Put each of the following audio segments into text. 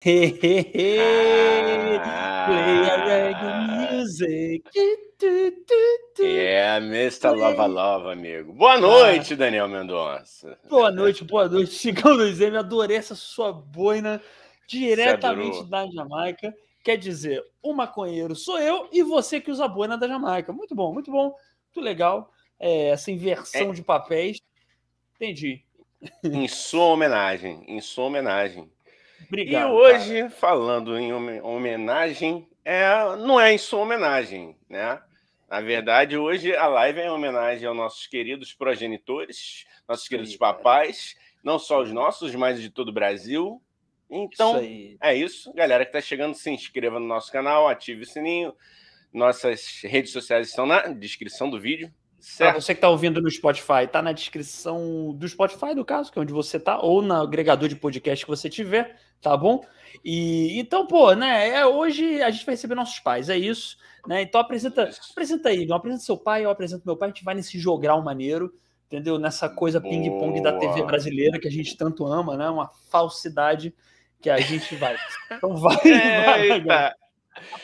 ah, Play a reggae music. É, Mr. Lava Lava, amigo. Boa noite, ah. Daniel Mendonça. Boa noite, boa noite. Chicão Luiz M, adorei essa sua boina diretamente da Jamaica. Quer dizer, o maconheiro sou eu e você que usa a boina da Jamaica. Muito bom, muito bom, muito legal. É, essa inversão é. de papéis. Entendi. Em sua homenagem, em sua homenagem. Obrigado, e hoje, cara. falando em homenagem, é, não é em sua homenagem, né? Na verdade, hoje a live é em homenagem aos nossos queridos progenitores, nossos queridos papais, não só os nossos, mas de todo o Brasil. Então, isso é isso. Galera que está chegando, se inscreva no nosso canal, ative o sininho. Nossas redes sociais estão na descrição do vídeo. Para você que está ouvindo no Spotify, está na descrição do Spotify, do caso, que é onde você está, ou no agregador de podcast que você tiver, tá bom? E então, pô, né? É, hoje a gente vai receber nossos pais, é isso, né? Então apresenta, apresenta aí, apresenta seu pai, eu apresento meu pai, a gente vai nesse jogral maneiro, entendeu? Nessa coisa ping-pong da TV brasileira que a gente tanto ama, né? Uma falsidade que a gente vai. Então vai, vai, vai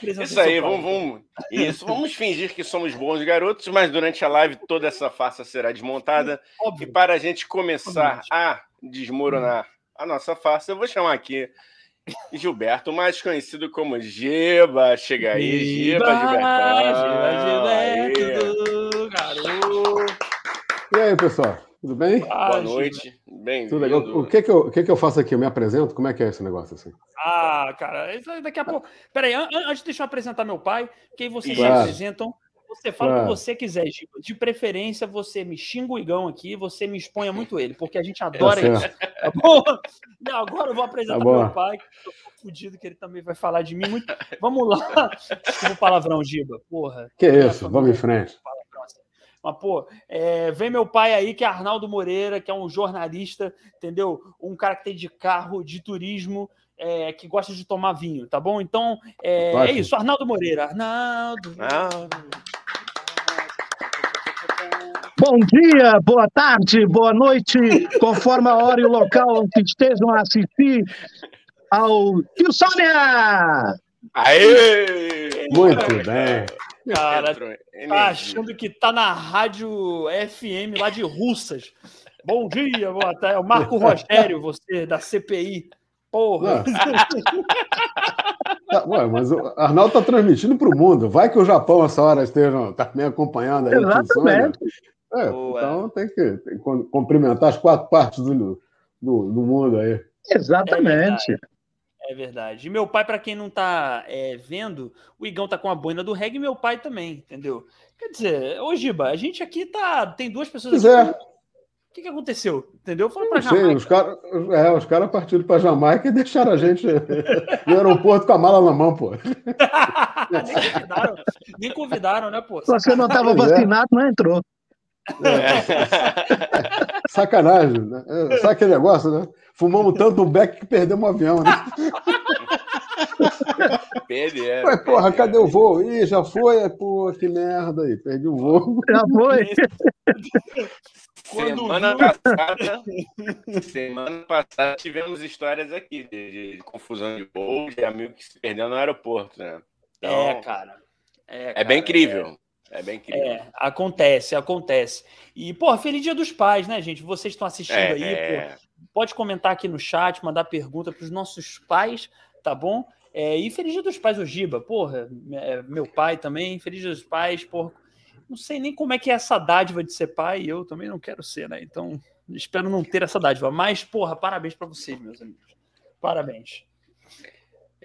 isso aí, vamos, vamos, isso, vamos fingir que somos bons garotos, mas durante a live toda essa farsa será desmontada. Óbvio. E para a gente começar a desmoronar a nossa farsa, eu vou chamar aqui Gilberto, mais conhecido como Giba. Chega aí, Giba, Giba, Gilberto, garoto. E aí, pessoal? Tudo bem? Ah, Boa noite. Bem Tudo legal. O que que, eu, o que que eu faço aqui? Eu me apresento? Como é que é esse negócio assim? Ah, cara, daqui a pouco. Peraí, antes deixa eu apresentar meu pai, quem vocês claro. apresentam. Você fala claro. o que você quiser, Giba. De preferência, você me xinga o Igão aqui, você me exponha muito ele, porque a gente adora é isso. Tá bom? Não, agora eu vou apresentar tá meu pai, que eu tô fudido que ele também vai falar de mim muito. Vamos lá. Desculpa o palavrão, Giba. Porra. Que isso, vamos em frente. Mas, pô, é, vem meu pai aí, que é Arnaldo Moreira, que é um jornalista, entendeu? Um cara que tem de carro, de turismo, é, que gosta de tomar vinho, tá bom? Então, é, é isso, Arnaldo Moreira. Arnaldo. Arnaldo. Bom dia, boa tarde, boa noite, conforme a hora e o local onde estejam a assistir ao Tio Sônia! Aê! Muito bem. Cara, tá achando que tá na rádio FM lá de Russas. Bom dia, boa tarde. É o Marco Rogério, você da CPI. Porra. Tá, ué, mas o Arnaldo tá transmitindo para o mundo. Vai que o Japão, essa hora, esteja tá me acompanhando aí. Exatamente. É, então tem que, tem que, cumprimentar as quatro partes do, do, do mundo aí. Exatamente. É é verdade. E meu pai, para quem não tá é, vendo, o Igão tá com a boina do reggae e meu pai também, entendeu? Quer dizer, ô Giba, a gente aqui tá. Tem duas pessoas pois aqui. É. O que, que aconteceu? Entendeu? Pra Jamaica. Sei, os caras é, os cara partiram pra Jamaica e deixaram a gente no aeroporto com a mala na mão, pô. nem, convidaram, nem convidaram, né, pô? Você não estava é. vacinado, não entrou. É. Sacanagem, né? É, sabe aquele negócio, né? Fumamos tanto um beck que perdemos o avião, né? Perderam. Ué, porra, cadê o voo? Ih, já foi? Pô, que merda aí, perdi o voo. Já foi. Semana passada, semana passada tivemos histórias aqui de, de confusão de voo, de amigo que se perdeu no aeroporto, né? Então, é, cara. É, cara, é bem incrível. É, é bem incrível. É, acontece, acontece. E, pô, feliz dia dos pais, né, gente? Vocês estão assistindo é, aí, é... pô Pode comentar aqui no chat, mandar pergunta para os nossos pais, tá bom? É, e feliz dia dos pais, o Giba, porra, é, meu pai também, feliz dia dos pais, porra. Não sei nem como é que é essa dádiva de ser pai, eu também não quero ser, né? Então, espero não ter essa dádiva. Mas, porra, parabéns para vocês, meus amigos. Parabéns.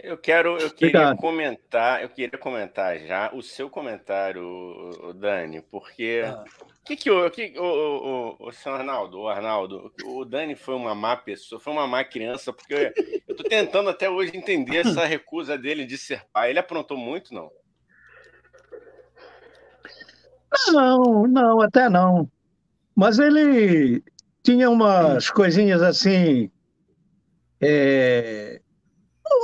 Eu quero, eu queria comentar, eu queria comentar já o seu comentário, Dani, porque ah. que que o, que, o, o, o senhor Arnaldo, o Arnaldo, o Dani foi uma má pessoa, foi uma má criança, porque eu, eu tô tentando até hoje entender essa recusa dele de ser pai. Ele aprontou muito, não? Não, não, até não. Mas ele tinha umas coisinhas assim. É,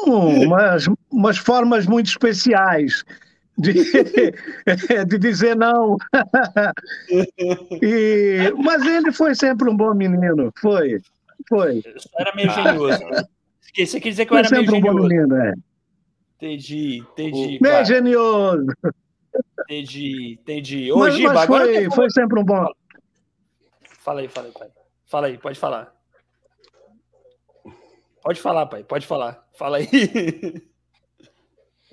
umas, umas formas muito especiais de, de dizer não. e, mas ele foi sempre um bom menino, foi. Foi. Era meio genioso. Né? Você quer dizer que eu Foi era meio um bom menino, é. Entendi, entendi. Meio cara. genioso. Entendi, entendi. Ô, Mas, Giba, mas agora eu foi, tô- foi sempre um bom. Fala aí, fala aí, pai. Fala aí, pode falar. Pode falar, pai, pode falar. Fala aí.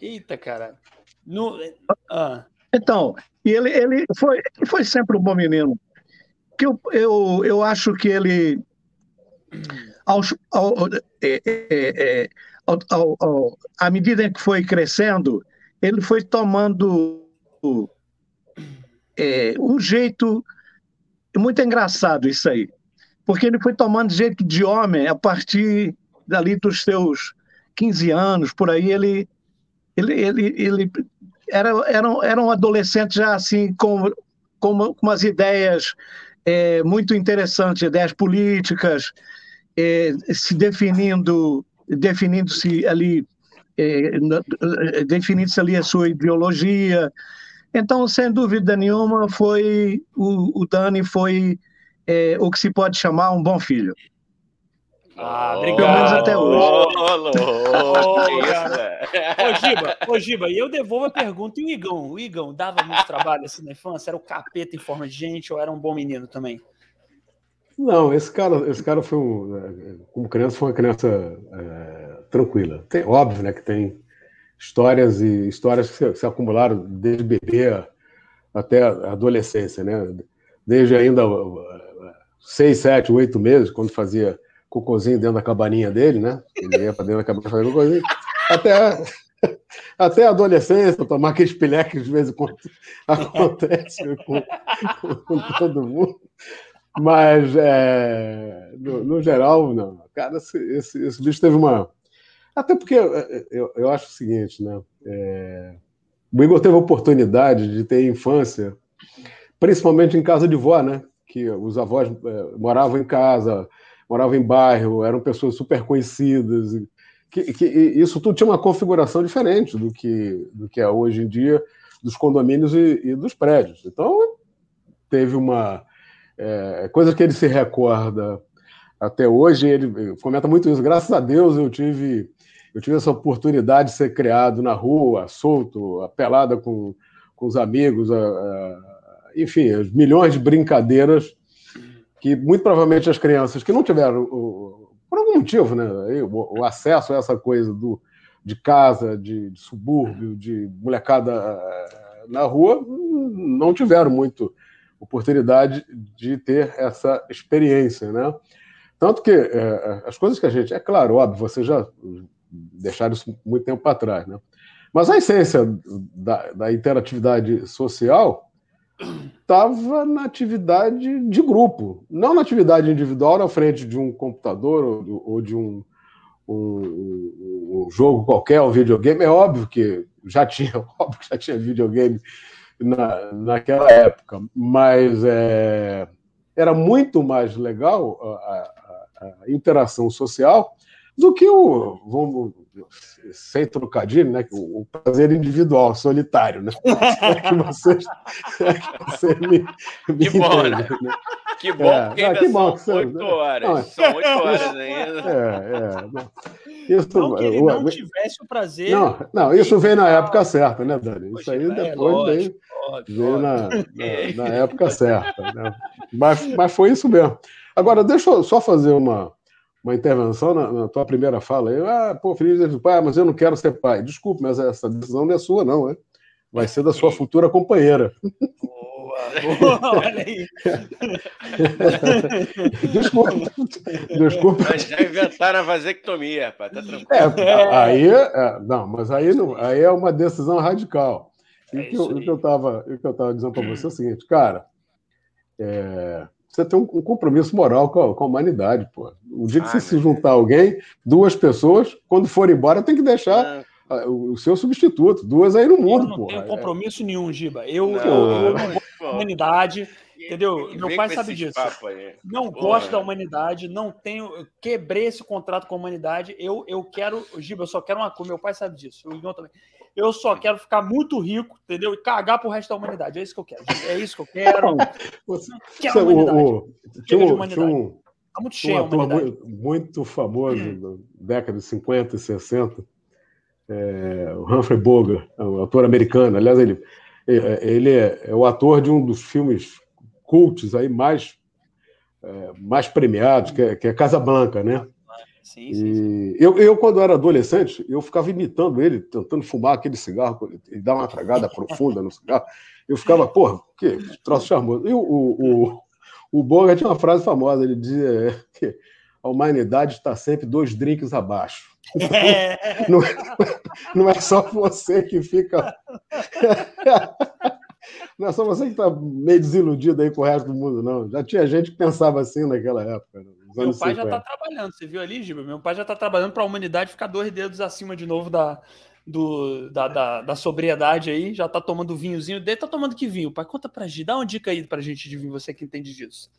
Eita, cara. No... Ah, Então, ele, ele foi, foi sempre um bom menino. Que eu, eu, eu acho que ele, aos- ao, é, é, é, ao- ao- ao- à medida que foi crescendo, ele foi tomando é, um jeito muito engraçado isso aí, porque ele foi tomando jeito de homem a partir dali dos seus 15 anos, por aí ele ele, ele, ele era, era, um- era um adolescente já assim com, com, com umas ideias é, muito interessantes, ideias políticas, é, se definindo, definindo-se ali, é, definindo-se ali a sua ideologia. Então, sem dúvida nenhuma, foi o, o Dani foi é, o que se pode chamar um bom filho. Ah, obrigado. Pelo menos até hoje. Ô, isso, cara. velho? Ô, Giba, ô, Giba, e eu devolvo a pergunta. E o Igão? O Igão dava muito trabalho assim na infância? Era o capeta em forma de gente ou era um bom menino também? Não, esse cara, esse cara foi um, é, como criança, foi uma criança é, tranquila. Tem, óbvio, né, que tem histórias e histórias que se, se acumularam desde bebê até a adolescência, né? Desde ainda uh, seis, sete, oito meses, quando fazia cocôzinho dentro da cabaninha dele, né? Ele ia para dentro da cabaninha fazer cocôzinho, até até a adolescência, tomar aqueles pileques de vez em quando acontece com, com todo mundo. Mas, é, no, no geral, não. Cara, esse, esse, esse bicho teve uma. Até porque é, eu, eu acho o seguinte, né? É, o Igor teve a oportunidade de ter infância, principalmente em casa de vó, né? Que os avós é, moravam em casa, moravam em bairro, eram pessoas super conhecidas. Que, que isso tudo tinha uma configuração diferente do que, do que é hoje em dia dos condomínios e, e dos prédios. Então, teve uma é, coisa que ele se recorda até hoje. Ele comenta muito isso. Graças a Deus eu tive eu tive essa oportunidade de ser criado na rua, solto, a pelada com, com os amigos, a, a, enfim, milhões de brincadeiras que muito provavelmente as crianças que não tiveram, por algum motivo, né, o, acesso a essa coisa do, de casa, de, de subúrbio, de molecada na rua, não tiveram muito oportunidade de ter essa experiência, né? Tanto que é, as coisas que a gente, é claro, óbvio, você já deixaram isso muito tempo para trás, né? Mas a essência da, da interatividade social estava na atividade de grupo, não na atividade individual na frente de um computador ou, de um, um, um, jogo qualquer, um videogame. É óbvio que já tinha, óbvio que já tinha videogame na, naquela época, mas é, era muito mais legal a, a, a interação social do que o, vamos, sem trocadilho, né? O, o prazer individual, solitário, né? É que você, é que você me, me que bom, entende, né? né? Que bom, É, porque não, ainda que bom são oito horas. Não, é- São oito horas ainda. É, é. não. Isso, Não que ele o- não tivesse o prazer. não, não, isso veio na época certa, né, Dani? Isso aí É, depois lógico, veio, óbvio. na, na, na época certa. Né? Mas, mas foi isso mesmo. Agora, deixa eu só fazer uma, uma intervenção na, na tua primeira fala. aí. ah, pô, feliz dia do pai, mas eu não quero ser pai. Desculpe, mas essa decisão não é sua, não, né? Vai ser da sua futura companheira. Boa, boa, olha aí. Desculpa. Desculpa. Mas já inventaram a vasectomia, rapaz. Tá tranquilo. É, aí, é, não, mas aí, não, aí é uma decisão radical. E É o que eu- isso o que eu estava tava dizendo para você é o seguinte, cara, é, você tem um, um compromisso moral com a, com a humanidade, pô. O dia que Ah, você se meu juntar a alguém, duas pessoas, quando for embora, tem que deixar Não, ah, o, o seu substituto, duas aí no Eu mundo, não pô. tenho compromisso nenhum, Giba. Eu, não, eu, eu não gosto da humanidade, entendeu? Meu pai sabe disso. Não Porra. gosto da humanidade, não tenho. eu Quebrei esse contrato com a humanidade. Eu, eu quero. Giba, eu só quero uma coisa. Meu pai sabe disso. O Igor também. Eu só quero ficar muito rico, entendeu? E cagar pro resto da humanidade. É isso que eu quero. É isso que eu quero. Você- você- o- humanidade. o- tinha, Chega de um, humanidade. um- tá muito cheio um ator muito, muito, famoso hum. da década de 50 e 60, é, o Humphrey Bogart, é um ator americano. Aliás, ele, ele é, é o ator de um dos filmes cults aí mais, é, mais premiados, que é, que é Casablanca, né? Sim, sim, sim. Eu, eu, quando era adolescente, eu ficava imitando ele, tentando fumar aquele cigarro e dar uma tragada profunda no cigarro. Eu ficava, porra, que troço charmoso. E o, o, o, o Boga tinha uma frase famosa, ele dizia que a humanidade está sempre dois drinks abaixo. Então, não, é, não é só você que fica. Não é só você que está meio desiludido aí com o resto do mundo, não. Já tinha gente que pensava assim naquela época. Né? Meu pai já está trabalhando, você viu ali, Giba? Meu pai já está trabalhando para a humanidade ficar dois dedos acima de novo da, do, da, da, da sobriedade aí, já está tomando vinhozinho dele. Tá tomando que vinho? Pai, conta pra gente, dá uma dica aí pra gente de vinho, você que entende disso.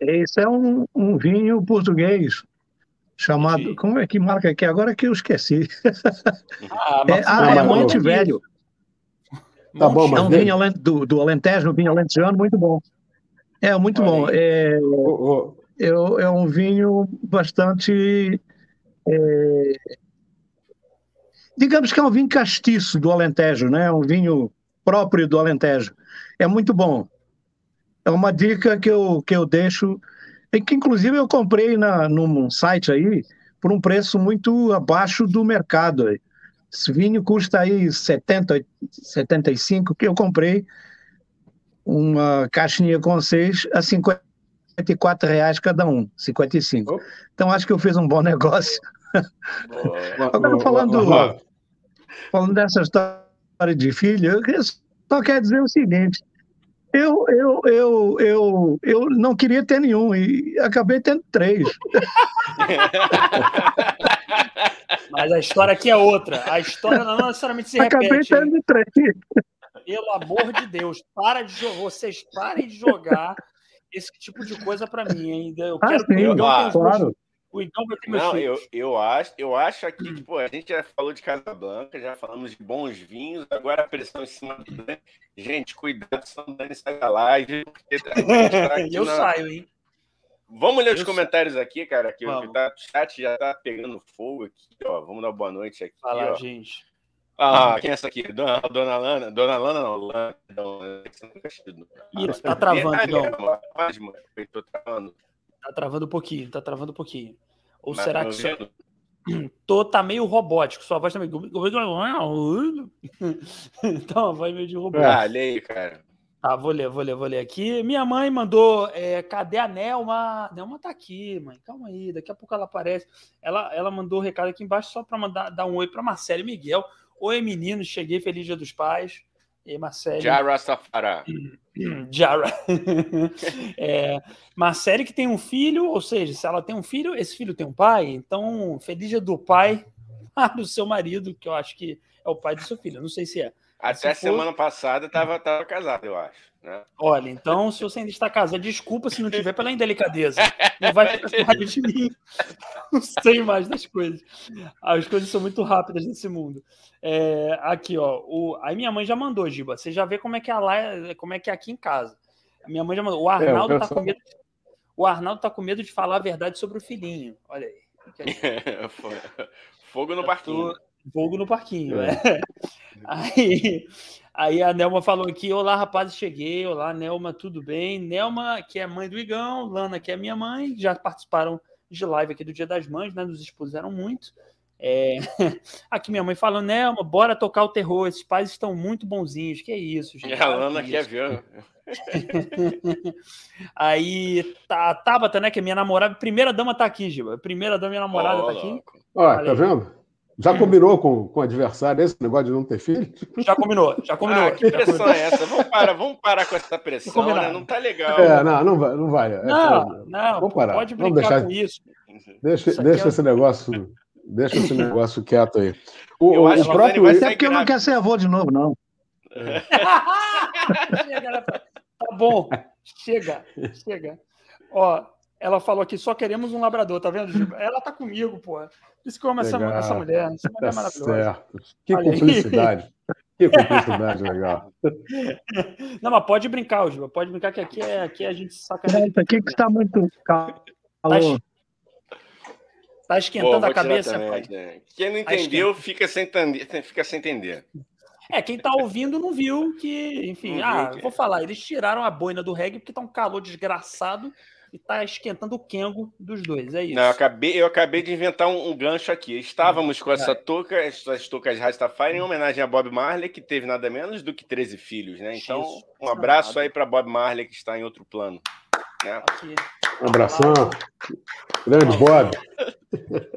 Esse é um, um vinho português chamado. Entendi. Como é que marca aqui? Agora que eu esqueci. Ah, é, ah, é Monte Velho. Tá bom, mas é um vinho do, do Alentejo, um vinho alentejano muito bom. É, muito Olha bom. É, oh, oh. É, é um vinho bastante. É, digamos que é um vinho castiço do Alentejo, né? Um vinho próprio do Alentejo. É muito bom. É uma dica que eu, que eu deixo, que inclusive eu comprei na, num site aí por um preço muito abaixo do mercado. Esse vinho custa aí 70, 75, que eu comprei uma caixinha com seis a 54 reais cada um, 55. Oh. Então acho que eu fiz um bom negócio. Agora falando, falando dessa história de filho, eu só quero dizer o seguinte, eu, eu, eu, eu, eu não queria ter nenhum e acabei tendo três. Mas a história aqui é outra. A história não necessariamente se repete. Acabei tendo três. Pelo amor de Deus, para de jogar. Vocês parem de jogar esse tipo de coisa para mim ainda. Eu ah, quero sim, eu, ah, claro. O Igão vai ter meus Não, eu, eu, acho, eu acho aqui que, pô, a gente já falou de Casablanca, já falamos de bons vinhos, agora a pressão em cima do Dani. Gente, cuidado se não Dani sai da live. Tá eu na... saio, hein? Vamos ler os eu comentários sei. aqui, cara, que o chat já tá pegando fogo aqui, ó. Vamos dar boa noite aqui. Fala, ó. gente. Ah, quem é essa aqui? Dona, Dona Lana? Dona Lana não, Lana. Isso, tá travando, não. Tô travando. Tá travando um pouquinho, tá travando um pouquinho. Ou Mas será que só... Tô, tá meio robótico, sua voz tá meio. então, a voz meio de robô. Ah, leio, cara. Tá, vou ler, vou ler, vou ler aqui. Minha mãe mandou. É, cadê a Nelma? Nelma tá aqui, mãe. Calma aí, daqui a pouco ela aparece. Ela, ela mandou o um recado aqui embaixo só para mandar dar um oi para Marcelo e Miguel. Oi, meninos, cheguei, feliz dia dos pais. E Marcelo. Jara Safara. Jara. é, Marcele que tem um filho, ou seja, se ela tem um filho, esse filho tem um pai, então feliz dia do pai do seu marido, que eu acho que é o pai do seu filho. Não sei se é. Até se semana for... passada estava tava casado, eu acho. Né? Olha, então, se você ainda está casado, desculpa se não tiver pela indelicadeza. Não vai ter raiva de mim. Não sei mais das coisas. As coisas são muito rápidas nesse mundo. É, aqui, ó. O, aí minha mãe já mandou, Giba. Você já vê como é que é lá, como é que é aqui em casa. Minha mãe já mandou. O é, Arnaldo é, tá com medo. O Arnaldo tá com medo de falar a verdade sobre o filhinho. Olha aí. Fogo no parquinho. Fogo no parquinho, é. é. Aí, aí a Nelma falou aqui: Olá, rapazes, cheguei. Olá, Nelma, tudo bem? Nelma, que é mãe do Igão, Lana, que é minha mãe, já participaram de live aqui do Dia das Mães, né? Nos expuseram muito. É... Aqui minha mãe falando, Nelma, bora tocar o terror. Esses pais estão muito bonzinhos. Que é isso, gente. E a Lana quer ver. Aí tá a Tabata, né? Que é minha namorada. Primeira dama tá aqui, Giba. Primeira dama, minha namorada oh, tá aqui. Olha, tá vendo? Já combinou com, com o adversário esse negócio de não ter filho? Já combinou, já combinou. Ah, que pressão é essa? Vamos parar, vamos parar com essa pressão, né? Não tá legal. É, não, não vai. Não, vai. É, não, não, vamos parar. pode brincar vamos deixar, com isso. Deixa, deixa é esse negócio Deixa esse negócio quieto aí. O, eu acho o próprio... É porque eu não quero ser avô de novo, não. tá bom, chega, chega. Ó, ela falou aqui, só queremos um labrador, tá vendo? Ela tá comigo, pô. Isso que eu amo essa, essa mulher. Essa mulher é tá é maravilhosa. Certo. Que Olha cumplicidade. Que cumplicidade legal. Não, mas pode brincar, Juba. Pode brincar que aqui, é, aqui a gente saca. Isso aqui que está muito calor. Tá, tá esquentando Pô, a cabeça, também, pai. Né? Quem não entendeu fica sem, entender, fica sem entender. É, quem tá ouvindo não viu que, enfim, não ah, vou falar, eles tiraram a boina do reggae porque tá um calor desgraçado e tá esquentando o Kengo dos dois, é isso. Não, eu acabei, eu acabei de inventar um, um gancho aqui. Estávamos com essa touca, essas toucas Rastafari, em homenagem a Bob Marley, que teve nada menos do que 13 filhos, né? Então, um abraço aí para Bob Marley, que está em outro plano. Né? Um abração. Grande Bob.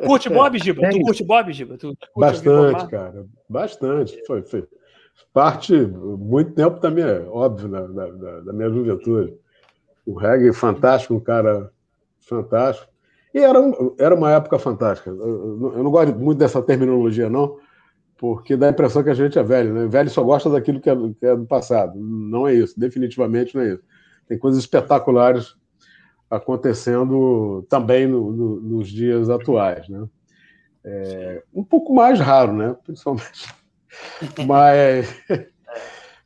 Curte Bob, Giba? Tu curte Bob, Giba? Tu Bastante, cara. Bastante. Foi, foi parte, muito tempo também, é óbvio, da, da, da minha juventude. O reggae fantástico, um cara fantástico. E era, um, era uma época fantástica. Eu, eu, não gosto muito dessa terminologia, não, porque dá a impressão que a gente é velho. Né? Velho só gosta daquilo que é, que é do passado. Não é isso, definitivamente não é isso. Tem coisas espetaculares acontecendo também no, no, nos dias atuais. Né? É, um pouco mais raro, né? principalmente. Mas,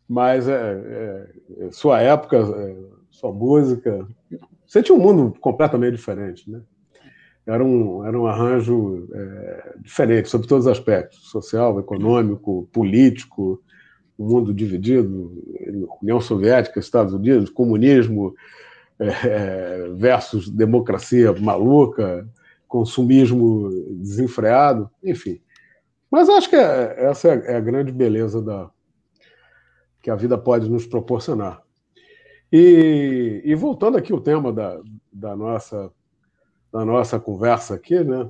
mas é, é, sua época é, sua música. Você tinha um mundo completamente diferente, né? Era um, era um arranjo é, diferente, sobre todos os aspectos: social, econômico, político, um mundo dividido União Soviética, Estados Unidos, comunismo é, versus democracia maluca, consumismo desenfreado, enfim. Mas acho que é, essa é a grande beleza da, que a vida pode nos proporcionar. E, e voltando aqui ao tema da, da, nossa, da nossa conversa aqui, né?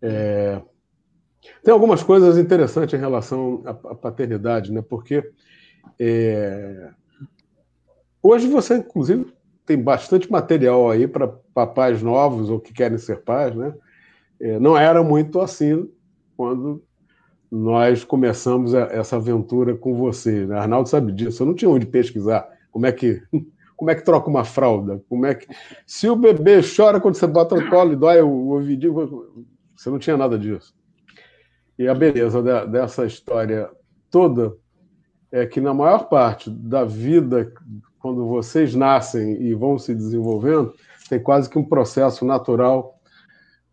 É, tem algumas coisas interessantes em relação à, à paternidade, né? Porque é, hoje você, inclusive, tem bastante material aí para papais novos ou que querem ser pais, né? É, não era muito assim quando nós começamos essa aventura com você. Né? Arnaldo sabe disso. Eu não tinha onde pesquisar como é que como é que troca uma fralda? Como é que se o bebê chora quando você bota no colo e dói o ouvidinho, você não tinha nada disso. E a beleza dessa história toda é que na maior parte da vida, quando vocês nascem e vão se desenvolvendo, tem quase que um processo natural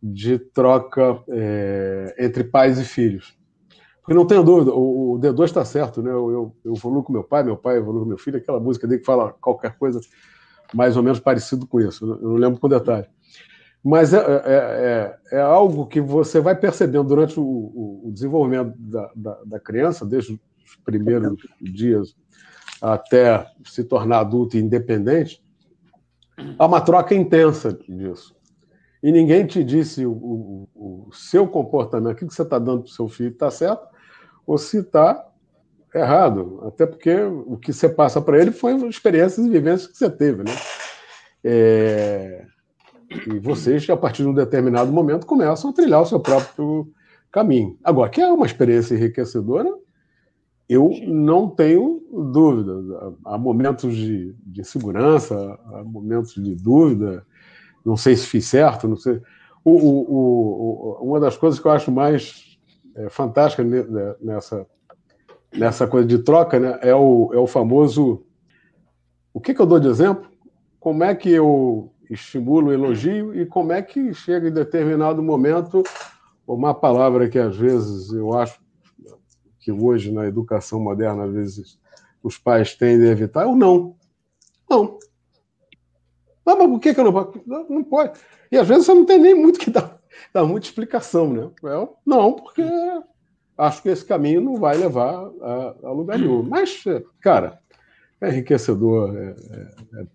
de troca é, entre pais e filhos. Porque não tenho dúvida, o, o D2 está certo, né? Eu, eu, eu evoluo com meu pai, meu pai evolui com meu filho, aquela música dele que fala qualquer coisa mais ou menos parecido com isso. Eu não lembro com detalhe. Mas é, é, é, é algo que você vai percebendo durante o, o, o desenvolvimento da, da, da, criança, desde os primeiros dias até se tornar adulto e independente, há uma troca intensa disso. E ninguém te disse o, o seu comportamento, o que você está dando para o seu filho está certo, ou se está errado. Até porque o que você passa para ele foi experiências e vivências que você teve. Né? É... E vocês, a partir de um determinado momento, começam a trilhar o seu próprio caminho. Agora, que é uma experiência enriquecedora, eu não tenho dúvida. Há momentos de, de insegurança, há momentos de dúvida, não sei se fiz certo, não sei. O, o, o, uma das coisas que eu acho mais é, fantástica né, nessa, nessa coisa de troca né, é, o, é o famoso. O que, que eu dou de exemplo? Como é que eu estimulo, elogio e como é que chega em determinado momento uma palavra que às vezes eu acho que hoje na educação moderna às vezes os pais tendem a evitar é o não. Não. Não, mas por que, que eu não posso? Não, não pode. E às vezes você não tem nem muito que dar dá muita explicação, né? Eu, não, porque acho que esse caminho não vai levar a, a lugar nenhum. Mas, cara, é enriquecedor, é,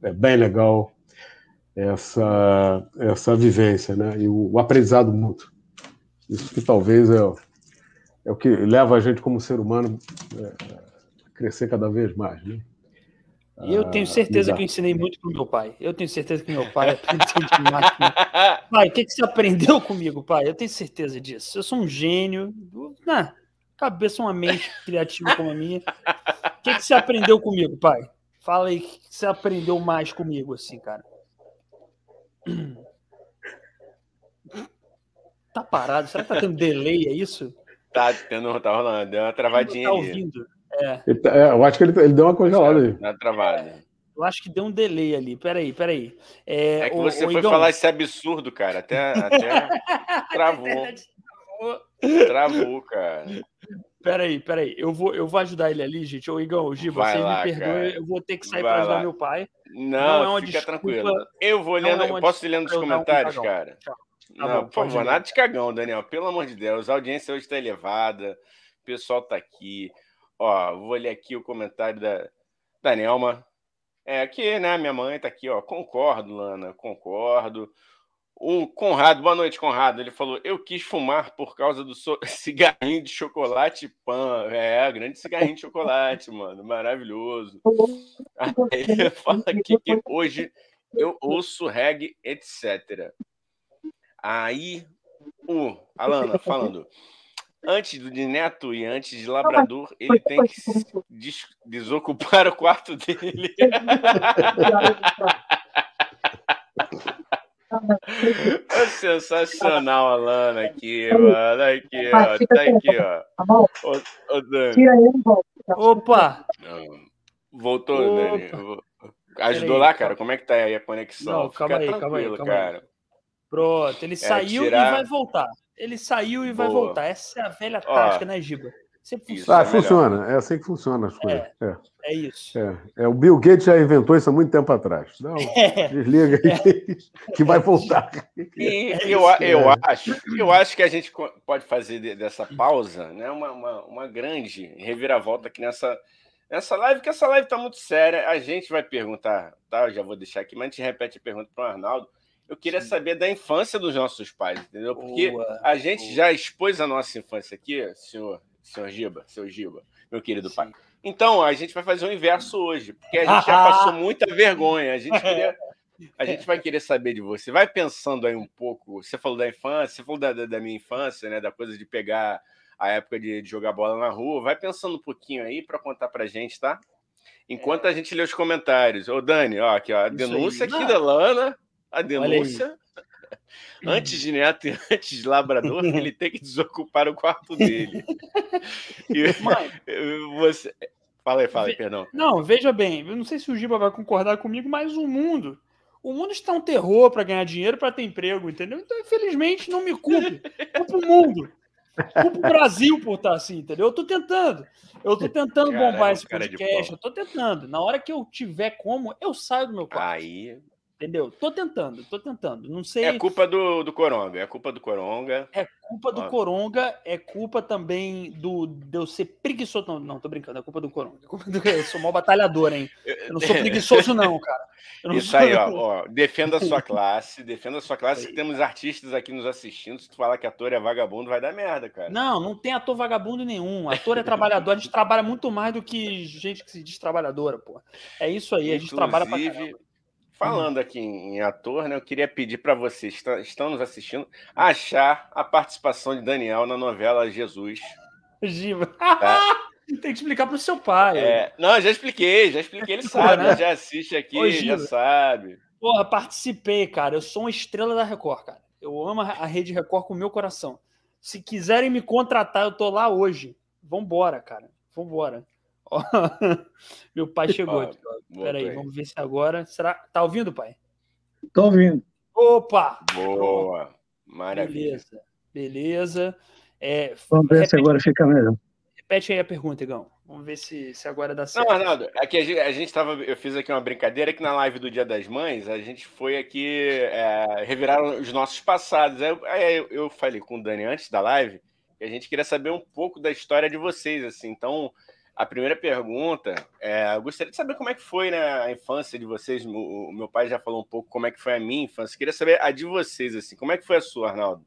é, é bem legal essa, essa vivência, né? E o, o aprendizado mútuo. Isso que talvez é, é o que leva a gente como ser humano é, a crescer cada vez mais, né? E eu tenho certeza que eu ensinei muito pro meu pai. Eu tenho certeza que meu pai aprendeu demais. Pai, o que, que você aprendeu comigo, pai? Eu tenho certeza disso. Eu sou um gênio. Na cabeça, uma mente criativa como a minha. O que, que você aprendeu comigo, pai? Fala aí, o que você aprendeu mais comigo, assim, cara? Tá parado? Será que tá tendo delay, é isso? Tá tendo, tá rolando, deu uma travadinha tá ouvindo? É. Tá, é, eu acho que ele, ele deu uma congelada aí. Na travada. Eu acho que deu um delay ali. Peraí, peraí. É, é que você o, foi Igão... falar esse absurdo, cara. Até, até travou. Travou, cara. Peraí, peraí. Eu vou, eu vou ajudar ele ali, gente. Ô, Igão, Giba, vocês me perdoem. Eu vou ter que sair para ajudar lá. meu pai. Não, não é fica desculpa, tranquilo. Eu vou lendo. É posso ir lendo os comentários, um cara? Tá não, bom, por favor, nada de cagão, Daniel. Pelo amor de Deus. A audiência hoje está elevada. O pessoal está aqui. Ó, vou ler aqui o comentário da, da Nelma. É, aqui, né? Minha mãe está aqui, ó. Concordo, Lana, concordo. O Conrado, boa noite, Conrado. Ele falou: Eu quis fumar por causa do so... cigarrinho de chocolate pan. É, grande cigarrinho de chocolate, mano. Maravilhoso. ele fala aqui que hoje eu ouço reggae, etc. Aí, o Alana falando: Antes do Neto e antes de Labrador, ele tem que des desocupar o quarto dele. É sensacional, Alana, aqui, mano. Aqui, ó. Tá aqui, ó. Ô, ô Dani. Opa! Voltou, Opa. Dani. Ajudou lá, cara? Como é que tá aí a conexão? Não, calma Fica aí, calma aí, calma cara. Aí. Pronto, ele é, saiu tirar... e vai voltar. Ele saiu e vai voltar. Essa é a velha tática, né, Giba? Sempre funciona. Ah, funciona. É assim que funciona as coisas. É, é. é isso. É. é. o Bill Gates já inventou isso há muito tempo atrás. Não, é. desliga aí que vai voltar. E eu, eu, acho, eu acho que a gente pode fazer dessa pausa né, uma, uma, uma grande reviravolta aqui nessa, nessa live, que essa live está muito séria. A gente vai perguntar, tá? Eu já vou deixar aqui, mas a gente repete a pergunta para o Arnaldo. Eu queria Sim. saber da infância dos nossos pais, entendeu? Porque boa, a gente boa. já expôs a nossa infância aqui, senhor senhor Giba, seu Giba, meu querido Sim. pai. Então, a gente vai fazer o inverso hoje, porque a gente já passou muita vergonha. A gente queria. A gente vai querer saber de você. Vai pensando aí um pouco. Você falou da infância, você falou da, da minha infância, né? Da coisa de pegar a época de, de jogar bola na rua. Vai pensando um pouquinho aí para contar pra gente, tá? Enquanto é. a gente lê os comentários. Ô, Dani, ó, aqui, ó, a denúncia aqui da Lana. A denúncia. Antes de neto e antes de labrador, ele tem que desocupar o quarto dele. E você. Fala aí, fala aí, perdão. Não, veja bem, eu não sei se o Giba vai concordar comigo, mas o mundo. O mundo está um terror para ganhar dinheiro, para ter emprego, entendeu? Então, infelizmente, não me culpe. Culpa o mundo. Culpa o Brasil por estar assim, entendeu? Eu tô tentando. Eu tô tentando Caramba, bombar esse podcast. Eu tô tentando. Na hora que eu tiver como, eu saio do meu quarto. Aí, Entendeu? Tô tentando, tô tentando. Não sei. É culpa do, do Coronga, é culpa do Coronga. É culpa do. Coronga, é culpa também do de eu ser preguiçoso. Não, não, tô brincando, é culpa do Coronga. É culpa do... Eu sou mal batalhador, hein? Eu não sou preguiçoso, não, cara. Isso sou... aí, ó, ó, Defenda a sua classe, defenda a sua classe. Temos artistas aqui nos assistindo. Se tu falar que ator é vagabundo, vai dar merda, cara. Não, não tem ator vagabundo nenhum. Ator é trabalhador. A gente trabalha muito mais do que gente que se diz trabalhadora, pô. É isso aí, a gente Inclusive, trabalha pra caramba. Falando aqui em ator, né, eu queria pedir para vocês que estão nos assistindo achar a participação de Daniel na novela Jesus. Giva. Tá? Tem que explicar para o seu pai. É, não, já expliquei, já expliquei, ele sabe, né? já assiste aqui, Ô, já sabe. Porra, participei, cara. Eu sou uma estrela da Record, cara. Eu amo a Rede Record com o meu coração. Se quiserem me contratar, eu tô lá hoje. Vambora, cara. Vambora. Meu pai chegou aqui. Espera aí, vamos ver se agora. Será? Tá ouvindo, pai? Tô ouvindo. Opa! Boa! Maravilha. Beleza. Beleza. É, vamos ver repete, se agora fica melhor. Repete aí a pergunta, Igão. Vamos ver se, se agora dá certo. Não, Arnaldo, aqui a gente, estava. Eu fiz aqui uma brincadeira que na live do Dia das Mães a gente foi aqui é, revirar os nossos passados. Aí, aí eu, eu falei com o Dani antes da live que a gente queria saber um pouco da história de vocês, assim. Então, a primeira pergunta, é, eu gostaria de saber como é que foi né, a infância de vocês. O, o, meu pai já falou um pouco como é que foi a minha infância. Eu queria saber a de vocês, assim, como é que foi a sua, Arnaldo?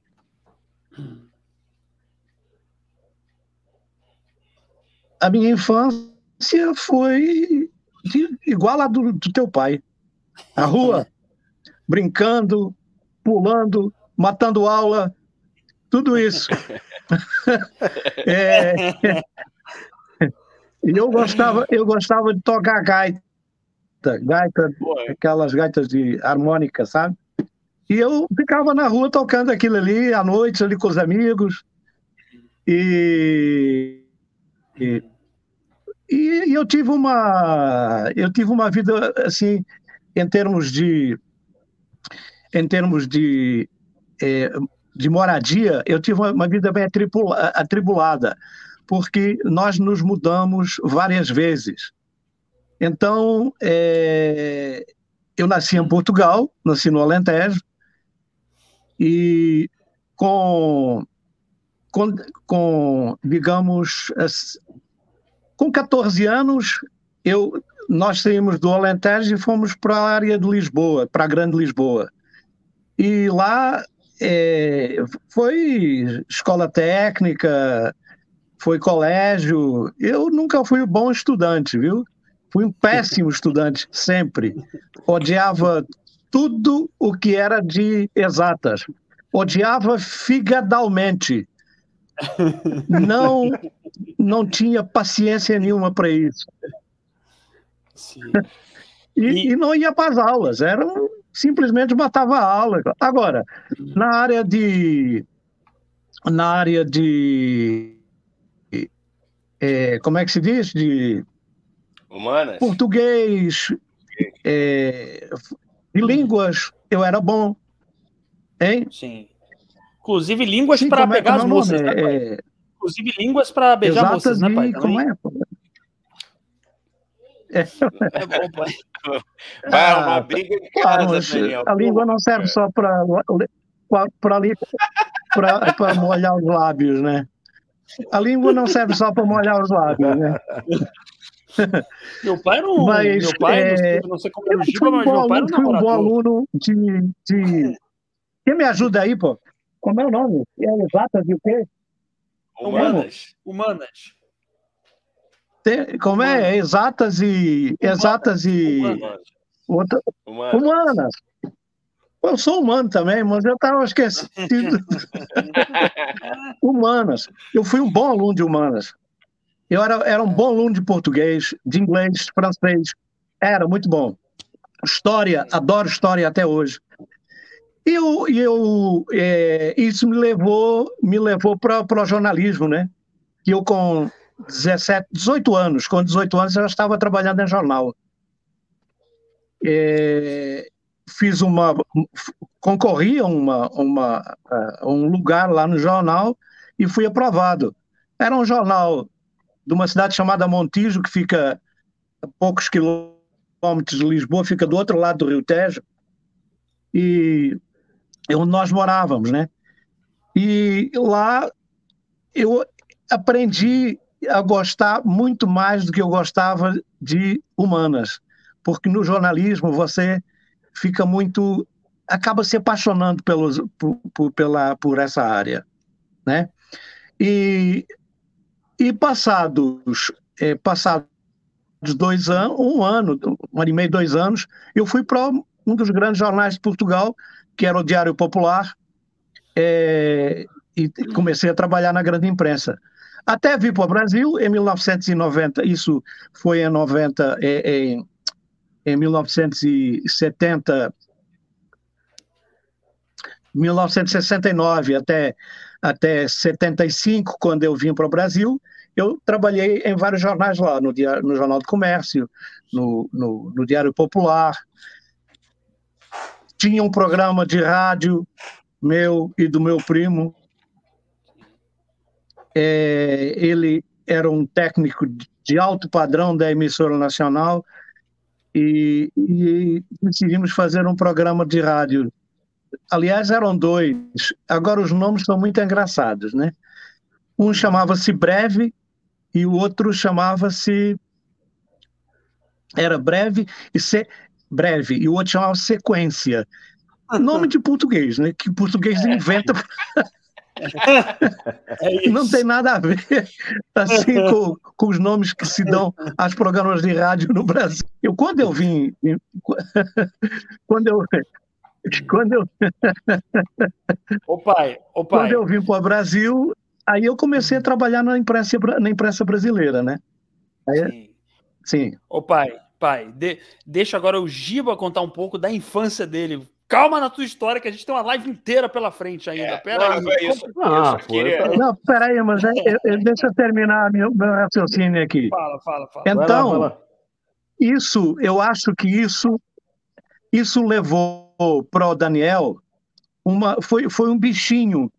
A minha infância foi igual a do, do teu pai. A rua, brincando, pulando, matando aula, tudo isso. é, eu gostava, eu gostava de tocar gaita, gaita, aquelas gaitas de harmônica, sabe? E eu ficava na rua tocando aquilo ali, à noite, ali com os amigos. E, e e, eu tive uma eu tive uma vida assim em termos de em termos de é, de moradia, eu tive uma, vida bem atribulada, porque nós nos mudamos várias vezes. Então, é, eu nasci em Portugal, nasci no Alentejo, e com, com, com digamos, com 14 anos, eu, nós saímos do Alentejo e fomos para a área de Lisboa, para a Grande Lisboa. E lá é, foi escola técnica, foi colégio. Eu nunca fui um bom estudante, viu? Fui um péssimo estudante, sempre. Odiava tudo o que era de exatas. Odiava figadalmente. Não, não tinha paciência nenhuma para isso. E, e, não ia para as aulas. Era um simplesmente matava a aula. Agora, na área de. Na área de. É, como é que se diz? De. Humanas. Português. É, de línguas, eu era bom. Hein? Sim. Inclusive línguas para é pegar é, as moças, né, é... Inclusive línguas para beijar Exato, moças, né, pai? Como é? É, é bom, pai. Vai ah, arrumar briga em casa, claro, Daniel. A língua não serve só para para molhar os lábios, né? A língua não serve só para molhar os lábios, né? Meu pai não. Mas, meu pai, é, não sei como é o Giba, mas meu pai não fui um bom aluno de, de. Quem me ajuda aí, pô? Como é o nome? É exatas e o quê? Humanas. Humanas. Tem, como é? Exatas e. Exatas e. Humanas. Outra, humanas. humanas. Eu sou humano também, mas eu estava esquecido. humanas. Eu fui um bom aluno de humanas. Eu era, era um bom aluno de português, de inglês, francês. Era muito bom. História, adoro história até hoje. E eu, eu, é, isso me levou, me levou para o jornalismo, né? Que eu com 17, 18 anos. Com 18 anos eu já estava trabalhando em jornal. É, fiz uma. concorri a uma, uma, um lugar lá no jornal e fui aprovado. Era um jornal de uma cidade chamada Montijo, que fica a poucos quilômetros de Lisboa, fica do outro lado do Rio Tejo. E onde nós morávamos, né? E lá eu aprendi a gostar muito mais do que eu gostava de humanas, porque no jornalismo você fica muito acaba se apaixonando pelos, por, por, pela, por essa área, né? E, e passados é, passados dois anos, um ano, um ano e meio, dois anos, eu fui para um dos grandes jornais de Portugal, que era o Diário Popular, é, e comecei a trabalhar na grande imprensa. Até vir para o Brasil em 1990, isso foi em 90, em, em 1970, 1969 até, até 75, quando eu vim para o Brasil, eu trabalhei em vários jornais lá, no, Diário, no Jornal do Comércio, no, no, no Diário Popular. Tinha um programa de rádio meu e do meu primo, é, ele era um técnico de alto padrão da emissora nacional e, e decidimos fazer um programa de rádio. Aliás, eram dois. Agora os nomes são muito engraçados, né? Um chamava-se Breve e o outro chamava-se era breve e se, breve e o outro chamava sequência. Nome de português, né? Que português inventa É não tem nada a ver assim com, com, os nomes que se dão aos programas de rádio no Brasil. Eu, quando eu vim, quando eu quando eu o pai, o pai. quando eu vim para o Brasil, aí eu comecei a trabalhar na imprensa na imprensa brasileira, né? Aí, sim. sim. O pai, pai, de, deixa agora o Giba contar um pouco da infância dele calma na tua história, que a gente tem uma live inteira pela frente ainda. É, pera não, aí. Isso, ah, queria... Não, peraí, mas é, é, deixa eu terminar meu, meu raciocínio aqui. Fala, fala, fala. Então, vai lá, vai lá. isso, eu acho que isso, isso levou para o Daniel uma, foi, foi um bichinho,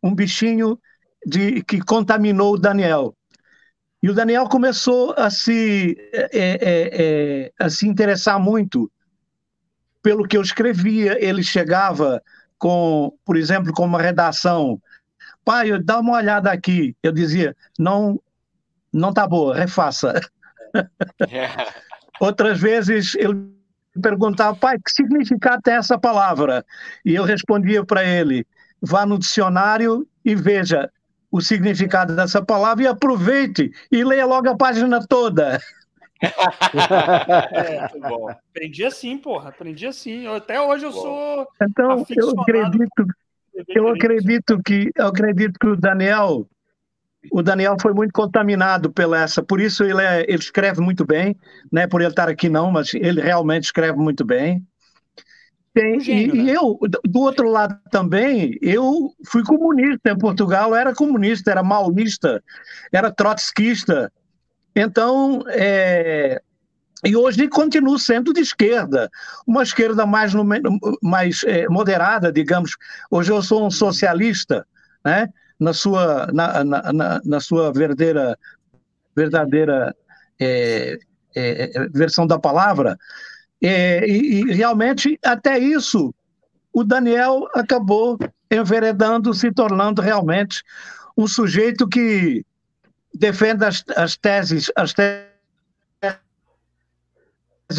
um bichinho de, que contaminou o Daniel. E o Daniel começou a se, é, é, é, a se interessar muito pelo que eu escrevia. Ele chegava com, por exemplo, com uma redação. Pai, dá uma olhada aqui. Eu dizia, não, não tá boa, refaça. Outras vezes ele perguntava, pai, que significado tem essa palavra? E eu respondia para ele, vá no dicionário e veja o significado dessa palavra e aproveite e leia logo a página toda. é, bom. Aprendi assim, porra. Aprendi assim. até hoje eu bom. sou. Então, eu acredito, eu acredito que eu acredito que o Daniel, o Daniel foi muito contaminado pela essa. Por isso ele, é, ele escreve muito bem, né? Por ele estar aqui não, mas ele realmente escreve muito bem. Tem, gênio, e, né? e, eu, do outro lado também, eu fui comunista em Portugal, era comunista, era maoísta, era trotskista. Então, é, e hoje continuo sendo de esquerda, uma esquerda mais, mais é, moderada, digamos. Hoje eu sou um socialista, né? na sua, na, na, na sua verdadeira, verdadeira é, é, é versão da palavra. É, e, e, realmente, até isso, o Daniel acabou enveredando, se tornando realmente um sujeito que defende as, as teses, as teses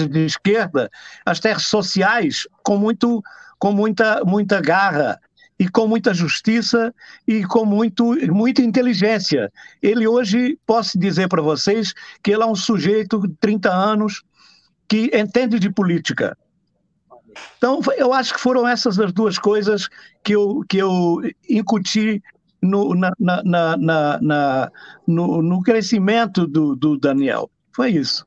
de esquerda, as teses sociais, com, muito, com muita, muita garra e com muita justiça e com muito, muita inteligência. Ele hoje, posso dizer para vocês, que ele é um sujeito de 30 anos, que entende de política. Então, eu acho que foram essas as duas coisas que eu, que eu incuti no, na, na, na, na no, no, crescimento do, do Daniel. Foi isso.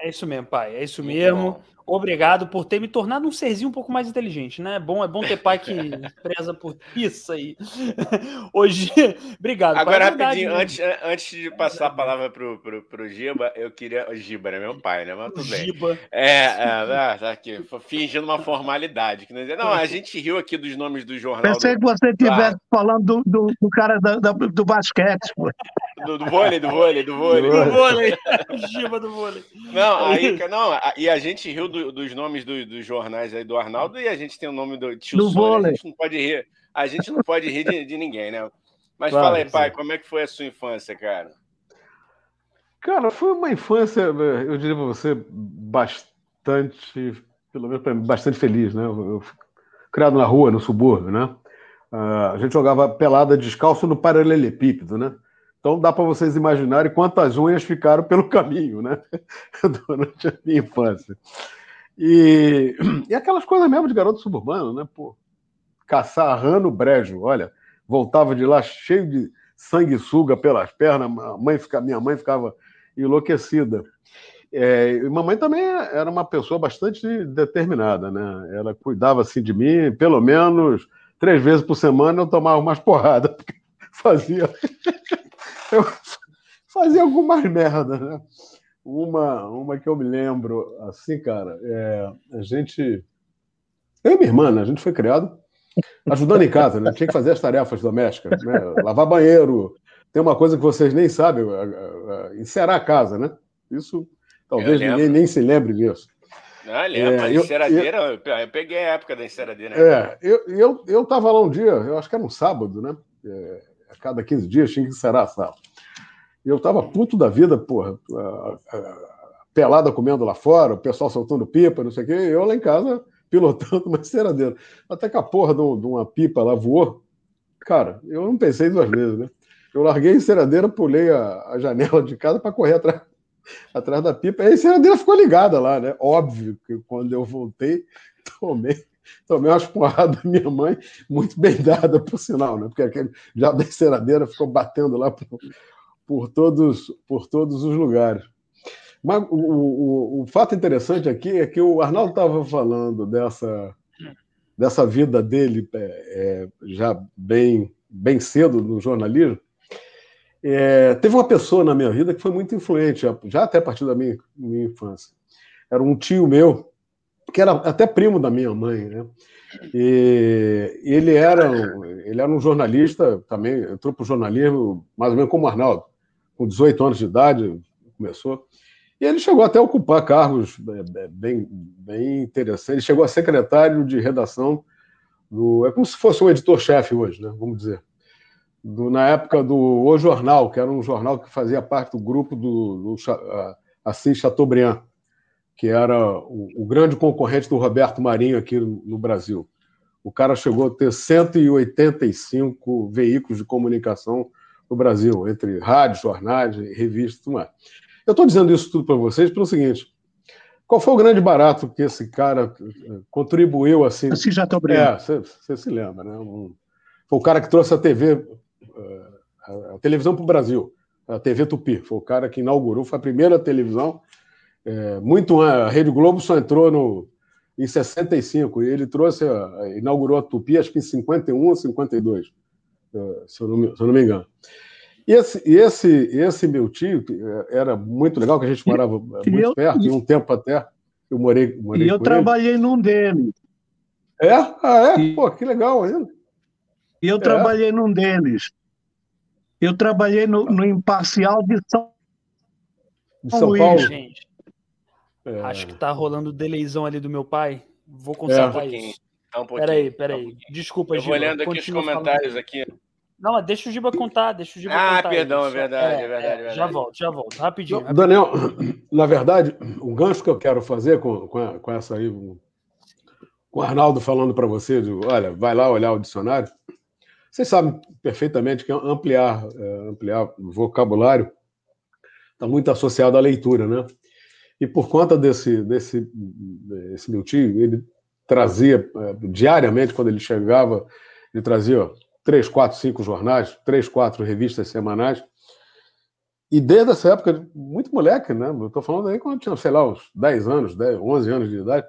É isso mesmo, pai. É isso mesmo. Obrigado por ter me tornado um serzinho um pouco mais inteligente, né? É bom, é bom ter pai que preza por isso aí. Hoje, obrigado. Agora, pai, rapidinho, verdade, antes, né? antes de passar a palavra pro, pro, pro Giba, eu queria. O Giba, né? Meu pai, né? Mas tudo bem. Giba. É, é, ah, tá aqui, fingindo uma formalidade. Não, a gente riu aqui dos nomes do jornal. Pensei do... que você estivesse ah. falando do, do, do cara da, da, do basquete. Do, do, vôlei, do vôlei, do vôlei. Do vôlei. Giba do vôlei. Não, aí, não, e a gente riu do do, dos nomes do, dos jornais aí do Arnaldo e a gente tem o nome do tio do Sônia. A gente não pode rir, a gente não pode rir de, de ninguém, né? Mas claro, fala aí, pai, sim. como é que foi a sua infância, cara? Cara, foi uma infância, eu diria para você, bastante, pelo menos mim, bastante feliz, né? Eu, eu criado na rua, no subúrbio, né? Uh, a gente jogava pelada descalço no paralelepípedo, né? Então dá para vocês imaginarem quantas unhas ficaram pelo caminho, né? Durante a minha infância. E, e aquelas coisas mesmo de garoto suburbano, né? Pô, caçar rã no brejo, olha, voltava de lá cheio de sanguessuga pelas pernas, a mãe fica, minha mãe ficava enlouquecida. É, e mamãe também era uma pessoa bastante determinada, né? Ela cuidava assim de mim, pelo menos três vezes por semana eu tomava umas porradas, fazia eu fazia algumas merdas, né? Uma, uma que eu me lembro, assim, cara, é, a gente. Eu e minha irmã, né? A gente foi criado ajudando em casa, né? Tinha que fazer as tarefas domésticas, né? Lavar banheiro. Tem uma coisa que vocês nem sabem, encerar a casa, né? Isso talvez ninguém nem se lembre disso. Não, lembro, é, enceradeira, eu, eu, peguei a época da enceradeira. É, eu, eu, eu tava lá um dia, eu acho que era um sábado, né? É, a cada 15 dias tinha que encerar a sala. E eu tava puto da vida, porra, pelada comendo lá fora, o pessoal soltando pipa, não sei o quê, e eu lá em casa pilotando uma enceradeira. Até que a porra de, uma pipa lá voou. Cara, eu não pensei duas vezes, né? Eu larguei a enceradeira, pulei a, a janela de casa para correr atrás, atrás da pipa. E a enceradeira ficou ligada lá, né? Óbvio que quando eu voltei, tomei tomei umas porradas da minha mãe, muito bem dada, por sinal, né? Porque aquele já da enceradeira ficou batendo lá por, por, todos, por todos os lugares. Mas o, o, o fato interessante aqui é que o Arnaldo estava falando dessa, dessa vida dele é, é, já bem, bem cedo no jornalismo, é, teve uma pessoa na minha vida que foi muito influente, já até a partir da minha, minha infância. Era um tio meu, que era até primo da minha mãe, né? E ele era, ele era um jornalista também, entrou para o jornalismo mais ou menos como o Arnaldo, com 18 anos de idade, começou. E ele chegou até a ocupar cargos é, é, bem, bem interessantes. Ele chegou a secretário de redação do. É como se fosse um editor-chefe hoje, né? vamos dizer. Do, na época do O Jornal, que era um jornal que fazia parte do grupo do, do Assis Chateaubriand que era o, o, grande concorrente do Roberto Marinho aqui no Brasil. O cara chegou a ter 185 veículos de comunicação no Brasil, entre rádio, jornais, revistas e tudo mais. Eu estou dizendo isso tudo para vocês pelo seguinte: qual foi o grande barato que esse cara eh, contribuiu assim? Assim já estou É, você se lembra, né? Um, foi o cara que trouxe a TV, eh, a televisão para o Brasil, a TV Tupi. Foi o cara que inaugurou, foi a primeira televisão é, muito a Rede Globo só entrou no, em 65 e ele trouxe, inaugurou a Tupi acho que em 51 ou 52, é, se eu não me, se eu não me engano. E esse, esse, esse meu tio é, era muito legal, que a gente morava e muito eu, perto, e um tempo até eu morei, morei E eu trabalhei ele. num deles. É? Ah, é? E, Pô, que legal ainda. E eu é. trabalhei num deles. Eu trabalhei no, no Imparcial de São, de São Paulo. Gente. É... Acho que tá rolando o delayzão ali do meu pai. Vou consertar é. isso. Tá um peraí, peraí. Desculpa, Eu vou olhando aqui os comentários falando. aqui. Não, deixa o Giba contar, deixa o Giba ah, contar. Ah, perdão, é verdade, é, é, verdade, é verdade. Já volto, já volto, rapidinho, rapidinho. Daniel, na verdade, o gancho que eu quero fazer com, com, com essa aí, com o Arnaldo falando para você, de, olha, vai lá olhar o dicionário. Vocês sabem perfeitamente que ampliar, é, ampliar o vocabulário está muito associado à leitura, né? E por conta desse, desse, desse meu tio, ele trazia é, diariamente, quando ele chegava, ele trazia três, quatro, cinco jornais, três, quatro revistas semanais. E desde essa época, muito moleque, né? Eu estou falando aí quando eu tinha, sei lá, uns 10 anos, 10, 11 anos de idade.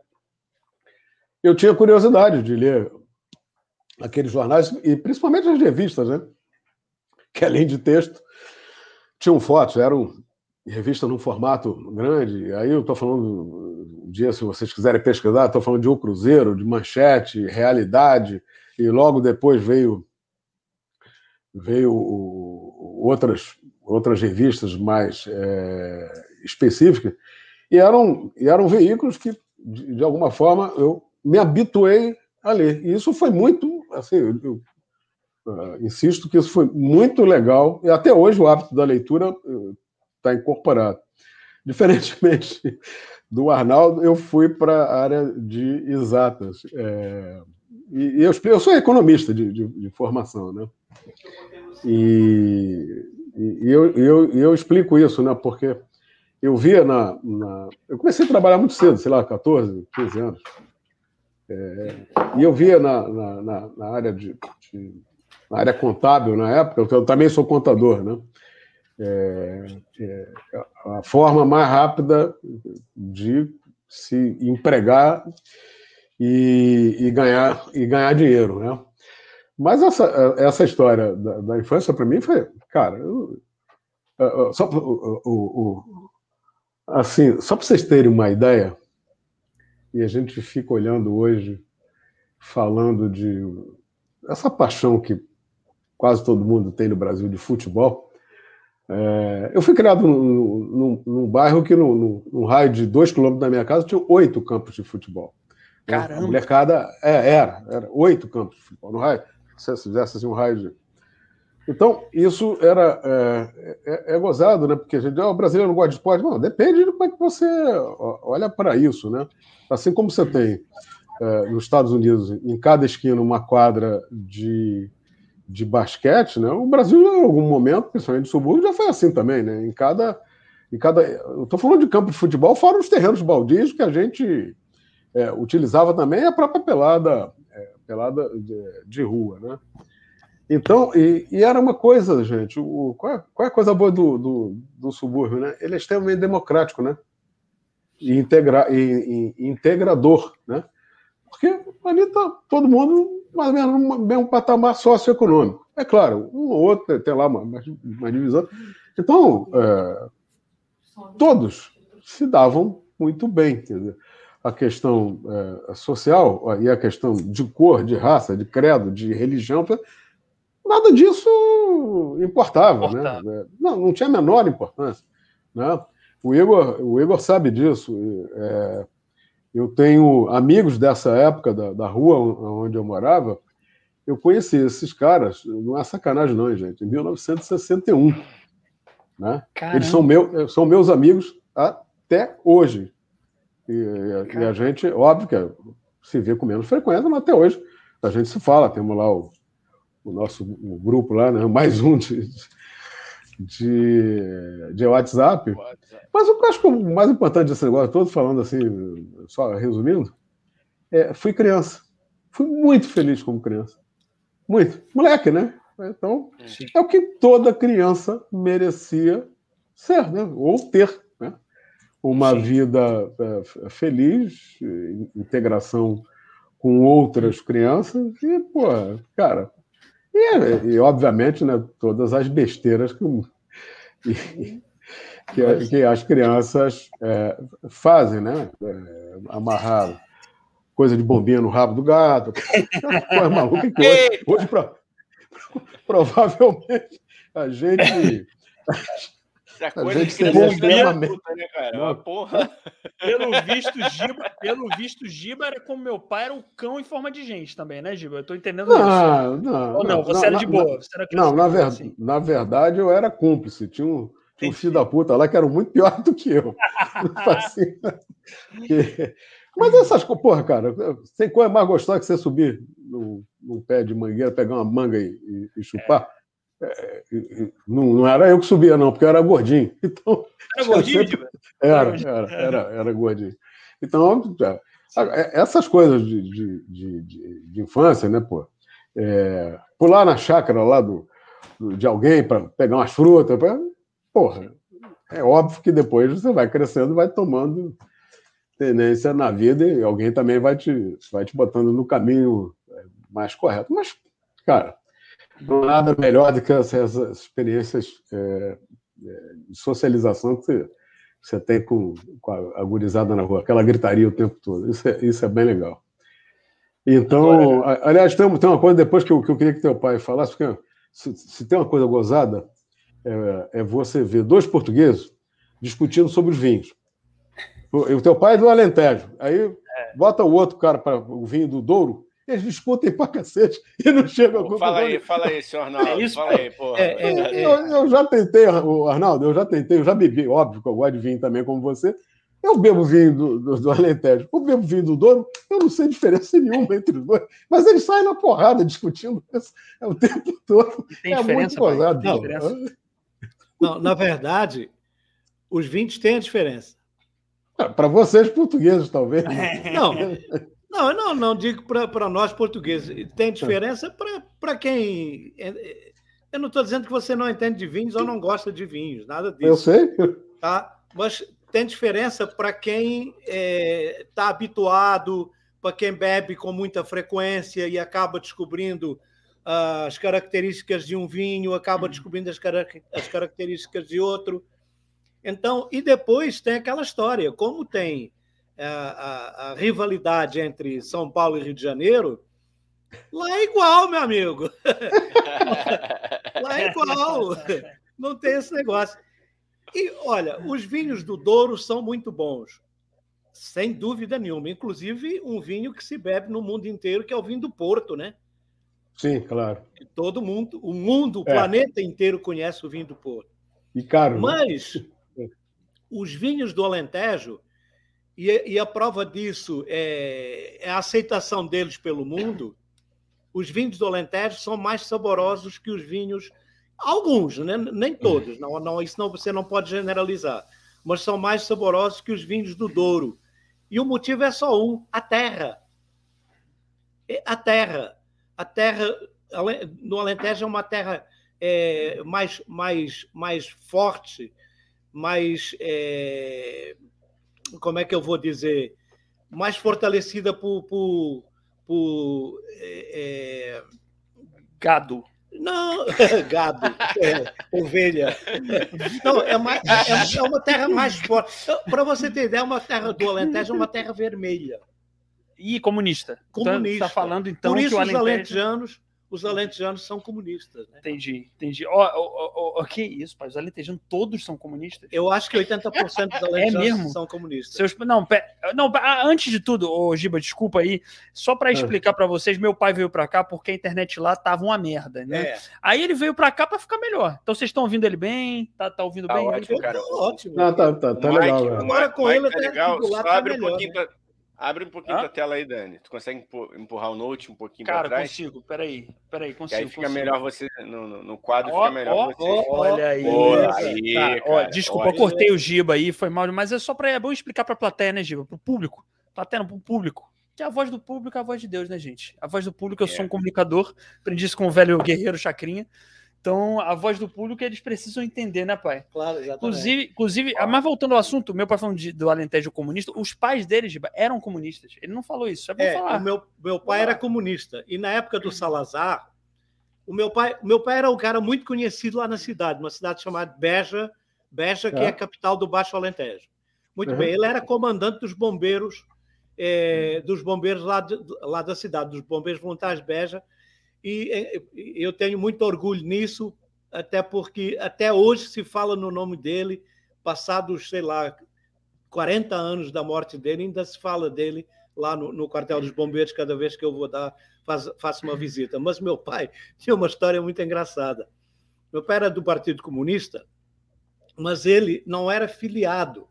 Eu tinha curiosidade de ler aqueles jornais, e principalmente as revistas, né? Que além de texto, tinham fotos, eram revista num formato grande. Aí eu estou falando, um dia, se vocês quiserem pesquisar, estou falando de O Cruzeiro, de Manchete, Realidade, e logo depois veio veio outras outras revistas mais é, específicas e eram e eram veículos que de, de, alguma forma eu me habituei a ler e isso foi muito assim eu, eu uh, insisto que isso foi muito legal e até hoje o hábito da leitura está incorporado. Diferentemente do Arnaldo, eu fui para a área de exatas. É, e, eu, eu, sou economista de, de, de formação, né? E, e eu, eu, eu, explico isso, né? Porque eu via na, na, Eu comecei a trabalhar muito cedo, sei lá, 14, 15 anos. É, e eu via na, na, na área de, de, na área contábil na época, eu também sou contador, né? É, é, a forma mais rápida de se empregar e, e, ganhar, e ganhar dinheiro, né? Mas essa, essa história da, da infância, para mim, foi, cara, eu, só, o, assim, só para vocês terem uma ideia, e a gente fica olhando hoje, falando de essa paixão que quase todo mundo tem no Brasil de futebol, é, eu fui criado num, num, num bairro que, num, num, raio de dois quilômetros da minha casa, tinha oito campos de futebol. Caramba! A molecada, é, era, era oito campos de futebol. No raio, se fizesse assim, um raio de. Então, isso era é, é, é gozado, né? Porque a gente, oh, o brasileiro não gosta de esporte. Não, depende de como é que você olha para isso, né? Assim como você tem é, nos Estados Unidos, em cada esquina, uma quadra de de basquete, né? O Brasil, em algum momento, principalmente no subúrbio, já foi assim também, né? Em cada. Em cada eu estou falando de campo de futebol, fora os terrenos baldios que a gente é, utilizava também, a própria pelada, é, pelada de, de, rua, né? Então, e, e, era uma coisa, gente, o, qual, é, qual é a coisa boa do, do, do, subúrbio, né? Ele é extremamente democrático, né? E, integra, e, e integrador, né? Porque ali está todo mundo mais ou menos no mesmo patamar socioeconômico. É claro, um ou outro tem lá uma, uma divisão. Então, é, todos se davam muito bem. Dizer, a questão é, social e a questão de cor, de raça, de credo, de religião, nada disso importava. Né? É, não, não tinha a menor importância. Né? O, Igor, o Igor sabe disso. É, eu tenho amigos dessa época, da, da rua onde eu morava, eu conheci esses caras, não é sacanagem não, gente, em 1961. Né? Eles são, meu, são meus amigos até hoje. E, e, a gente, óbvio que se vê com menos frequência, mas até hoje a gente se fala. Temos lá o, o nosso o grupo lá, né? mais um de, de, de WhatsApp. Mas o que eu acho que o mais importante desse negócio todo, falando assim, só resumindo, é, fui criança. Fui muito feliz como criança. Muito. Moleque, né? Então, Sim. é o que toda criança merecia ser, né? ou ter. Né? Uma Sim. vida é, feliz, integração com outras crianças, e, pô, cara. E, e obviamente, né, todas as besteiras que, que, que as crianças é, fazem, né? É, amarrar coisa de bombinha no rabo do gato, coisa maluca que hoje, hoje provavelmente a gente. A, a gente seria extremamente. Puta, né, cara? porra. Pelo visto, Giba, pelo visto, Giba era como meu pai, era o cão em forma de gente também, né, Giba? Eu tô entendendo não, isso. Não, Ou não, não, você não, era de boa. Era não, na, ver, assim. na verdade, eu era cúmplice. Tinha um, um filho da puta lá que era muito pior do que eu. assim, que, mas essas coisas, porra, cara, tem coisa mais gostosa que você subir num, num pé de mangueira, pegar uma manga e, e, e chupar. É. É, não, não, era eu que subia, não, porque eu era gordinho. Então, era gordinho? Sempre... Era, era, era, era, gordinho. Então, é, essas coisas de, de, de, de infância, né, pô? É, pular na chácara lá do, de alguém para pegar umas frutas, pra, porra, é óbvio que depois você vai crescendo vai tomando tendência na vida e alguém também vai te, vai te botando no caminho é, mais correto. Mas, cara, nada melhor do que essas experiências é, é, de socialização que você, você tem com, com a, gurizada na rua, aquela gritaria o tempo todo. Isso é, isso é bem legal. Então, Agora... aliás, tem, tem uma coisa depois que eu, que eu queria que teu pai falasse, porque se, se tem uma coisa gozada, é, é você ver dois portugueses discutindo sobre os vinhos. O teu pai é do Alentejo. Aí é. bota o outro cara para o vinho do Douro, eles discutem pra cacete e não chegam a Fala aí, fala aí, senhor Arnaldo. É isso, fala aí, porra. É, é, é, eu, eu, já tentei, Arnaldo, eu já tentei, eu já bebi, óbvio que eu gosto de vinho também, como você. Eu bebo vinho do, do, do Alentejo, eu bebo vinho do Douro, eu não sei diferença nenhuma entre os dois, mas eles saem na porrada discutindo isso é o tempo todo. Tem é muito gozado. Não, não, na verdade, os vinhos têm a diferença. Para vocês portugueses, talvez. Não, não, não, não digo para nós portugueses. Tem diferença para quem. É, é, eu não estou dizendo que você não entende de vinhos ou não gosta de vinhos, nada disso. Eu sei. Tá? Mas tem diferença para quem está é, tá habituado, para quem bebe com muita frequência e acaba descobrindo uh, as características de um vinho, acaba descobrindo as, car as características de outro. Então, e depois tem aquela história, como tem a, a, a, rivalidade entre São Paulo e Rio de Janeiro, lá é igual, meu amigo. lá é igual. Não tem esse negócio. E olha, os vinhos do Douro são muito bons, sem dúvida nenhuma. Inclusive um vinho que se bebe no mundo inteiro, que é o vinho do Porto, né? Sim, claro. todo mundo, o mundo, o é. planeta inteiro conhece o vinho do Porto. E caro. Né? Mas né? os vinhos do Alentejo, e, e a prova disso é, é, a aceitação deles pelo mundo, os vinhos do Alentejo são mais saborosos que os vinhos, alguns, né? nem todos, não, não, isso não, você não pode generalizar, mas são mais saborosos que os vinhos do Douro. E o motivo é só um: a terra. A terra. A terra no Alentejo é uma terra é, mais, mais, mais forte, mais. É, como é que eu vou dizer? mais fortalecida por, por, por é, é gado. Não, gado, é, ovelha. Não, é, uma, é, é uma terra mais forte. Para você ter ideia, uma terra do Alentejo é uma terra vermelha. E comunista. Comunista. Está falando então Por isso que o os Alentejo... alentejanos os alentejanos são comunistas. Né? Entendi, entendi. Ó, ó, ó, ó, que isso, pai? Os alentejanos todos são comunistas? Eu acho que 80% dos alentejanos É mesmo? são comunistas. Seus... Não, pe- não, ah, antes de tudo, ô Giba, desculpa aí, só para explicar para vocês, meu pai veio para cá porque a internet lá tava uma merda, né? É, Aí ele veio para cá para ficar melhor. Então vocês estão ouvindo ele bem? Tá, tá ouvindo Tá bem? ótimo, cara. ótimo. Não, tá, tá, tá Mike- legal. né? Agora Mike- com Mike ele tá até legal. aqui do lado Só tá abre um melhor, pouquinho né? tua- Abre um pouquinho Hã? da tela aí, Dani. Tu consegue empu- empurrar o note um pouquinho Cara, para trás? consigo, peraí, peraí, Que consigo. aí fica consigo. melhor você. No, no- no quadro Ó, fica melhor ó, você. ó, Olha aí. Boa, Tá, aí, ó, cara, desculpa, olha. eu cortei o Giba aí, foi mal, mas é só para é bom explicar para a plateia, né, Giba? Para o público. Plateia, para o público. Que a voz do público é a voz de Deus, né, gente? A voz do público, eu sou É. um comunicador, aprendi isso com o velho guerreiro Chacrinha. Então, a voz do público eles precisam entender, né, pai? Claro, exatamente. Inclusive, inclusive ah, mas voltando ao assunto, meu pai falando de- do Alentejo comunista, os pais deles eram comunistas. Ele não falou isso, é bom É, falar. o meu, meu pai era comunista. E na época do Salazar, o meu pai, o meu pai era um cara muito conhecido lá na cidade, uma cidade chamada Beja, Beja, que É. é a capital do Baixo Alentejo. Muito Uhum. bem, ele era comandante dos bombeiros, eh, dos bombeiros lá, de- lá da cidade, dos bombeiros voluntários Beja. E eh, eu tenho muito orgulho nisso, até porque até hoje se fala no nome dele, passados, sei lá, 40 anos da morte dele, ainda se fala dele lá no, no quartel dos bombeiros cada vez que eu vou dar, faz, faço uma visita. Mas meu pai tinha uma história muito engraçada. Meu pai era do Partido Comunista, mas ele não era filiado,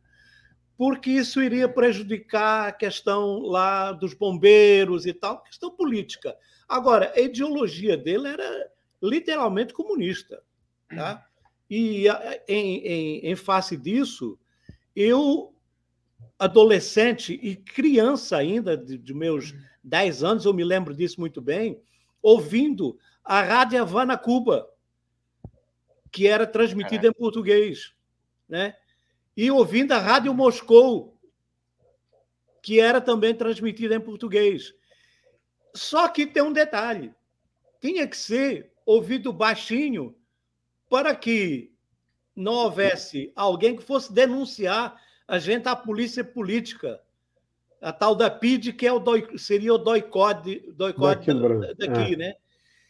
porque isso iria prejudicar a questão lá dos bombeiros e tal, questão política. Agora, a ideologia dele era literalmente comunista. Tá? E em, em, em face disso, eu, adolescente e criança ainda, de, de meus 10 anos, eu me lembro disso muito bem, ouvindo a Rádio Havana Cuba, que era transmitida em português, né? E ouvindo a Rádio Moscou, que era também transmitida em português. Só que tem um detalhe: tinha que ser ouvido baixinho para que não houvesse alguém que fosse denunciar a gente à polícia política, a tal da PID, que é o doi, seria o doicode, doicode Daqui daqui, É. né?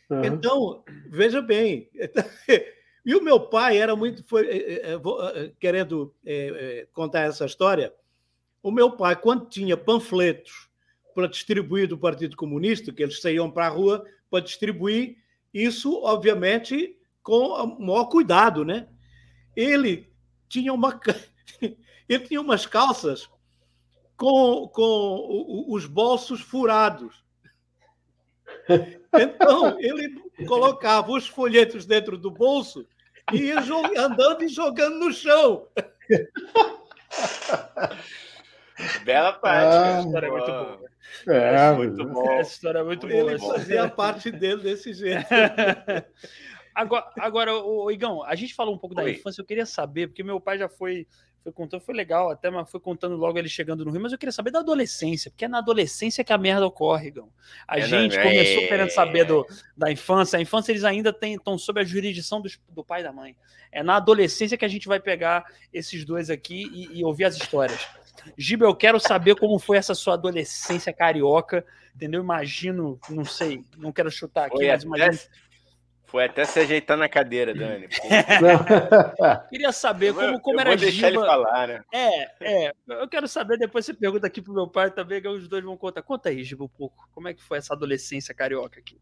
Uhum. Então, veja bem. E o meu pai era muito. Foi, eh, eh, eh, querendo contar essa história, o meu pai, quando tinha panfletos para distribuir do Partido Comunista, que eles saíam para a rua para distribuir, isso, obviamente, com o maior cuidado, né? Ele tinha uma. Ele tinha umas calças com, com os bolsos furados. Então, ele colocava os folhetos dentro do bolso e ia andando e jogando no chão. Bela Ah, tática. Essa história é muito boa. É, muito bom. Essa história é muito boa. Ele fazia a parte dele desse jeito. Agora, agora o Igão, a gente falou um pouco da Oi. infância, eu queria saber, porque meu pai já foi, foi contando, foi legal até, mas foi contando logo ele chegando no Rio, mas eu queria saber da adolescência, porque é na adolescência que a merda ocorre, Igão. A É, gente não, começou é. querendo saber do, da infância, a infância eles ainda estão sob a jurisdição dos- do, pai e da mãe. É na adolescência que a gente vai pegar esses dois aqui e, e ouvir as histórias. Giba, eu quero saber como foi essa sua adolescência carioca, entendeu? Imagino, não sei, não quero chutar aqui, Foi mas até, imagino foi até se ajeitar na cadeira, Dani. Queria saber eu como, como eu era vou deixar Giba. ele falar, né? É, é. Eu quero saber, depois você pergunta aqui pro meu pai também, que os dois vão contar. Conta aí, Giba, um pouco. Como é que foi essa adolescência carioca aqui?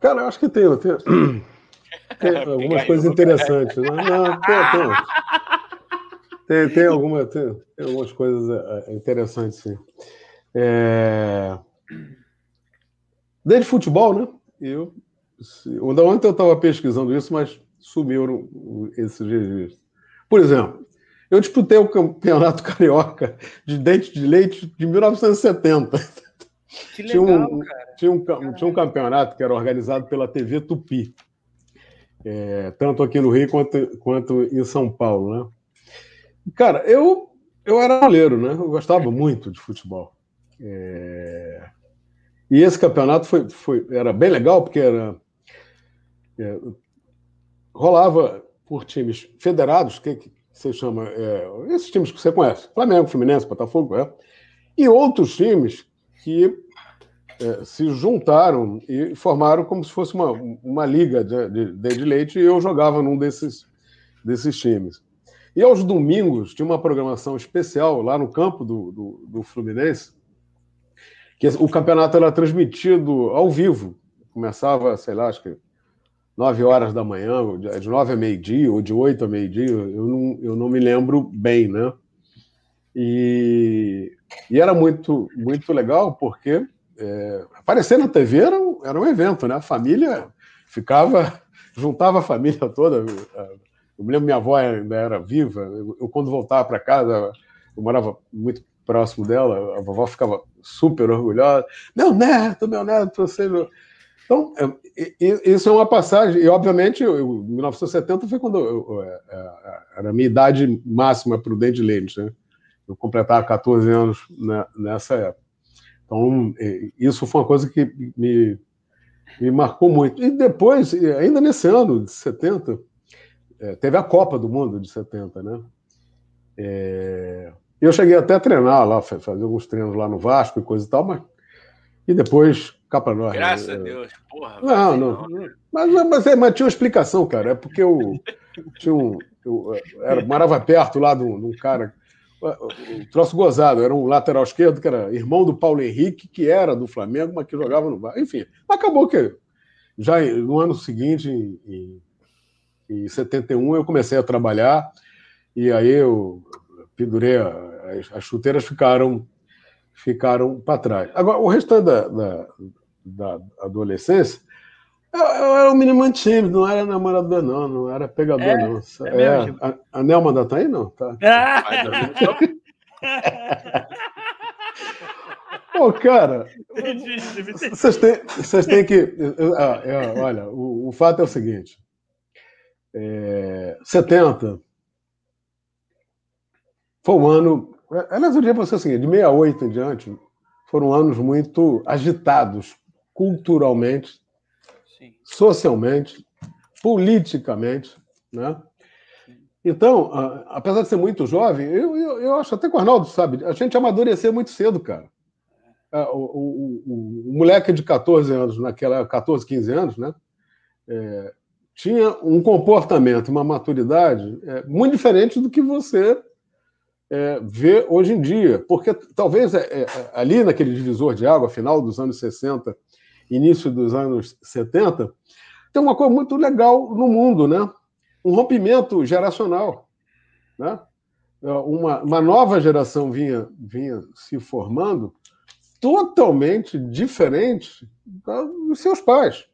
Cara, eu acho que tem, tem, tem algumas coisas interessantes. Né? Não, tem, tem, tem, tem, alguma, tem, tem algumas coisas é, interessantes, sim. É... Desde futebol, né? Eu, se- ontem eu estava pesquisando isso, mas sumiram esses registros. Por exemplo, eu disputei o campeonato carioca de dente de leite de 1970. Que Tinha legal, um- cara. Tinha um, tinha um campeonato que era organizado pela TV Tupi, é, tanto aqui no Rio quanto, quanto em São Paulo, né? Cara, eu eu era goleiro, né? Eu gostava muito de futebol. É... E esse campeonato foi, foi, era bem legal, porque era, é, rolava por times federados, que, que você chama, é, esses times que você conhece, Flamengo, Fluminense, Botafogo, é, e outros times que é, se juntaram e formaram como se fosse uma, uma liga de, de, de leite, e eu jogava num desses, desses times. E aos domingos tinha uma programação especial lá no campo do, do, do Fluminense, que o campeonato era transmitido ao vivo. Começava, sei lá, acho que 9 horas da manhã, de 9 a meio-dia, ou de 8 a meio-dia, eu não, eu não me lembro bem, né? E, e era muito, muito legal, porque é, aparecer na TV era um, era um evento, né? A família ficava, juntava a família toda, eu me lembro minha avó ainda era viva. Eu, eu quando voltava para casa, eu morava muito próximo dela, a vovó ficava super orgulhosa. Meu neto, meu neto, você. Então, é, isso é uma passagem. E, obviamente, eu, 1970 foi quando eu, é, é, era a minha idade máxima para o Dente Lênis. Né? Eu completava 14 anos né, nessa época. Então, isso foi uma coisa que me, me marcou muito. E depois, ainda nesse ano de 70, é, teve a Copa do Mundo de 70, né? É, eu cheguei até a treinar lá, fazer alguns treinos lá no Vasco e coisa e tal, mas. E depois, cá para nós. Graças é, a Deus, porra. Não, não. não mas, mas, é, mas, tinha uma explicação, cara. É porque eu. Tinha um, eu era, morava perto lá de um, cara. O troço gozado, era um lateral esquerdo que era irmão do Paulo Henrique, que era do Flamengo, mas que jogava no Vasco. Enfim, acabou que já no ano seguinte, em, em 71 eu comecei a trabalhar e aí eu pendurei, as, as chuteiras ficaram ficaram para trás. Agora, o restante da, da, da adolescência, eu, eu, era um menino tímido, não era namorador, não, não era pegador, é, não. É, é a, a Nelma ainda tá aí, não? Tá. Pô, cara, vocês têm, vocês têm que. Ah, é, olha, o, o fato é o seguinte: é, 70 foi um ano. Aliás, eu diria para você assim, de 68 em diante, foram anos muito agitados culturalmente, Sim. socialmente, politicamente. Né? Então, apesar de ser muito jovem, eu, eu, eu acho, até que o Arnaldo sabe, a gente amadureceu muito cedo, cara. É, o, o, o, o moleque de 14 anos, naquela 14, 15 anos, né? É, tinha um comportamento, uma maturidade é, muito diferente do que você é, vê hoje em dia. Porque talvez é, é, ali naquele divisor de água, final dos anos 60, início dos anos 70, tem uma coisa muito legal no mundo, né? Um rompimento geracional. Né? É, uma, uma nova geração vinha, vinha se formando totalmente diferente dos seus pais.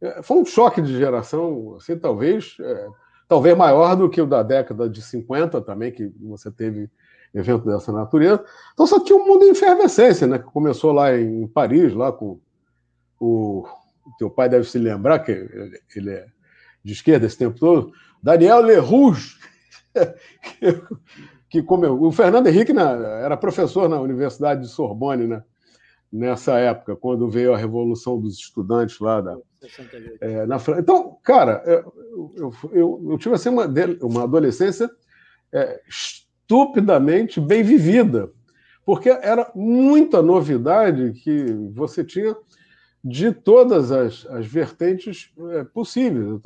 É, foi um choque de geração, assim, talvez, é, talvez maior do que o da década de 50 também, que você teve evento dessa natureza. Então, só o um mundo em efervescência, né? Que começou lá em Paris, lá com o, o teu pai deve se lembrar que ele é de esquerda esse tempo todo, Daniel Lerouge, que, como o Fernando Henrique era professor na Universidade de Sorbonne, né? nessa época, quando veio a Revolução dos Estudantes lá da, é, na França. Então, cara, eu, eu, eu, eu tive assim, uma, uma adolescência é, estupidamente bem vivida, porque era muita novidade que você tinha de todas as, as vertentes é, possíveis.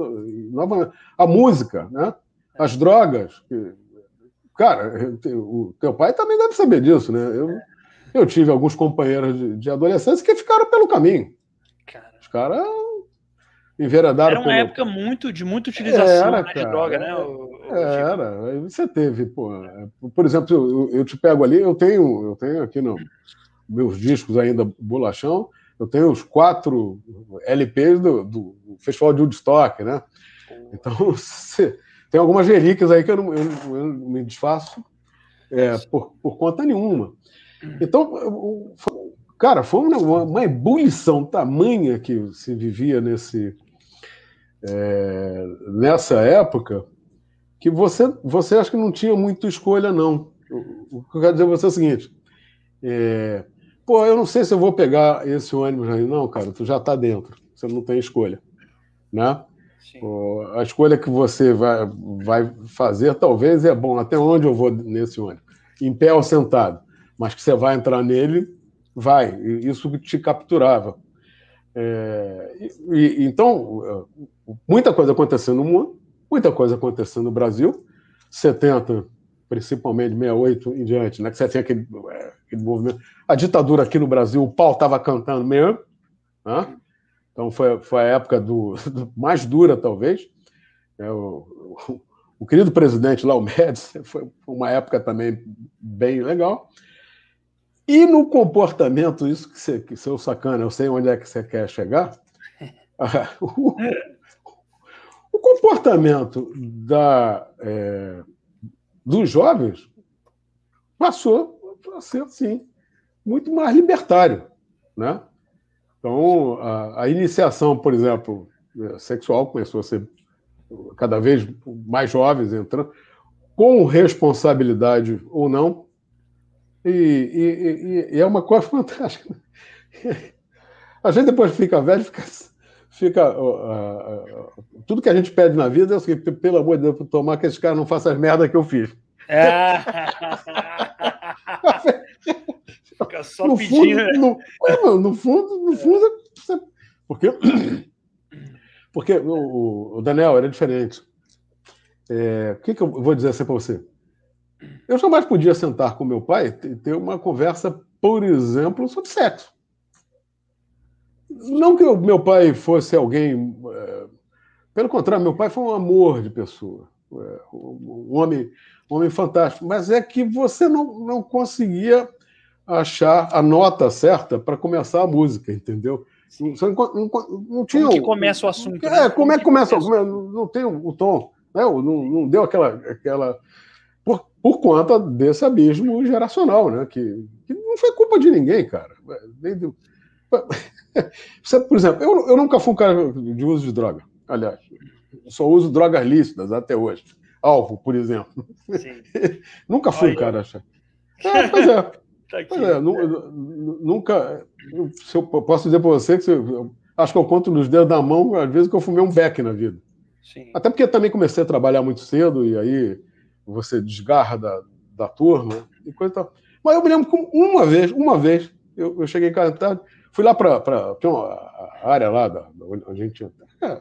A música, né? as drogas. Cara, o teu pai também deve saber disso, né? Eu, eu tive alguns companheiros de, de adolescência que ficaram pelo caminho. Cara. Os caras enveredaram. Era uma pelo... época muito de muita utilização era, né, de droga, né? O, o era. Você teve, pô. Por exemplo, eu, eu, te pego ali, eu tenho, eu tenho aqui no meus discos ainda bolachão, eu tenho os quatro LPs do, do Festival de Woodstock, né? Então, você, tem algumas relíquias aí que eu não, eu, eu não me desfaço é, por, por conta nenhuma. Então, cara, foi uma, uma ebulição tamanha que se vivia nesse, é, nessa época que você, você acha que não tinha muita escolha, não. o, que eu quero dizer para você é o seguinte: é, pô, eu não sei se eu vou pegar esse ônibus aí. Não, cara, tu já está dentro, você não tem escolha. Né? Pô, a escolha que você vai, vai fazer talvez é bom, até onde eu vou nesse ônibus? Em pé ou sentado? Mas que você vai entrar nele, vai. Isso te capturava. É, e, então, muita coisa acontecendo no mundo, muita coisa acontecendo no Brasil. 70, principalmente 68 em diante, né? que você tinha aquele, é, aquele movimento. A ditadura aqui no Brasil, o pau estava cantando mesmo. Né? Então, foi, foi a época do, do mais dura, talvez. É, o, o, o, querido presidente lá, o Médici, foi uma época também bem legal. E no comportamento, isso que você, que seu sacana, eu sei onde é que você quer chegar. o, o, comportamento da, é, dos jovens passou a ser, assim, muito mais libertário. Né? Então, a, a iniciação, por exemplo, sexual começou a ser cada vez mais jovens entrando, com responsabilidade ou não, e, e, e, é uma coisa fantástica. A gente depois fica velho, fica. Fica uh, uh, tudo que a gente pede na vida é o seguinte: pelo amor de Deus, tomar que esses caras não façam as merdas que eu fiz. É. fica só no pedindo. Fundo, no, é, no fundo, no fundo, porque, porque o, o Daniel era diferente. É, o que, que eu vou dizer assim para você? Eu jamais podia sentar com meu pai e ter uma conversa, por exemplo, sobre sexo. Não que o meu pai fosse alguém. É, pelo contrário, meu pai foi um amor de pessoa, é, um homem, um homem fantástico. Mas é que você não, não conseguia achar a nota certa para começar a música, entendeu? Não, não, não tinha. Como que começa o assunto? É, né? como, como é que começa? começa? Não, não tem o tom. Né? Não, não deu aquela, aquela por, por conta desse abismo geracional, né? Que, que não foi culpa de ninguém, cara. Você, por exemplo, eu, eu nunca fui um cara de uso de droga. Aliás, só uso drogas lícitas até hoje. Alvo, por exemplo. nunca fui um cara. É, pois é. Tá pois é, nunca. Se eu posso dizer para você que eu, acho que eu conto nos dedos da mão, às vezes, que eu fumei um beck na vida. Sim. Até porque também comecei a trabalhar muito cedo e aí você desgarra da, da turma e coisa tal. Mas eu me lembro que uma vez, uma vez, eu, eu cheguei em casa tarde, fui lá para a área lá, da, onde a gente. É,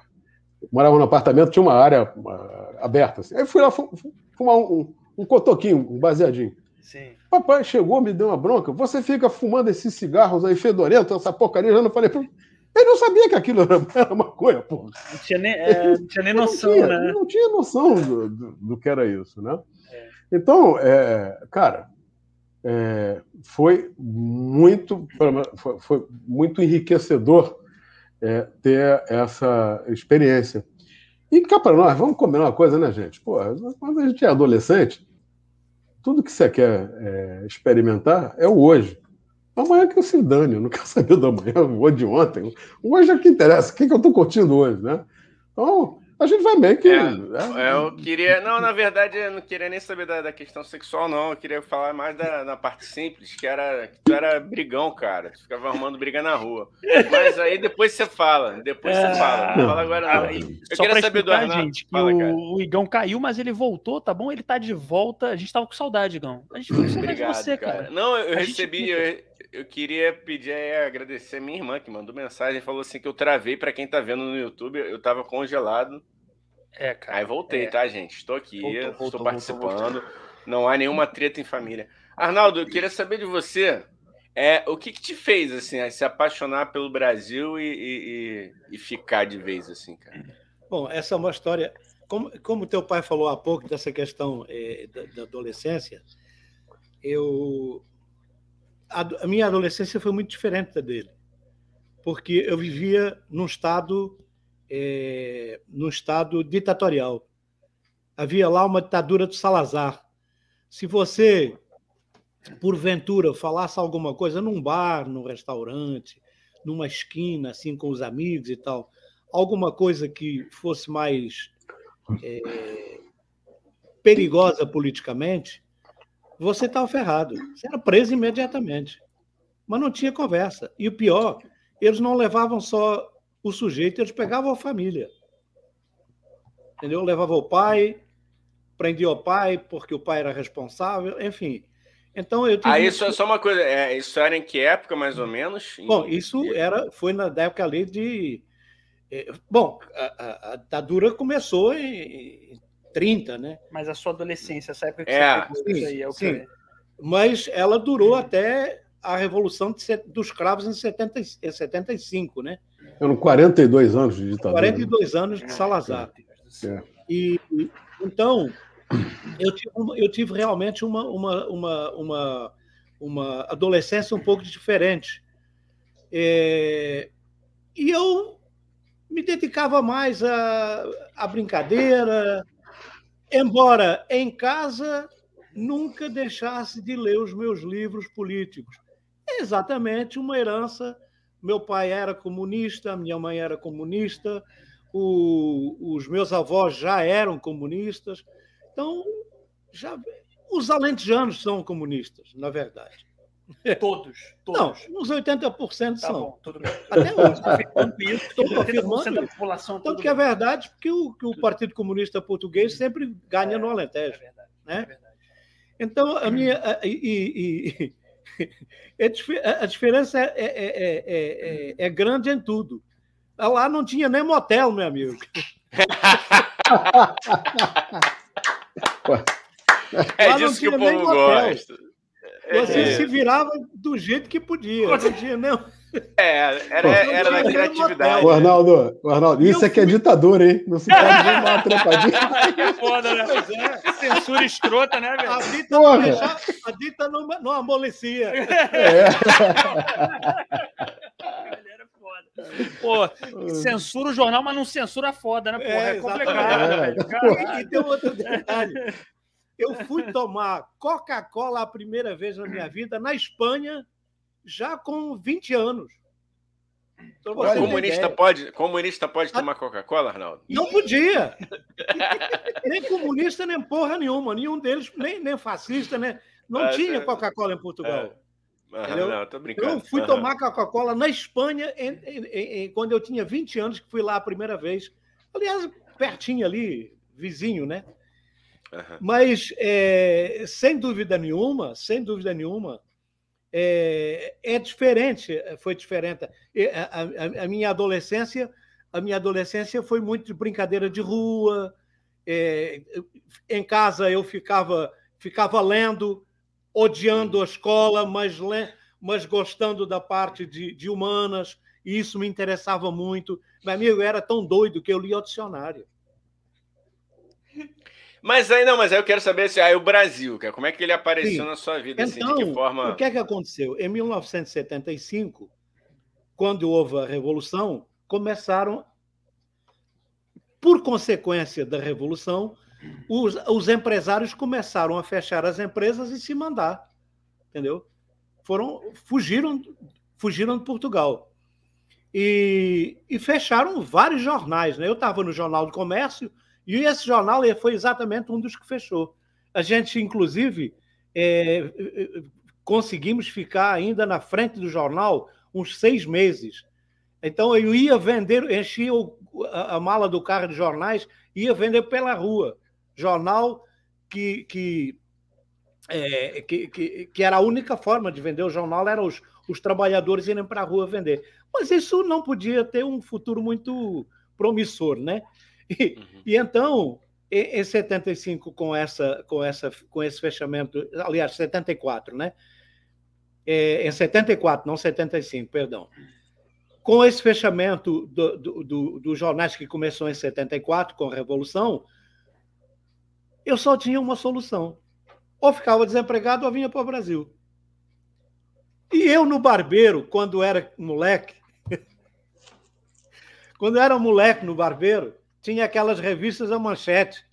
morava no apartamento, tinha uma área uma, aberta. Assim. Aí fui lá fumar um, um, um cotoquinho, um baseadinho. Sim. Papai chegou, me deu uma bronca. Você fica fumando esses cigarros aí fedorentos, essa porcaria. Eu não falei, ele não sabia que aquilo era, era maconha, porra. Não tinha nem, é, não tinha nem noção, não tinha, né? Não tinha noção do, do, do que era isso, né? É. Então, é, cara, é, foi muito foi, foi muito enriquecedor é, ter essa experiência. E cá para nós, vamos combinar uma coisa, né, gente? Pô, quando a gente é adolescente, tudo que você quer é, experimentar é o hoje. Amanhã que eu se dane, eu não quero saber do amanhã, ou de ontem. Hoje é que interessa, o que, que eu estou curtindo hoje, né? Então, a gente vai bem que. É, é, eu queria. Não, na verdade, eu não queria nem saber da, da questão sexual, não. Eu queria falar mais da, da, parte simples, que era que tu era brigão, cara. Tu ficava arrumando briga na rua. Mas aí depois você fala. Depois você fala. Não fala agora, não. Eu Só queria saber do Arnaldo. gente, que fala, o, o, Igão caiu, mas ele voltou, tá bom? Ele tá de volta. A gente tava com saudade, Igão. A gente ficou com saudade Obrigado, de você, cara. cara. Não, eu a recebi. Gente... Eu eu queria pedir aí, agradecer a minha irmã que mandou mensagem, falou assim que eu travei para quem tá vendo no YouTube, eu tava congelado. É, cara. Aí voltei, é. tá, gente? Estou aqui, voltou, voltou, estou participando. Voltou, Não há nenhuma treta em família. Arnaldo, eu queria saber de você, é, o que, que te fez assim, se apaixonar pelo Brasil e, e, e, ficar de vez assim, cara? Bom, essa é uma história. Como, como teu pai falou há pouco dessa questão é, da, da adolescência, eu a, minha adolescência foi muito diferente da dele, porque eu vivia num estado, é, num estado ditatorial. Havia lá uma ditadura do Salazar. Se você, porventura, falasse alguma coisa num bar, num restaurante, numa esquina, assim, com os amigos e tal, alguma coisa que fosse mais é, perigosa politicamente, você estava ferrado. Você era preso imediatamente. Mas não tinha conversa. E o pior, eles não levavam só o sujeito, eles pegavam a família. Entendeu? Levava o pai, prendia o pai porque o pai era responsável, enfim. Então eu. Ah, isso é só uma coisa. É, isso era em que época, mais ou menos? Bom, isso era, foi na época ali de. É, bom, a, a, ditadura começou em, 30, né? Mas a sua adolescência, essa época que é, você pegou, sim, aí, é o sim. Mas ela durou até a Revolução de, dos Cravos em, 70, em 75, né? Eram 42 anos de ditadura. 42 anos de Salazar. É. E, então, eu tive, eu tive realmente uma, uma, uma, uma, uma adolescência um pouco diferente. É, e eu me dedicava mais à, à brincadeira, embora em casa nunca deixasse de ler os meus livros políticos. Exatamente uma herança. Meu pai era comunista, minha mãe era comunista, o, os meus avós já eram comunistas. Então, já, os alentejanos são comunistas, na verdade. Todos, todos. Não, uns 80% tá são. Bom, tudo bem. Até hoje. Estou confirmando. População, Tanto que é verdade, porque o, que o Partido Comunista Português sempre ganha é, no Alentejo. É verdade, né? é verdade. Então, a minha. E, e, a diferença é, é, é, é, grande em tudo. Lá não tinha nem motel, meu amigo. é disso que o povo gosta. Você é. se virava do jeito que podia. Não tinha nem... É, era, era da criatividade. O Arnaldo, o Arnaldo isso aqui é ditadura, hein? Não se pode ver uma trepadinha. É foda, né? É. Censura escrota, né, velho? A dita, não, deixava, a dita não, não amolecia. É. Pô, censura o jornal, mas não censura foda, né? Porra, é, é complicado, é. velho. E tem outro detalhe. Eu fui tomar Coca-Cola a primeira vez na minha vida na Espanha, já com 20 anos. Então, comunista pode, comunista pode tomar Coca-Cola, Arnaldo? Não podia. nem comunista, nem porra nenhuma. Nenhum deles, nem, nem fascista, né? Não Mas, tinha é... Coca-Cola em Portugal. É. não, tô brincando. Eu fui tomar Coca-Cola na Espanha em, em, em, quando eu tinha 20 anos, que fui lá a primeira vez. Aliás, pertinho ali, vizinho, né? Mas, é, sem dúvida nenhuma, sem dúvida nenhuma, é, é diferente, foi diferente. A, a, a, minha adolescência, a minha adolescência foi muito de brincadeira de rua. É, em casa eu ficava, ficava lendo, odiando a escola, mas, mas gostando da parte de, de humanas, e isso me interessava muito. Meu amigo, era tão doido que eu lia o dicionário. Mas aí não, mas aí eu quero saber se aí o Brasil, como é que ele apareceu Sim. na sua vida, então, assim, de que então, forma? O que é que aconteceu? Em 1975, quando houve a revolução, começaram por consequência da revolução, os, os empresários começaram a fechar as empresas e se mandar, entendeu? Foram fugiram fugiram de Portugal. E, e fecharam vários jornais. Né? Eu estava no Jornal do Comércio, e esse jornal foi exatamente um dos que fechou. A gente, inclusive, é, conseguimos ficar ainda na frente do jornal uns seis meses. Então, eu ia vender, enchia a, mala do carro de jornais, ia vender pela rua. Jornal que, que, é, que, que, que, era a única forma de vender o jornal, era os, os trabalhadores irem para a rua vender. Mas isso não podia ter um futuro muito promissor, né? E, uhum. e então, em, em 75, com, essa, com, essa, com esse fechamento, aliás, 74, né? É, em 74, não 75, perdão. Com esse fechamento dos do, do, do jornais que começou em 74, com a Revolução, eu só tinha uma solução. Ou ficava desempregado ou vinha para o Brasil. E eu, no barbeiro, quando era moleque, quando era moleque no barbeiro, tinha aquelas revistas a manchete.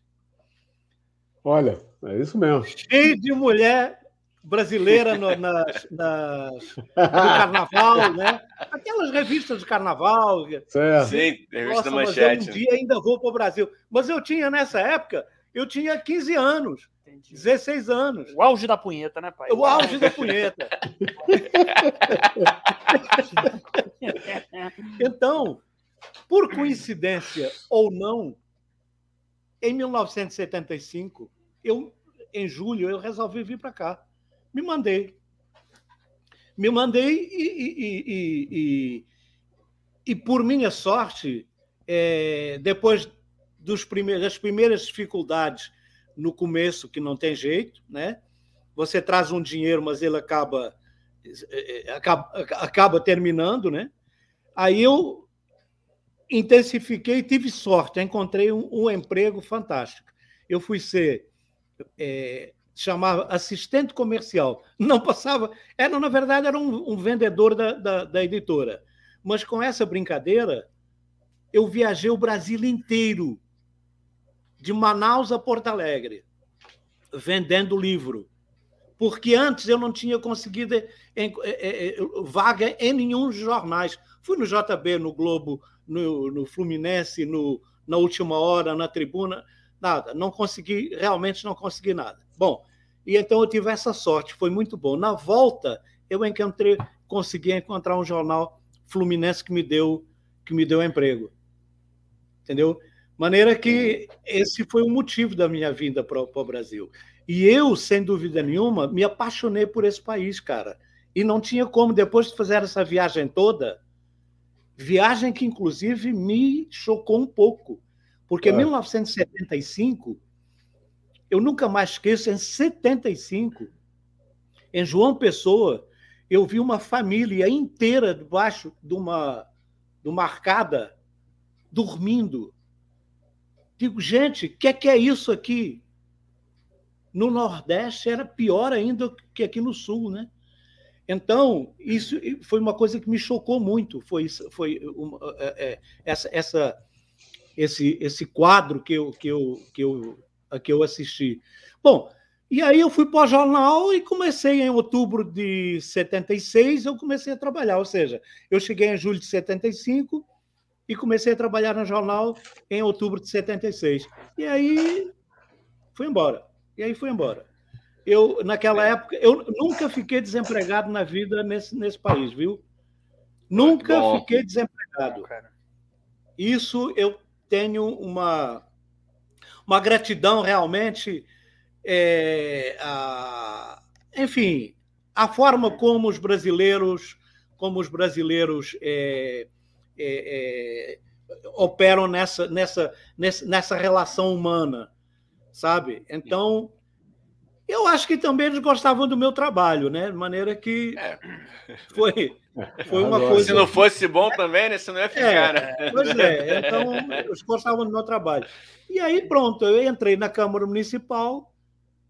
Olha, é isso mesmo. Cheio de mulher brasileira no, nas, nas, no carnaval, né? Aquelas revistas de carnaval. Certo. Sim, revista Nossa, manchete. Mas eu um dia ainda vou para o Brasil. Mas eu tinha, nessa época, eu tinha 15 anos. Entendi. 16 anos. O auge da punheta, né, pai? O auge da punheta. então, por coincidência ou não, em 1975, eu, em julho, eu resolvi vir para cá. Me mandei. Me mandei e, e, e, e, por minha sorte, é, depois dos primeiros, das primeiras dificuldades no começo, que não tem jeito, né? Você traz um dinheiro, mas ele acaba, é, é, acaba, acaba terminando, né? Aí eu intensifiquei tive sorte, encontrei um, um, emprego fantástico. Eu fui ser é, chamava assistente comercial. Não passava, era na verdade era um, um vendedor da, da, da, editora. Mas com essa brincadeira, eu viajei o Brasil inteiro, de Manaus a Porto Alegre, vendendo livro. Porque antes eu não tinha conseguido em, em, em, vaga em nenhum jornais. Fui no JB, no Globo, no, no Fluminense, no, na última hora, na tribuna, nada. Não consegui, realmente não consegui nada. Bom, e então eu tive essa sorte, foi muito bom. Na volta, eu encontrei, consegui encontrar um jornal fluminense que me deu que me deu emprego. Entendeu? Maneira que esse foi o motivo da minha vinda para o Brasil. E eu, sem dúvida nenhuma, me apaixonei por esse país, cara. E não tinha como, depois de fazer essa viagem toda, viagem que inclusive me chocou um pouco, porque em 1975 eu nunca mais esqueço, em 75, em João Pessoa, eu vi uma família inteira debaixo de uma, de uma arcada, dormindo. Digo, gente, o que, é que é isso aqui? No Nordeste era pior ainda que aqui no Sul, né? Então, isso foi uma coisa que me chocou muito. Foi, foi uma, é, é, essa, essa, esse, esse quadro que eu, que eu, que eu que eu assisti. Bom, e aí eu fui para o jornal e comecei em outubro de 76, eu comecei a trabalhar, ou seja, eu cheguei em julho de 75 e comecei a trabalhar no jornal em outubro de 76. E aí fui embora. E aí fui embora. Eu naquela época eu nunca fiquei desempregado na vida nesse, nesse país, viu? Nunca fiquei desempregado. Isso eu tenho uma uma gratidão realmente. É, a, enfim, a forma como os brasileiros, como os brasileiros é, é, é operam nessa, nessa, nessa relação humana, sabe? Então, eu acho que também eles gostavam do meu trabalho, né? De maneira que é. foi, foi uma coisa. Se não fosse bom também, né? Você não ia ficar, é, né? Pois é, então eles gostavam do meu trabalho. E aí, pronto, eu entrei na Câmara Municipal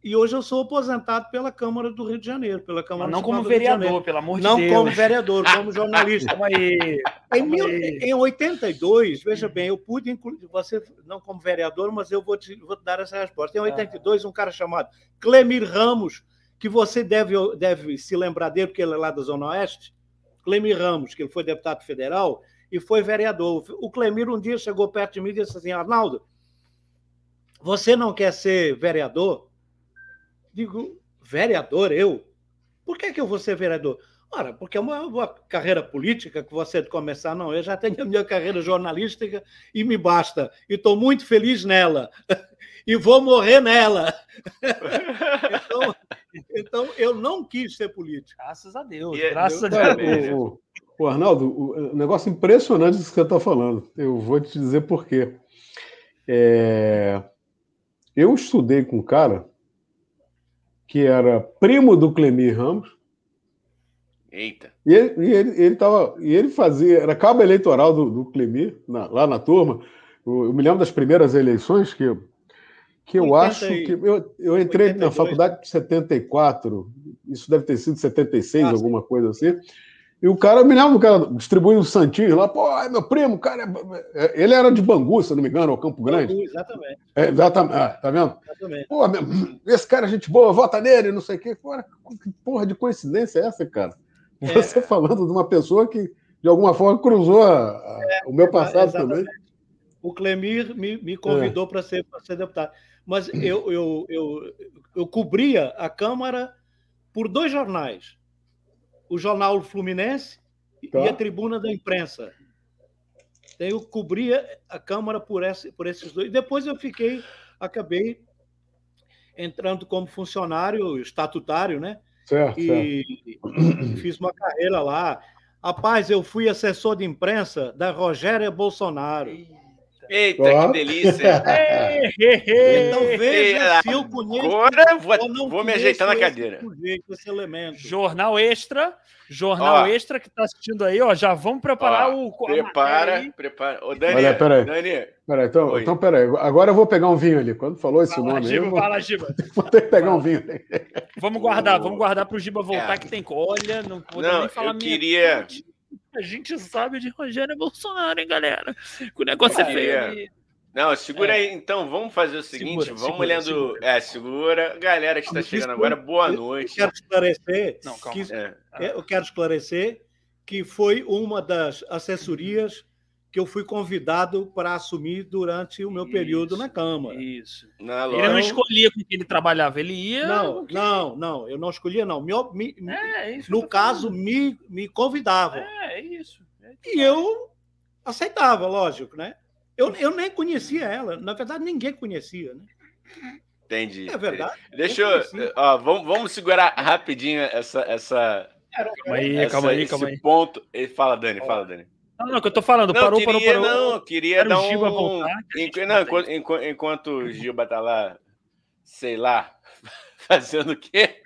e hoje eu sou aposentado pela Câmara do Rio de Janeiro, pela Câmara Mas não como vereador, pelo amor de não Deus. Não como vereador, como jornalista. Calma aí. Em, mil, em 82, veja bem, eu pude incluir, você não como vereador, mas eu vou te, vou te dar essa resposta. Em 82, um cara chamado Clemir Ramos, que você deve, deve se lembrar dele, porque ele é lá da Zona Oeste, Clemir Ramos, que ele foi deputado federal e foi vereador. O Clemir um dia chegou perto de mim e disse assim, Arnaldo, você não quer ser vereador? Digo, vereador, eu? Por que, que eu vou ser vereador? Ora, porque é uma, uma, carreira política que você de começar, não. Eu já tenho a minha carreira jornalística e me basta. E estou muito feliz nela. e vou morrer nela. então, então, eu não quis ser político. Graças a Deus. E, graças Deus, a Deus. O, o, o, Arnaldo, o, negócio impressionante que você está falando. Eu vou te dizer por quê. É, eu estudei com um cara que era primo do Clemir Ramos. Eita. E ele, e ele, ele, tava, e ele fazia, era cabo eleitoral do, do Clemir, na, lá na turma. Eu, eu, me lembro das primeiras eleições que, que eu acho que. Eu, eu entrei 82. na faculdade em 74, isso deve ter sido 76, ah, alguma coisa assim. E o cara, me lembro do cara distribuindo santinhos lá, pô, é meu primo, cara. É... é ele era de Bangu, se não me engano, ao Campo Grande. Bangu, exatamente. É, exatamente. Ah, tá vendo? Exatamente. Pô, esse cara é gente boa, vota nele, não sei o quê. Porra, que porra de coincidência é essa, cara? É. Você é. falando de uma pessoa que, de alguma forma, cruzou a, a, o meu passado também. o Clemir me, me convidou para ser, ser deputado. Mas eu, eu, eu, eu cobria a Câmara por dois jornais: o Jornal Fluminense tá. e a Tribuna da Imprensa. Então, eu cobria a Câmara por, esse, por esses dois. Depois eu fiquei, acabei entrando como funcionário estatutário, né? Certo, e certo. fiz uma carreira lá. Rapaz, eu fui assessor de imprensa da Rogéria Bolsonaro. Eita, oh. que delícia! então veja se eu conheço. Agora vou, vou me ajeitar na cadeira. Sujeito, esse elemento. Jornal Extra, jornal ó, extra que está assistindo aí, ó. Já vamos preparar ó, o. Prepara, prepara. Ô, Dani, Olha, peraí. Dani. Peraí, então, então, peraí. Agora eu vou pegar um vinho ali. Quando falou esse fala, nome. Giba, aí, vou... Fala, Giba. Vou ter que pegar um vinho. Vamos guardar, vamos guardar para o Giba voltar, é. que tem. Olha, não vou não, nem falar eu queria. Minha... A gente sabe de Rogério Bolsonaro, hein, galera? Que o negócio é feio. Não, segura é. aí. Então, vamos fazer o seguinte: segura, vamos segura, lendo. Segura. É, segura. Galera que está chegando agora, boa noite. Eu quero esclarecer. Não, calma. Que, é. Eu quero esclarecer que foi uma das assessorias que eu fui convidado para assumir durante o meu isso, período na Câmara. Isso. Na ele não escolhia com quem ele trabalhava, ele ia. Não, não, não, eu não escolhia, não. Me, me, é, é isso no caso, me, me convidavam. É, é isso. É e eu aceitava, lógico, né? Eu, eu nem conhecia ela. Na verdade, ninguém conhecia, né? Entendi. É verdade. Deixa eu. Ó, vamos, vamos segurar rapidinho essa. essa calma aí, essa, calma aí, calma aí. ponto. Fala, Dani, fala, Dani. Não, não, que eu tô falando, não, parou, queria, parou, parou. Não, queria dar um. Voltar, não, enquanto, enquanto o Gilba tá lá, sei lá, Fazendo o quê?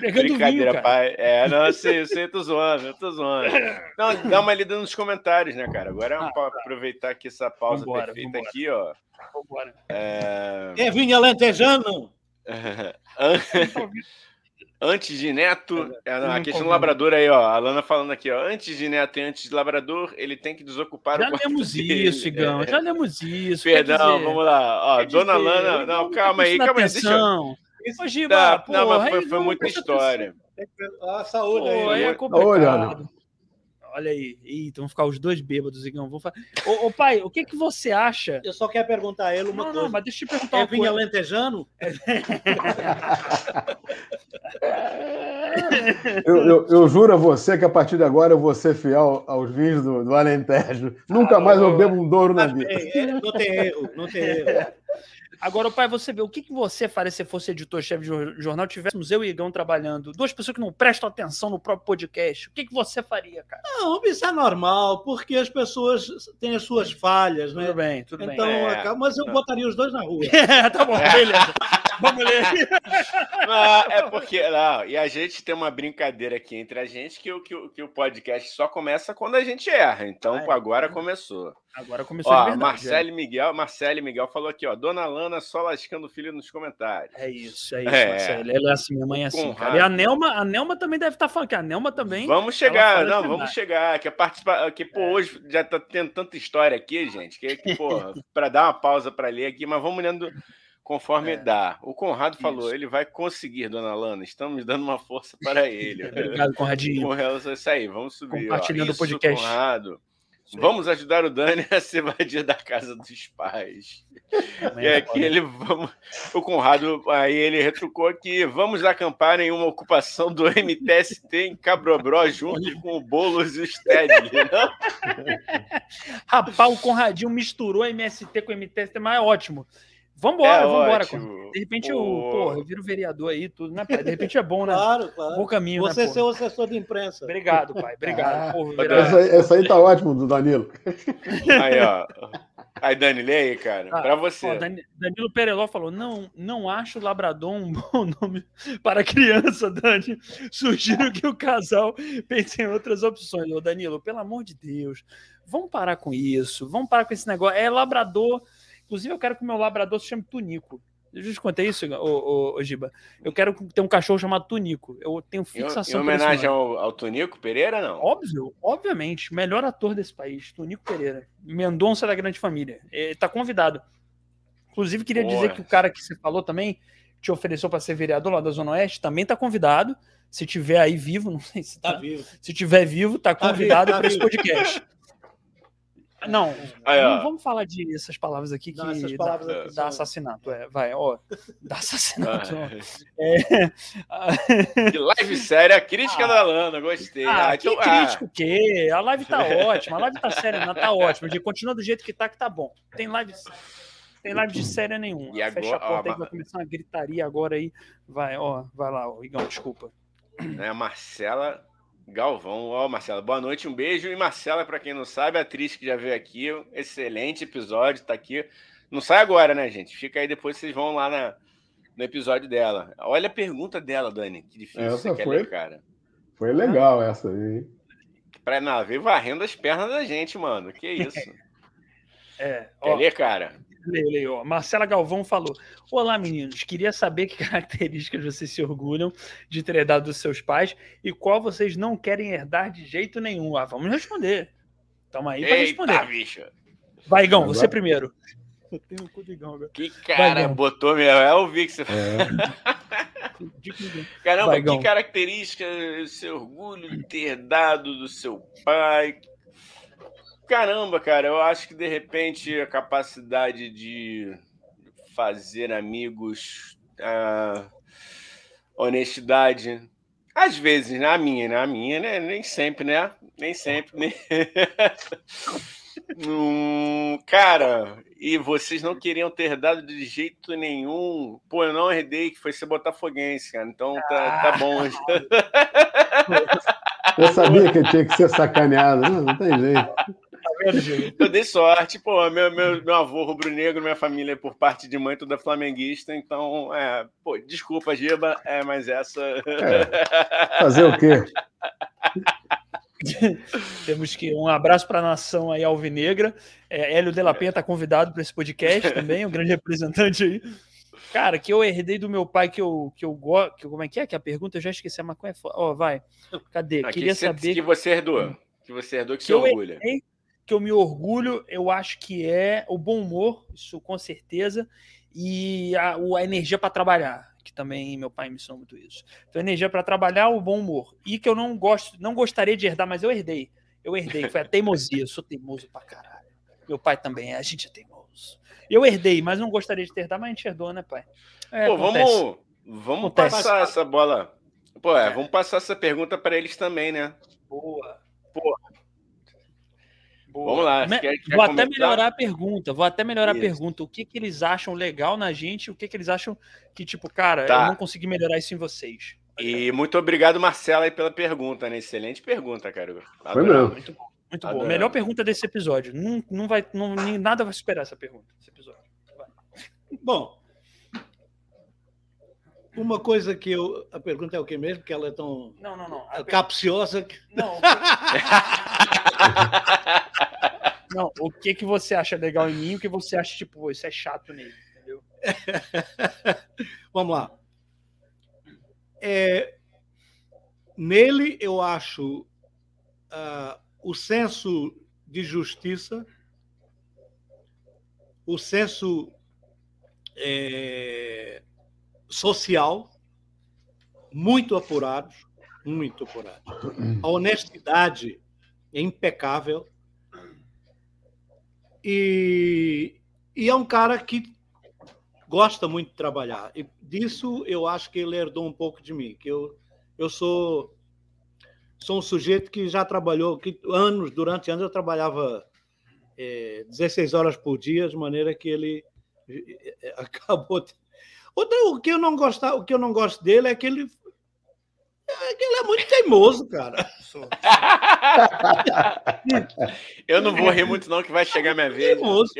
Pegando Brincadeira, vinho, pai. É, não, eu sei, eu sei, eu tô zoando, eu tô zoando. Não, dá uma lida nos comentários, né, cara? Agora é um, ah, tá. aproveitar aqui essa pausa vambora, perfeita vambora. aqui, ó. Vambora. É, é vinho alentejano? Antes de Neto, é, não, a questão do labrador aí, ó. A Lana falando aqui, ó. Antes de Neto e antes de labrador, ele tem que desocupar já o Já lemos isso, Igão. É. Já lemos isso. Perdão, vamos lá. Ó, Dona dizer, Lana. Não, calma aí, calma aí. Deixa eu, Ô, Giba, tá, porra, não, mas foi, foi muita história. Ah, saúde aí. aí é complicado. Olha aí. Eita, vão ficar os dois bêbados, Igão. Vou falar. Ô, ô, pai, o que, que você acha? Eu só quero perguntar a ele uma não, coisa. Não, mas deixa eu te perguntar é uma vinha lentejano? eu, eu, eu, juro a você que a partir de agora eu vou ser fiel aos vinhos do, do Alentejo. Nunca ah, mais eu bebo um Douro na vida. É, não tem erro, não tem erro. Agora, pai, você vê, o que, que você faria se fosse editor-chefe de jornal, tivéssemos eu e Igão trabalhando, duas pessoas que não prestam atenção no próprio podcast, o que, que você faria, cara? Não, isso é normal, porque as pessoas têm as suas falhas, né? Tudo bem, tudo então, bem. É, mas eu botaria os dois na rua. É, tá bom, beleza. Vamos ler. Não, é porque, não, e a gente tem uma brincadeira aqui entre a gente que, que, que o podcast só começa quando a gente erra. Então, ah, é. agora começou. Agora começou ó, de verdade. Marcelo é. Miguel, Marcelo Miguel falou aqui, ó. Dona Lana só lascando o filho nos comentários. É isso, é isso, é. Marcelo. Ela é assim, minha mãe é assim. Cara. E a Nelma, a Nelma também deve estar tá falando que a Nelma também. Vamos chegar, não, vamos chegar. Que a participar, que pô, é. hoje já tá tendo tanta história aqui, gente, que, que pô, para dar uma pausa para ler aqui, mas vamos lendo conforme é. dá. O Conrado falou, Isso. ele vai conseguir, dona Lana. Estamos dando uma força para ele. Obrigado, Conradinho. Com relação a isso aí, vamos subir. Compartilhando o podcast. Conrado. Vamos ajudar o Dani a se evadir da casa dos pais. e é aqui ele vamos, o Conrado aí ele retrucou aqui, vamos acampar em uma ocupação do MTST em Cabrobró junto com o Boulos e o Stedley, não? Rapaz, o Conradinho misturou MST com MTST, mas é ótimo. Vambora, é vambora. Ótimo. De repente eu, porra, eu viro vereador aí, tudo, né, pai? De repente é bom, né? Claro, claro. Bom caminho, Você né, ser o assessor de imprensa. Obrigado, pai. Obrigado. Ah, porra, essa, essa, aí tá ótimo, do Danilo. Aí, ó. Aí, Dani, lê aí, cara. Ah, pra você. Ó, Danilo Pereló falou: não, não acho Labrador um bom nome para criança, Dani. Sugiro que o casal pense em outras opções. Ô, Danilo, pelo amor de Deus, vamos parar com isso. Vamos parar com esse negócio. É Labrador Inclusive, eu quero que o meu labrador se chame Tunico. Eu já te contei isso, ô, ô, ô, Giba. Eu quero ter um cachorro chamado Tunico. Eu tenho fixação. Em, em homenagem ao, ao Tunico Pereira, não? Óbvio, obviamente. Melhor ator desse país, Tunico Pereira. Mendonça da Grande Família. Ele tá convidado. Inclusive, queria Porra. dizer que o cara que você falou também te ofereceu para ser vereador lá da Zona Oeste também tá convidado. Se tiver aí vivo, não sei se tá, tá vivo. Se tiver vivo, tá, tá convidado tá para esse podcast. Não, Aí, não vamos falar de essas palavras aqui que Não, essas dá- palavras dá, aqui são- assassinato. É, vai, ó. Dá assassinato. Ah, É, que live séria, a crítica Ah. da Lana, gostei. Ah, Ah, que então- ah, crítico o quê? A live tá ótima, a live tá séria, não tá ótima. De continua do jeito que tá, que tá bom. Tem live, tem live de séria nenhuma. E Fecha a agora- porta ó, aí, vai começar uma gritaria agora aí. Vai, ó, vai lá, ó, Igão, desculpa. né, Marcela Galvão. Ó, Marcela, boa noite, um beijo. E Marcela, para quem não sabe, a atriz que já veio aqui, excelente episódio, tá aqui. Não sai agora, né, gente? Fica aí, depois vocês vão lá na, no episódio dela. Olha a pergunta dela, Dani. Que difícil Essa você quer foi- ler, cara. Foi legal essa aí. hein? Pra não, ver varrendo as pernas da gente, mano. Que isso? É, Quer ó, ler, cara? Leio, leio. Marcela Galvão falou: Olá, meninos. Queria saber que características vocês se orgulham de ter herdado dos seus pais e qual vocês não querem herdar de jeito nenhum. Ah, vamos responder. Tamo aí Eita, responder. bicho. Vai, Igão, você primeiro. Eu tenho o cu Igão agora. Que cara Igão. botou mesmo. É o vi que você É, Igão. Caramba, Vai, que característica você orgulho de ter herdado do seu pai? Caramba, cara, eu acho que de repente a capacidade de fazer amigos, a honestidade, às vezes, na minha, na minha, né? Nem sempre, né? Nem sempre, né? Hum, cara, e vocês não queriam ter dado de jeito nenhum. Pô, eu não herdei, que foi ser botafoguense, cara. Então tá, tá bom. eu sabia que tinha que ser sacaneado. Não, não tem jeito. Eu dei sorte, pô, meu, meu, meu avô rubro-negro, minha família é por parte de mãe toda flamenguista, então, é, pô, desculpa, Giba, é, mas essa. É, fazer o quê? Temos que um abraço para a nação aí alvinegra. É, Hélio de la Penha está convidado para esse podcast também, um grande representante aí. Cara, que eu herdei do meu pai que eu que eu gosto, como é que é que a pergunta eu já esqueci a maconha. é Ó, vai. Cadê? Aqui Queria você- saber que você herdou. Que você herdou, que, Que se eu orgulha. Que eu me orgulho, eu acho que é o bom humor, isso com certeza, e a, a energia para trabalhar, que também meu pai me ensinou muito isso. Então, energia para trabalhar, o bom humor. E que eu não gosto, não gostaria de herdar, mas eu herdei. Eu herdei, foi a teimosia. Eu sou teimoso pra caralho. Meu pai também é, a gente é teimoso. Eu herdei, mas não gostaria de ter herdado, mas a gente herdou, né, pai? É, Pô, acontece. vamos, vamos Acontece. passar essa bola. Pô, é, vamos passar essa pergunta para eles também, né? Boa. Pô. Boa. Vamos lá, Me- quer- quer vou até começar? melhorar a pergunta. Vou até melhorar Isso. a pergunta. O que, que eles acham legal na gente? O que, que eles acham que, tipo, cara, Tá. eu não consegui melhorar isso em vocês? E muito obrigado, Marcela, aí pela pergunta, né? Excelente pergunta, cara. Foi mesmo. Muito bom. Muito bom. Melhor pergunta desse episódio. Não, não vai, não, nem- nada vai superar essa pergunta. Esse episódio. Vai. Bom, uma coisa que eu. A pergunta é o que mesmo? Que ela é tão Não, não, não. A per- capciosa. que- Não. não. O que que você acha legal em mim? O que você acha tipo, isso é chato nele, entendeu? Vamos lá. É, nele, eu acho ah, o senso de justiça, o senso é, social muito apurados, muito apurados. A honestidade é impecável. E, e é um cara que gosta muito de trabalhar. E disso eu acho que ele herdou um pouco de mim, que eu, eu sou sou um sujeito que já trabalhou que anos, durante anos eu trabalhava é, 16 horas por dia, de maneira que ele acabou. Outra, o que eu não gostar, o que eu não gosto dele é que ele ele é muito teimoso, cara. Eu não vou rir muito, não, que vai chegar minha vez. Teimoso.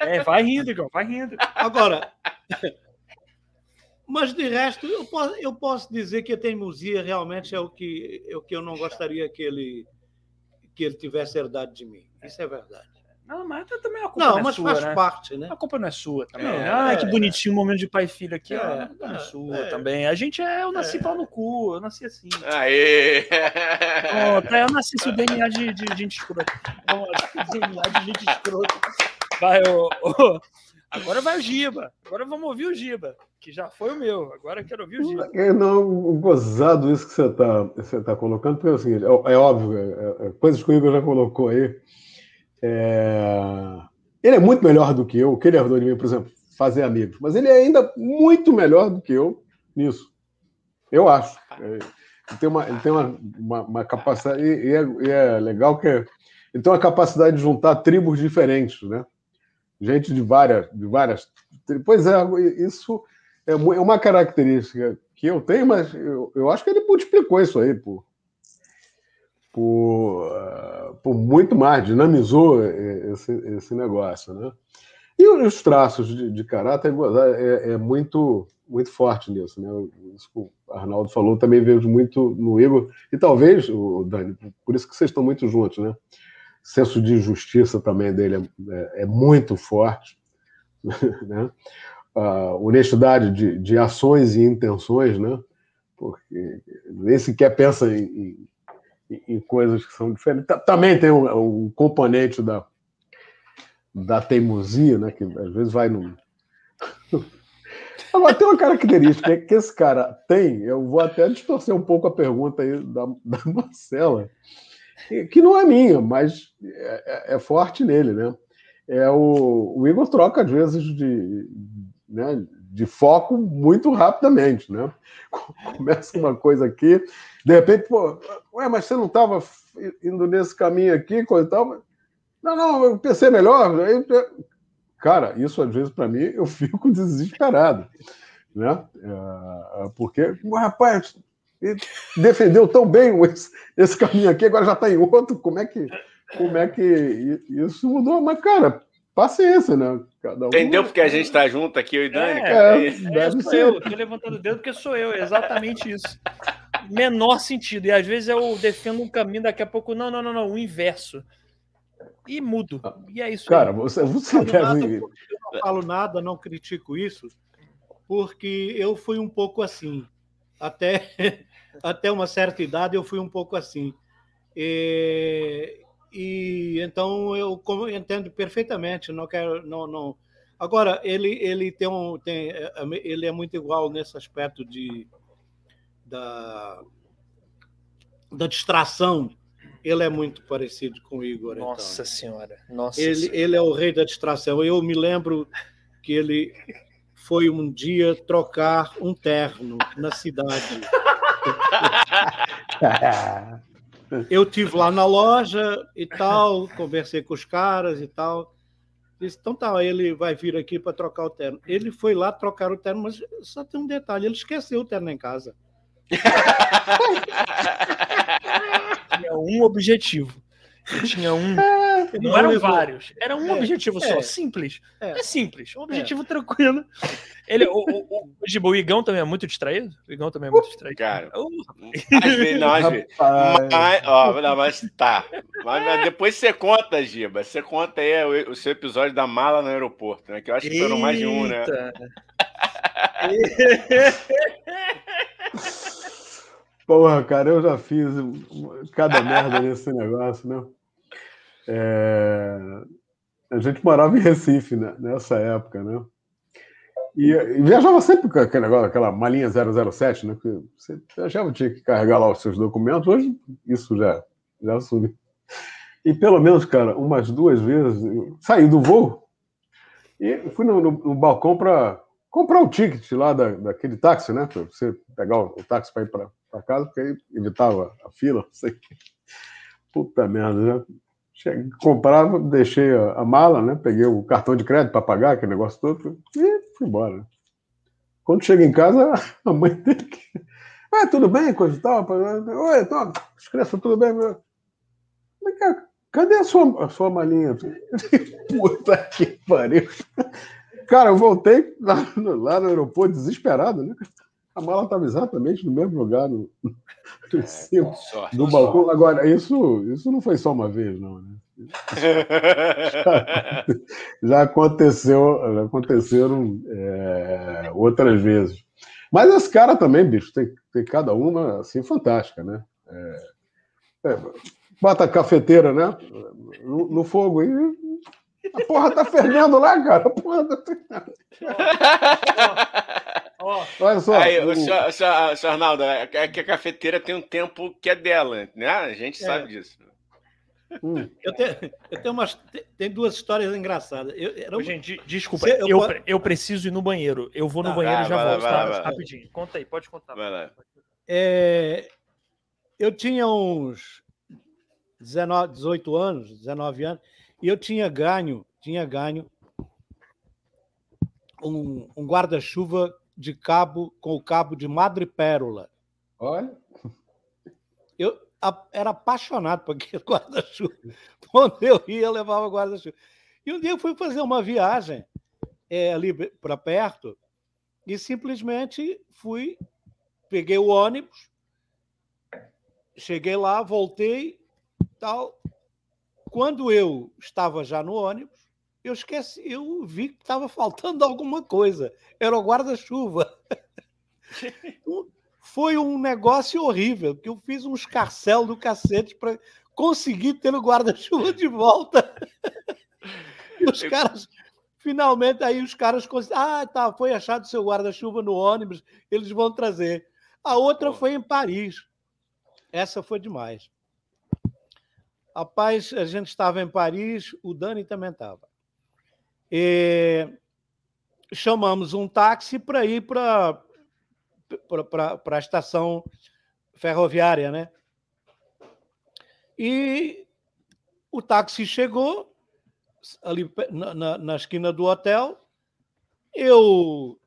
É, vai rindo, Igor, vai rindo. Agora, mas de resto, eu posso, eu posso dizer que a teimosia realmente é o que, é o que eu não gostaria que ele, que ele tivesse herdado de mim. Isso é verdade. Não, mas também a culpa Não, não, é mas sua, faz né? parte, né? A culpa não é sua também. Né? ah, é. que bonitinho o momento de pai e filho aqui. É, ó. A culpa não é é, sua é. também. A gente é, eu nasci É. pau no cu, eu nasci assim. Aê! Pronto, é, eu nasci com o DNA de, de gente escrota. DNA de gente escrota. Vai, ô, ô. Agora vai o Giba. Agora vamos ouvir o Giba, que já foi o meu. Agora eu quero ouvir o Giba. É não, gozado isso que você está você tá colocando, porque é o seguinte, é, é óbvio, é, é, coisas que o Igor já colocou aí. É... Ele é muito melhor do que eu, o que ele herdou de mim, por exemplo, fazer amigos. Mas ele é ainda muito melhor do que eu nisso. Eu acho. É, ele tem uma, ele tem uma, uma, uma capacidade. E é, e é, legal que ele tem uma capacidade de juntar tribos diferentes, né? Gente de várias. De várias pois é, isso é, é uma característica que eu tenho, mas eu, eu acho que ele multiplicou isso aí por, por, uh, por muito mais, dinamizou esse, esse negócio, né? E os traços de, de caráter é, é, muito muito forte nisso, né? Isso que o Arnaldo falou, também vejo muito no Igor, e talvez, o Dani, por isso que vocês estão muito juntos, né? O senso de justiça também dele é, é, é muito forte, né? A honestidade de, de ações e intenções, né? Porque nem sequer pensa em, em, coisas que são diferentes. Também tem um, um componente da, da teimosia, né? Que às vezes vai no Agora, tem uma característica que esse cara tem, eu vou até distorcer um pouco a pergunta aí da, da Marcela, que não é minha, mas é, é, é forte nele, né? É o, o, Igor troca, às vezes, de, né, de foco muito rapidamente, né? Começa uma coisa aqui, de repente, pô, ué, mas você não estava indo nesse caminho aqui, coisa e tal? Não, não, eu pensei melhor. Aí, Cara, isso às vezes para mim eu fico desesperado, né? É, porque, rapaz, defendeu tão bem esse, esse caminho aqui, agora já está em outro. Como é que, como é que isso mudou? Mas, cara, paciência, né? Cada um... Entendeu porque a gente está junto aqui, eu e Dani? É, é, é sou ser. eu, estou levantando o dedo porque sou eu, exatamente isso. Menor sentido. E às vezes eu defendo um caminho, daqui a pouco, não, não, não, não, o inverso e mudo. E é isso. Cara, aí. você, você deve... nada, eu não falo nada, não critico isso, porque eu fui um pouco assim. Até, até uma certa idade eu fui um pouco assim. E, e então eu entendo perfeitamente. Não quero, não, não. Agora ele ele tem um tem ele é muito igual nesse aspecto de da da distração ele é muito parecido com o Igor. Então. Nossa então. Senhora. Nossa ele, senhora. ele é o rei da distração. Eu me lembro que ele foi um dia trocar um terno na cidade. Eu tive lá na loja e tal, conversei com os caras e tal. Disse, então tá, ele vai vir aqui para trocar o terno. Ele foi lá trocar o terno, mas só tem um detalhe: ele esqueceu o terno em casa. tinha um objetivo. Eu tinha um. É, não eram vários. Era um é, objetivo é, só, simples. É, é simples, um objetivo tranquilo. Ele, o, o, o, o, Igão também é muito distraído? O Igão também é muito distraído. Cara, uh, às vezes, não, às vezes. Mas, ó, não, mas tá. Mas, mas, depois você conta, Giba. Você conta aí o, o, seu episódio da mala no aeroporto, né? Que eu acho que foram mais de um, né? Porra, cara, eu já fiz cada merda nesse negócio, né? É... A gente morava em Recife né? nessa época, né? E, e, viajava sempre com aquele negócio, aquela malinha 007, né? Que você viajava, tinha que carregar lá os seus documentos. Hoje isso já, já subiu. E pelo menos, cara, umas duas vezes, saí do voo e fui no, no, no balcão para comprar o ticket lá da, daquele táxi, né? Para você pegar o, o táxi para ir para casa, porque aí evitava a fila, não sei o. Puta merda, já comprava, deixei a, a, mala, né? Peguei o cartão de crédito para pagar, aquele negócio todo, e fui embora. Quando chega em casa, a mãe dele que. Ah, tudo bem, coisa e tal. Oi, então, escreva tudo bem. Cadê a sua, a sua malinha? Puta que pariu. Cara, eu voltei lá no, lá no aeroporto desesperado, né? A mala estava exatamente no mesmo lugar, no, no é, cima sorte, do balcão. Sorte. Agora, isso, isso não foi só uma vez, não, né? Já, já aconteceu, já aconteceram é, outras vezes. Mas esse cara também, bicho, tem, tem cada uma assim fantástica, né? É, é, bota a cafeteira, né? No, no fogo e a porra tá fervendo lá, cara. A porra tá fervendo. Oh. Olha só. Aí, o, senhor, senhor, senhor Arnaldo, é que a cafeteira tem um tempo que é dela, né? A gente é. sabe disso. Hum. Eu, tenho, eu tenho umas. Tem duas histórias engraçadas. Eu, era... Gente, desculpa, eu, eu, eu, preciso ir no banheiro. Eu vou no ah, banheiro e já volto. Vai, vai, Rapidinho. Conta aí, pode contar. Vai lá. É, eu tinha uns 19, 18 anos, 19 anos, e eu tinha ganho, tinha ganho um, um guarda-chuva de cabo com o cabo de madrepérola. Olha. Eu a, era apaixonado por aquele guarda-chuva. Quando eu ia, eu levava guarda-chuva. E um dia eu fui fazer uma viagem é, ali para perto e simplesmente fui, peguei o ônibus, cheguei lá, voltei, tal. Quando eu estava já no ônibus, eu esqueci, eu vi que estava faltando alguma coisa. Era o guarda-chuva. Foi um negócio horrível, que eu fiz um escarcel do cacete para conseguir ter o guarda-chuva de volta. E os caras, finalmente, aí os caras ah, tá, foi achado seu guarda-chuva no ônibus, eles vão trazer. A outra foi em Paris. Essa foi demais. Rapaz, a gente estava em Paris, o Dani também estava. Chamamos um táxi para ir para a estação ferroviária, né? E o táxi chegou ali na, na, na esquina do hotel. Eu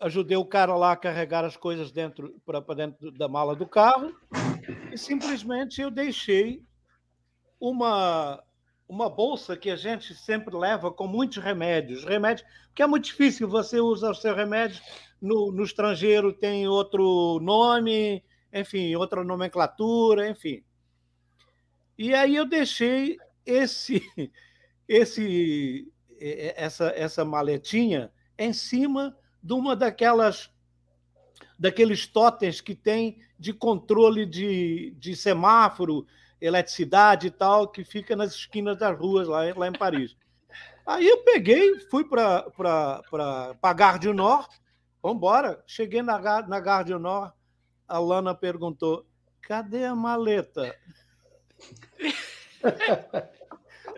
ajudei o cara lá a carregar as coisas dentro para dentro da mala do carro e simplesmente eu deixei uma uma bolsa que a gente sempre leva com muitos remédios, remédios, porque é muito difícil você usar o seu remédio no, no estrangeiro tem outro nome, enfim, outra nomenclatura, enfim. E aí eu deixei esse esse essa essa maletinha em cima de uma daquelas daqueles totens que tem de controle de, de semáforo, eletricidade e tal, que fica nas esquinas das ruas lá, lá em Paris. Aí eu peguei, fui para a Gare du Nord, vamos embora. Cheguei na, na Gare du Nord, a Lana perguntou, cadê a maleta?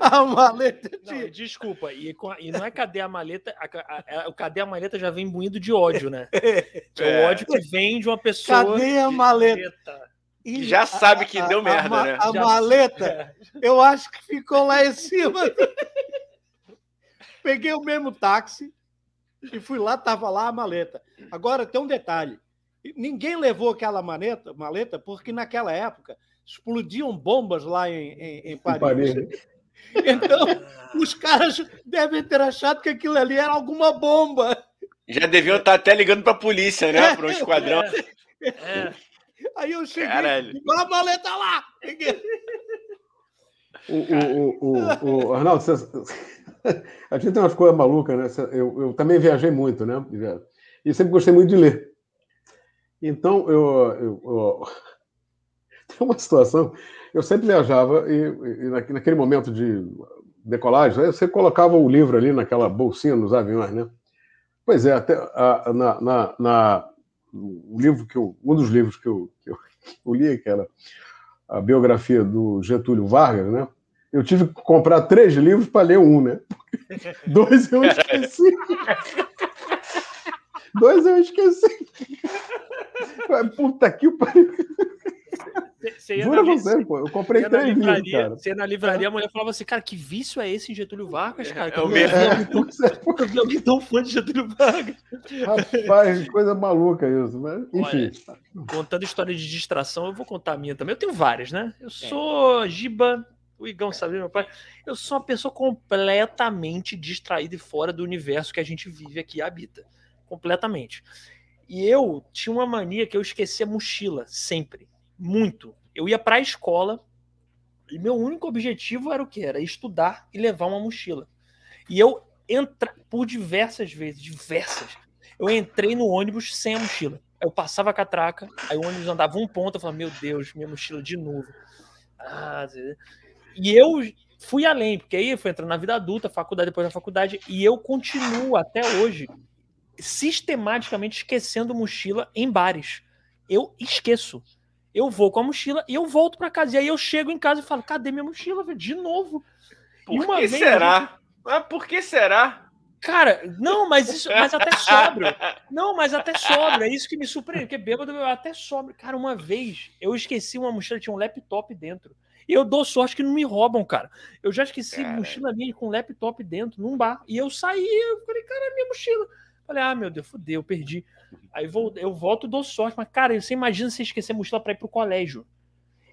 a maleta de... não, desculpa, e, e, não é cadê a maleta, a, a, a, o cadê a maleta já vem imbuído de ódio, né? Que é, o ódio que vem de uma pessoa. Cadê a maleta? E já sabe que deu merda, né? A já... maleta, eu acho que ficou lá em cima. Peguei o mesmo táxi e fui lá, tava lá a maleta. Agora tem um detalhe: ninguém levou aquela maleta, maleta porque naquela época explodiam bombas lá em, em, em Paris. Paris. Então, os caras devem ter achado que aquilo ali era alguma bomba. Já deviam estar até ligando para a polícia, né? Para um esquadrão. É. É. Aí eu cheguei, Caralho. igual a maleta lá. O, o, o, o, Arnaldo, você, a gente tem umas coisas malucas, né? Eu, eu também viajei muito, né? E sempre gostei muito de ler. Então, eu, eu, eu tem uma situação eu sempre viajava e, e naquele momento de decolagem, você colocava o livro ali naquela bolsinha nos aviões, né? Pois é, até a, na, na, na, o livro que eu, um dos livros que eu, que eu, que eu li, que era a biografia do Getúlio Vargas, né? Eu tive que comprar três livros para ler um, né? Dois eu esqueci. Dois eu esqueci. Puta que pariu. Você ia Jura na, você, pô. Eu comprei três livros, cara. Você ia na livraria, a mulher falava assim, cara, que vício é esse em Getúlio Vargas, cara? É, o mesmo. Eu vi alguém tão fã de Getúlio Vargas. Rapaz, coisa maluca isso. Mas, enfim. Olha, contando história de distração, eu vou contar a minha também. Eu tenho várias, né? Eu sou Giba, o Igão sabe, meu pai. Eu sou uma pessoa completamente distraída e fora do universo que a gente vive aqui e habita. Completamente. E eu tinha uma mania que eu esquecia mochila, sempre muito. Eu ia para a escola e meu único objetivo era o que? Era estudar e levar uma mochila. E eu entra por diversas vezes, diversas. Eu entrei no ônibus sem a mochila. Eu passava a catraca, aí o ônibus andava um ponto, eu falava, meu Deus, minha mochila de novo. Ah, e eu fui além, porque aí eu fui entrando na vida adulta, faculdade depois da faculdade, e eu continuo até hoje sistematicamente esquecendo mochila em bares. Eu esqueço. Eu vou com a mochila e eu volto para casa. E aí eu chego em casa e falo: cadê minha mochila? Véio? De novo. Por que será? Mas por que será? Cara, não, mas isso, mas até sobra. Não, mas até sobra. É isso que me surpreende, porque bêbado até sobra. Cara, uma vez eu esqueci uma mochila, tinha um laptop dentro. E eu dou sorte que não me roubam, cara. Eu já esqueci cara. mochila minha com laptop dentro, num bar. E eu saí, eu falei, cara, minha mochila. Falei, ah, meu Deus, fudeu, eu perdi. Aí vou, eu volto dou sorte. Mas, cara, você imagina se esquecer a mochila pra ir pro colégio.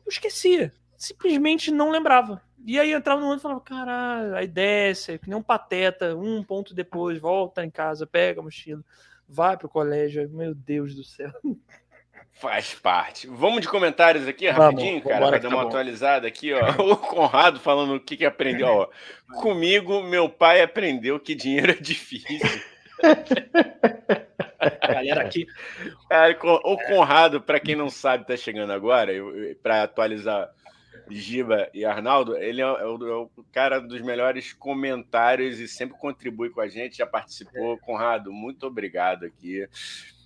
Eu esquecia. Simplesmente não lembrava. E aí entrava no ônibus e falava, caralho, aí desce, que nem um pateta, um ponto depois, volta em casa, pega a mochila, vai pro colégio. Meu Deus do céu. Faz parte. Vamos de comentários aqui rapidinho, Vamos, cara, para dar uma tá atualizada aqui, ó. O Conrado falando o que, que aprendeu, ó. Comigo, meu pai aprendeu que dinheiro é difícil. Galera aqui. Cara, o Conrado, para quem não sabe, tá chegando agora, para atualizar Giba e Arnaldo, ele é, é, o, é, o, cara dos melhores comentários e sempre contribui com a gente, já participou. É. Conrado, muito obrigado aqui.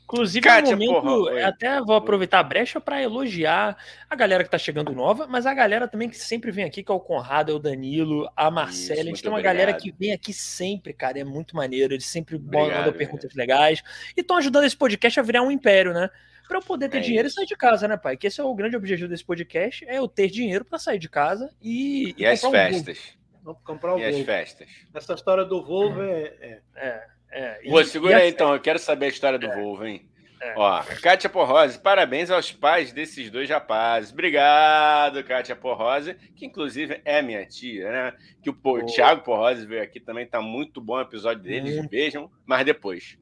Inclusive, Kátia, no momento, porra, até vou aproveitar a brecha para elogiar a galera que está chegando nova, mas a galera também que sempre vem aqui, que é o Conrado, é o Danilo, a Marcela. Isso, a gente tem uma obrigado. galera que vem aqui sempre, cara, é muito maneiro. Eles sempre mandam perguntas legais e estão ajudando esse podcast a virar um império, né? Para eu poder ter é dinheiro isso. e sair de casa, né, pai? Que esse é o grande objetivo desse podcast, é eu ter dinheiro para sair de casa e. E, e as festas. Um comprar o e Volvo. as festas. Essa história do Volvo é. é... é. É, Pô, segura aí então, eu quero saber a história do é. Volvo, hein? É. Ó, Kátia Porrose, parabéns aos pais desses dois rapazes. Obrigado, Kátia Porrose, que inclusive é minha tia, né? Que o, o Thiago Porrose veio aqui também, tá muito bom o episódio deles, hum. vejam, mas depois.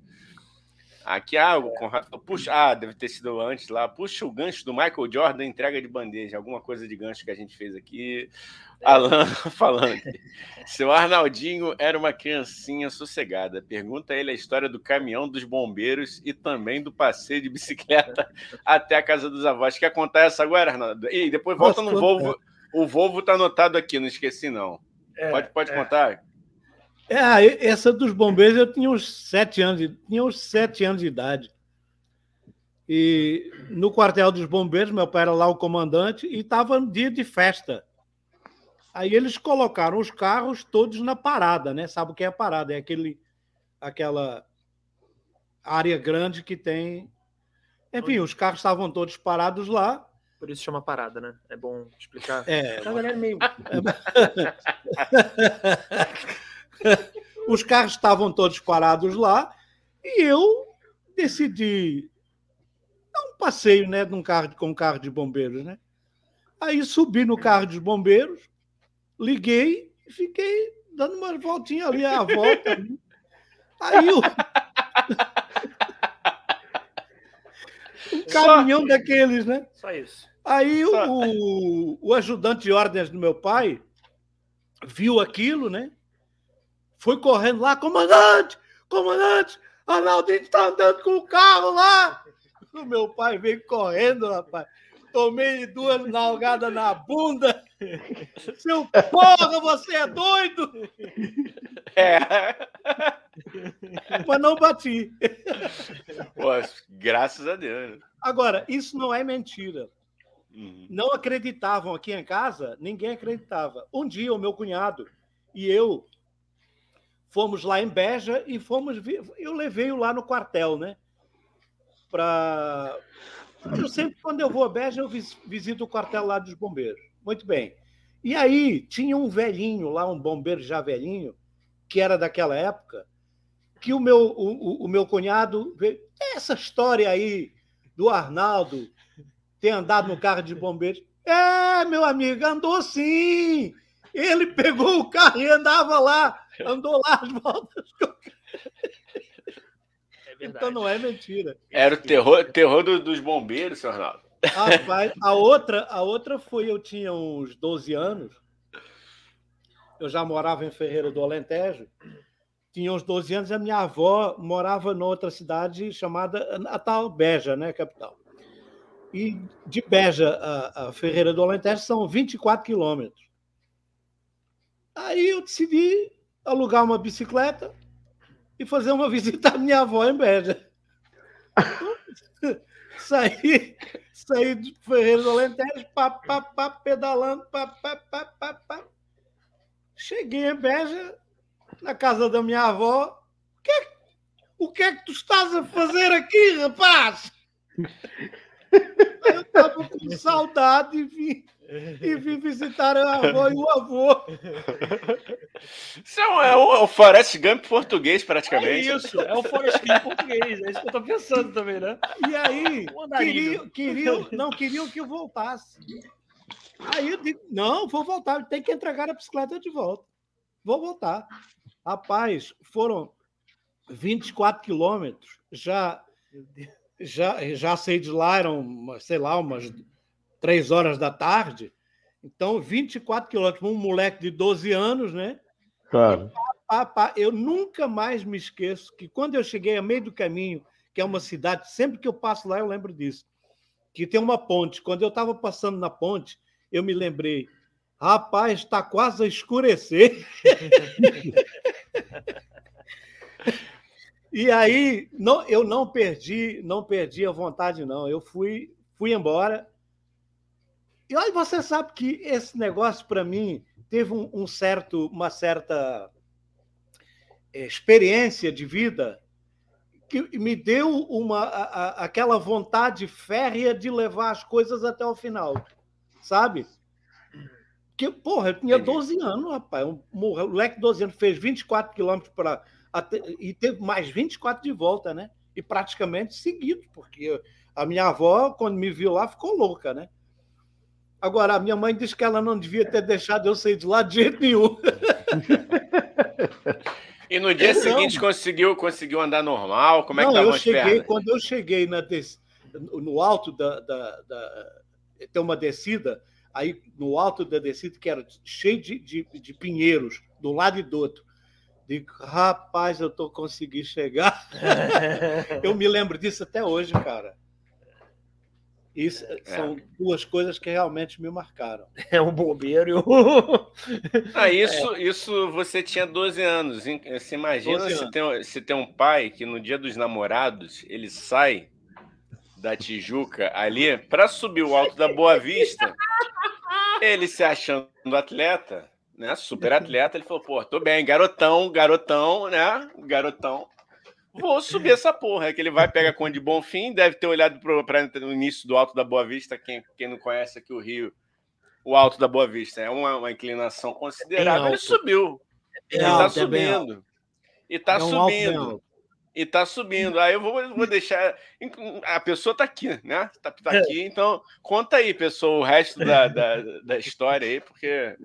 Aqui, ah, o Conrado, puxa, ah, deve ter sido antes lá. Puxa o gancho do Michael Jordan, entrega de bandeja, alguma coisa de gancho que a gente fez aqui. É. Alan falando aqui. Seu Arnaldinho era uma criancinha sossegada. Pergunta a ele a história do caminhão dos bombeiros e também do passeio de bicicleta até a casa dos avós. Quer contar essa agora, Arnaldo? E depois volta no Volvo. O Volvo tá anotado aqui, não esqueci, não. É, pode pode é. contar? É, essa dos bombeiros eu tinha uns sete anos, de, tinha uns sete anos de idade. E no quartel dos bombeiros, meu pai era lá o comandante e estava no dia de festa. Aí eles colocaram os carros todos na parada, né? Sabe o que é a parada? É aquele, aquela área grande que tem. Enfim, os carros estavam todos parados lá. Por isso chama parada, né? É bom explicar. É. A galera meio. Os carros estavam todos parados lá e eu decidi dar um passeio, né, num carro com um carro de bombeiros, né? Aí subi no carro dos bombeiros, liguei e fiquei dando uma voltinha ali à volta. Aí o um caminhão Só... daqueles, né? Só isso. Aí o, o ajudante de ordens do meu pai viu aquilo, né? Foi correndo lá, comandante, comandante, Arnaldinho está andando com o carro lá. O meu pai veio correndo, rapaz. Tomei duas nalgadas na bunda. Seu porra, você é doido? É. Mas não bati. Pô, graças a Deus. Agora, isso não é mentira. Uhum. Não acreditavam aqui em casa, ninguém acreditava. Um dia, o meu cunhado e eu fomos lá em Beja e fomos. Eu levei-o lá no quartel, né? Para. Eu sempre, quando eu vou a Beja, eu visito o quartel lá dos bombeiros. Muito bem. E aí tinha um velhinho lá, um bombeiro já velhinho, que era daquela época, que o meu, o, o meu cunhado veio. Essa história aí do Arnaldo ter andado no carro de bombeiros. É, meu amigo, andou sim! Ele pegou o carro e andava lá andou lá as voltas. É então não é mentira. Era o terror, terror do, dos bombeiros, senhor Arnaldo. Rapaz, a outra, a outra foi, eu tinha uns 12 anos, eu já morava em Ferreira do Alentejo, tinha uns 12 anos, a minha avó morava noutra cidade chamada Natal Beja, né, capital. E de Beja a, a Ferreira do Alentejo são 24 quilômetros. Aí eu decidi alugar uma bicicleta e fazer uma visita à minha avó em Beja. saí, saí de Ferreira do Alentejo, pá, pá, pá, pedalando, pá, pá, pá, pá, pá. Cheguei em Beja, na casa da minha avó. O que, é, o que é que tu estás a fazer aqui, rapaz? Eu estava com saudade e vim, e vim visitar a avó e o avô. Isso é, é o, é o Forrest Gump português, praticamente. É isso, é o Forrest Gump português. É isso que eu estou pensando também, né? E aí, queriam, queriam, não queriam que eu voltasse. Aí eu digo, não, vou voltar, tem que entregar a bicicleta de volta. Vou voltar. Rapaz, foram 24 quilômetros, já, já, já saí de lá, eram, sei lá, umas três horas da tarde. Então, 24 quilômetros, um moleque de 12 anos, né? Claro. Pá, pá, eu nunca mais me esqueço que quando eu cheguei a meio do caminho, que é uma cidade, sempre que eu passo lá, eu lembro disso, que tem uma ponte. Quando eu estava passando na ponte, eu me lembrei, rapaz, está quase a escurecer. e aí, não, eu não perdi, não perdi a vontade, não. Eu fui, fui embora. E aí você sabe que esse negócio, para mim, teve um, um, certo, uma certa eh, experiência de vida que me deu uma, a, aquela vontade férrea de levar as coisas até o final, sabe? Que, porra, eu tinha 12 anos, rapaz. Um moleque de 12 anos fez 24 quilômetros para. E teve mais 24 de volta, né? E praticamente seguido, porque a minha avó, quando me viu lá, ficou louca, né? Agora, a minha mãe disse que ela não devia ter deixado eu sair de lá de jeito nenhum. E no dia eu seguinte não. conseguiu, conseguiu andar normal? Como é não, que estavam eu cheguei, Quando eu cheguei na des... no alto da, da, da... Tem uma descida, aí no alto da descida, que era cheio de, de, de pinheiros, de um lado e do outro. Digo, rapaz, eu tô conseguindo chegar. eu me lembro disso até hoje, cara. Isso é. são duas coisas que realmente me marcaram. É um bombeiro e o... ah, isso, é. isso você tinha 12 anos. Você imagina se tem, se tem um pai que no dia dos namorados ele sai da Tijuca ali para subir o alto da Boa Vista. Ele se achando atleta, né? Super atleta, ele falou: pô, tô bem, garotão, garotão, né? Garotão. Vou subir essa porra. É que ele vai pegar Conde Bonfim, deve ter olhado para o início do Alto da Boa Vista. Quem, quem não conhece aqui o Rio, o Alto da Boa Vista é uma, uma inclinação considerável. Ele subiu. É ele está subindo. E está é um subindo e tá subindo. Aí eu vou, vou deixar. A pessoa tá aqui, né? Tá, tá aqui, então conta aí, pessoal, o resto da, da, da história aí, porque.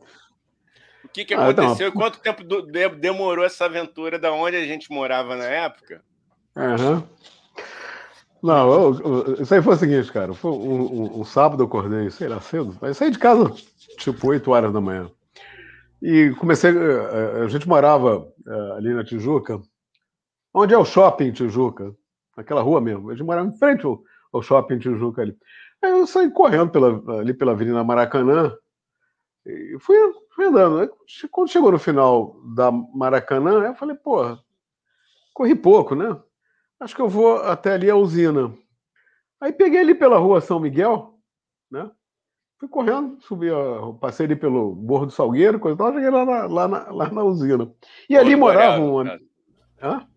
O que, que aconteceu? Ah. Quanto tempo demorou essa aventura da onde a gente morava na época? Uhum. Não, eu, eu, isso aí foi o seguinte, cara. Foi um, um, um, sábado eu acordei, sei lá, cedo. Aí saí de casa tipo 8 horas da manhã. E comecei. Eh, eh, a gente morava eh, ali na Tijuca, Onde é o shopping Tijuca? Naquela rua mesmo. A gente morava em frente ao, ao shopping Tijuca ali. Aí eu saí correndo pela, ali pela Avenida Maracanã e fui, fui andando. Aí, quando chegou no final da Maracanã, eu falei, porra, corri pouco, né? Acho que eu vou até ali a usina. Aí peguei ali pela rua São Miguel, né? Fui correndo, subi, passei ali pelo Morro do Salgueiro, coisa e tal, cheguei lá na, lá na, lá na usina. E ali morava um.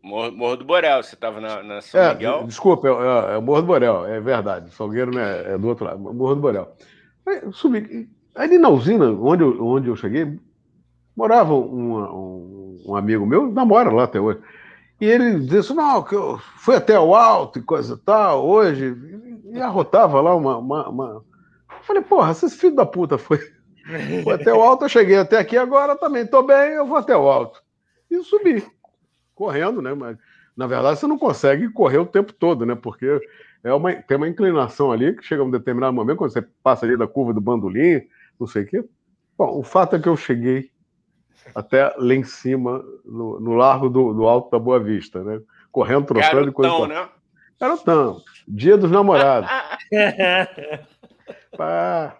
Morro, Morro, do Borel, você estava na, na, São é, Miguel? Desculpa, é, é, é, Morro do Borel, é verdade. Salgueiro né, é do outro lado, Morro do Borel. Aí, subi. Ali na usina, onde eu, onde eu cheguei, morava um, um, amigo meu, namora lá até hoje. E ele dizia assim: não, que eu fui até o alto e coisa e tal, hoje, e arrotava lá uma. uma, uma... Falei, porra, esse filho da puta foi, foi até o alto, eu cheguei até aqui agora também, tô bem, eu vou até o alto. E subi correndo, né? Mas na verdade você não consegue correr o tempo todo, né? Porque é uma, tem uma inclinação ali que chega um determinado momento, quando você passa ali da curva do bandolim, não sei o quê. Bom, o fato é que eu cheguei até lá em cima, no, no largo do, do, Alto da Boa Vista, né? Correndo, trocando e coisa. né? Garotão. Dia dos namorados. Pá.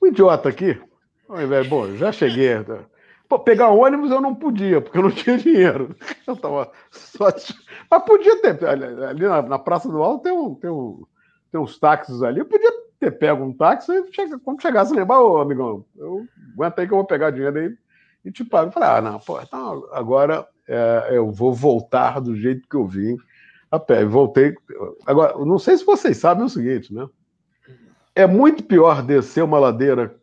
O idiota aqui. Bom, já cheguei. Pô, pegar ônibus eu não podia, porque eu não tinha dinheiro. Eu tava só. Mas podia ter. Ali na, na Praça do Alto tem um, tem um, tem uns táxis ali. Eu podia ter pego um táxi e quando chegasse lembrar, ô amigão, eu aguenta aí que eu vou pegar dinheiro aí e te pago. Eu falei, ah, não, pô, então agora é, eu vou voltar do jeito que eu vim a pé. Voltei. Agora, não sei se vocês sabem o seguinte, né? É muito pior descer uma ladeira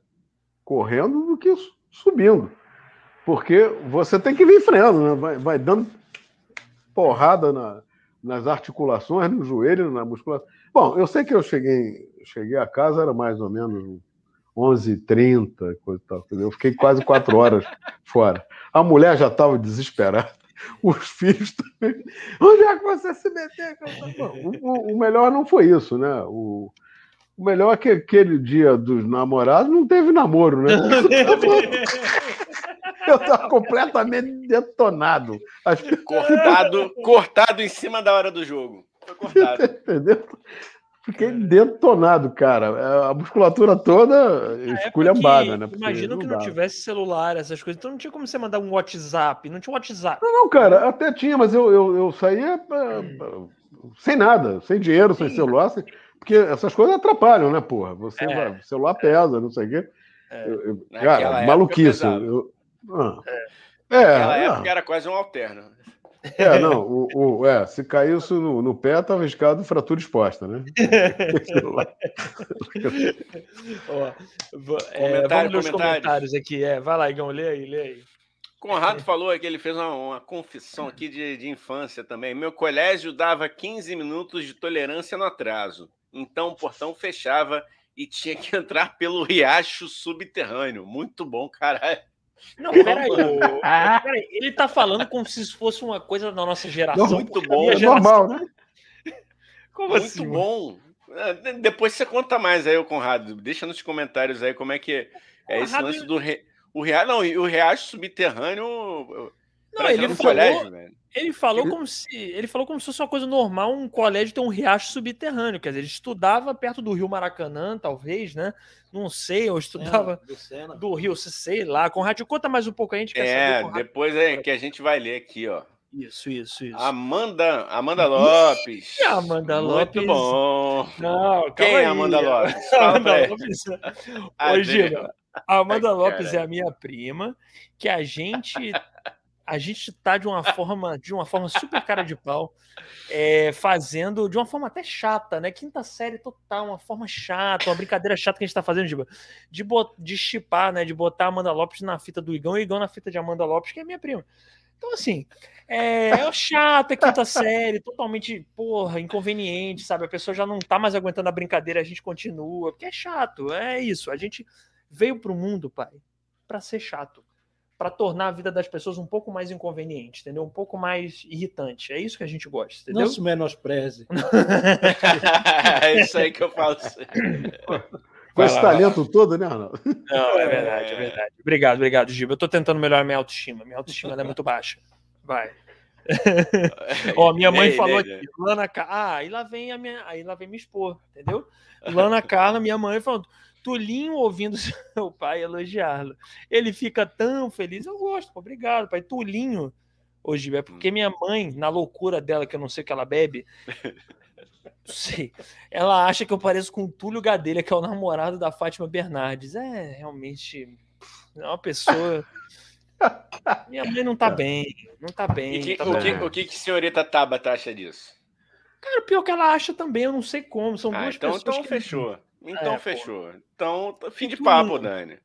correndo do que subindo. Porque você tem que vir freando, né? vai, vai dando porrada na, nas articulações, no joelho, na musculação. Bom, eu sei que eu cheguei, cheguei a casa, era mais ou menos 11h30, coisa e tal. Eu fiquei quase quatro horas fora. A mulher já estava desesperada. Os filhos também. Onde é que você se meteu? O, o, melhor não foi isso, né? O, o melhor é que aquele dia dos namorados não teve namoro, né? Eu estava completamente detonado. Cortado, cortado em cima da hora do jogo. Foi cortado. Entendeu? Fiquei detonado, cara. É, a musculatura toda esculhambada, né? Imagino que não, não tivesse celular, essas coisas. Então não tinha como você mandar um WhatsApp. Não tinha WhatsApp. Não, não cara, até tinha, mas eu, eu, eu saía hum. sem nada, sem dinheiro, Sim. sem celular. Sem... Porque essas coisas atrapalham, né, porra? Você é. vai, o celular pesa, não sei o quê. É. Eu, eu, cara, maluquice. Eu, ah. É. é Naquela é. época era quase um alterno. É, não, o, o, é, se caísse no, no pé, estava arriscado fratura exposta, né? Ó, é, vamos ler os comentários aqui. É, vai lá, Igão, lê aí, lê aí. Conrado falou que ele fez uma, uma confissão aqui de, de, infância também. Meu colégio dava 15 minutos de tolerância no atraso. Então o portão fechava e tinha que entrar pelo riacho subterrâneo. Muito bom, caralho. Não, peraí. peraí. Ele tá falando como se isso fosse uma coisa da nossa geração. Não, muito bom. É normal, né? Como muito assim? Muito bom. É, depois você conta mais aí, Conrado. Deixa nos comentários aí como é que é esse lance do. Re... O Riacho, não, o Riacho subterrâneo. Não, ele falou, colégio. Ele falou como se ele falou como se fosse uma coisa normal um colégio ter um riacho subterrâneo, quer dizer, ele estudava perto do Rio Maracanã, talvez, né? Não sei, eu estudava do, Sena. do Rio, sei lá. Conrado, conta mais um pouco a gente quer é, saber. depois é que a gente vai ler aqui, ó. Isso, isso, isso. Amanda, Amanda Lopes. Ih, Amanda Lopes. Muito bom. Não, Quem é Amanda Lopes? Fala Amanda Lopes. Hoje, a Amanda Ai, Lopes é a minha prima, que a gente a gente tá de uma forma, de uma forma super cara de pau, é, fazendo de uma forma até chata, né? Quinta série total, uma forma chata, uma brincadeira chata que a gente tá fazendo de, de, de chipar, né? De botar a Amanda Lopes na fita do Igão e o Igão na fita de Amanda Lopes, que é minha prima. Então, assim, é, é chata, é quinta série, totalmente, porra, inconveniente, sabe? A pessoa já não tá mais aguentando a brincadeira, a gente continua, porque é chato, é isso. A gente veio pro mundo, pai, para ser chato para tornar a vida das pessoas um pouco mais inconveniente, entendeu? Um pouco mais irritante. É isso que a gente gosta, entendeu? Não se menospreze. é isso aí que eu falo. Com esse talento todo, né, Arnaldo? Não, é verdade, é verdade. Obrigado, obrigado, Giba. Eu tô tentando melhorar minha autoestima. Minha autoestima é muito baixa. Vai. Ó, minha mãe falou aqui, Lana Ah, aí lá vem a minha, aí lá vem me expor, entendeu? Lana Carla, minha mãe falando, Tulinho ouvindo seu pai elogiá-lo. Ele fica tão feliz. Eu gosto, obrigado, pai. Tulinho, hoje é porque hum. minha mãe, na loucura dela, que eu não sei o que ela bebe, sei, ela acha que eu pareço com o Túlio Gadelha, que é o namorado da Fátima Bernardes. É, realmente, é uma pessoa. Minha mãe não tá bem, não tá bem. Que, tá o, que, o que, que a senhorita Tabata acha disso? Cara, pior que ela acha também, eu não sei como. São ah, duas então, pessoas. Então que... fechou. Então é, fechou. Então, fim de papo, Dani.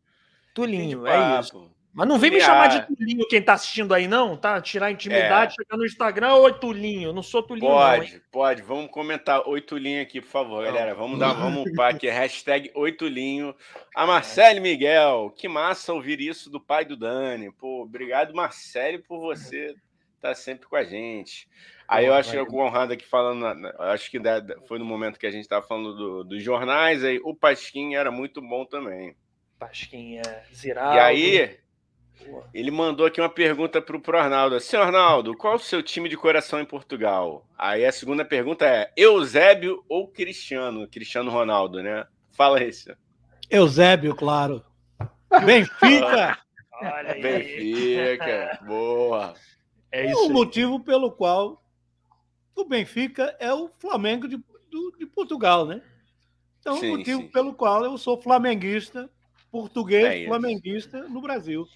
Tulinho, é isso. Mas não vem me chamar de Tulinho quem tá assistindo aí, não, tá? Tirar a intimidade, é. chegar no Instagram, oi Tulinho, não sou Tulinho, pode, não, Pode, Vamos comentar oi Tulinho aqui, por favor, galera. Vamos dar, vamos upar aqui, hashtag oi Tulinho. A Marcele Miguel, que massa ouvir isso do pai do Dani. Pô, obrigado, Marcele, por você estar tá sempre com a gente. Aí eu acho que o Conrado aqui falando, acho que foi no momento que a gente estava falando do, dos jornais, aí o Pasquim era muito bom também. Pasquinha, Ziraldo. E aí, ele mandou aqui uma pergunta para o Arnaldo. Senhor Arnaldo, qual o seu time de coração em Portugal? Aí a segunda pergunta é: Eusébio ou Cristiano? Cristiano Ronaldo, né? Fala isso. Eusébio, claro. Benfica! Olha aí. Benfica, boa. É isso. O motivo pelo qual o Benfica é o Flamengo de, do, de Portugal, né? Então, sim, o motivo sim. pelo qual eu sou flamenguista, português é flamenguista no Brasil.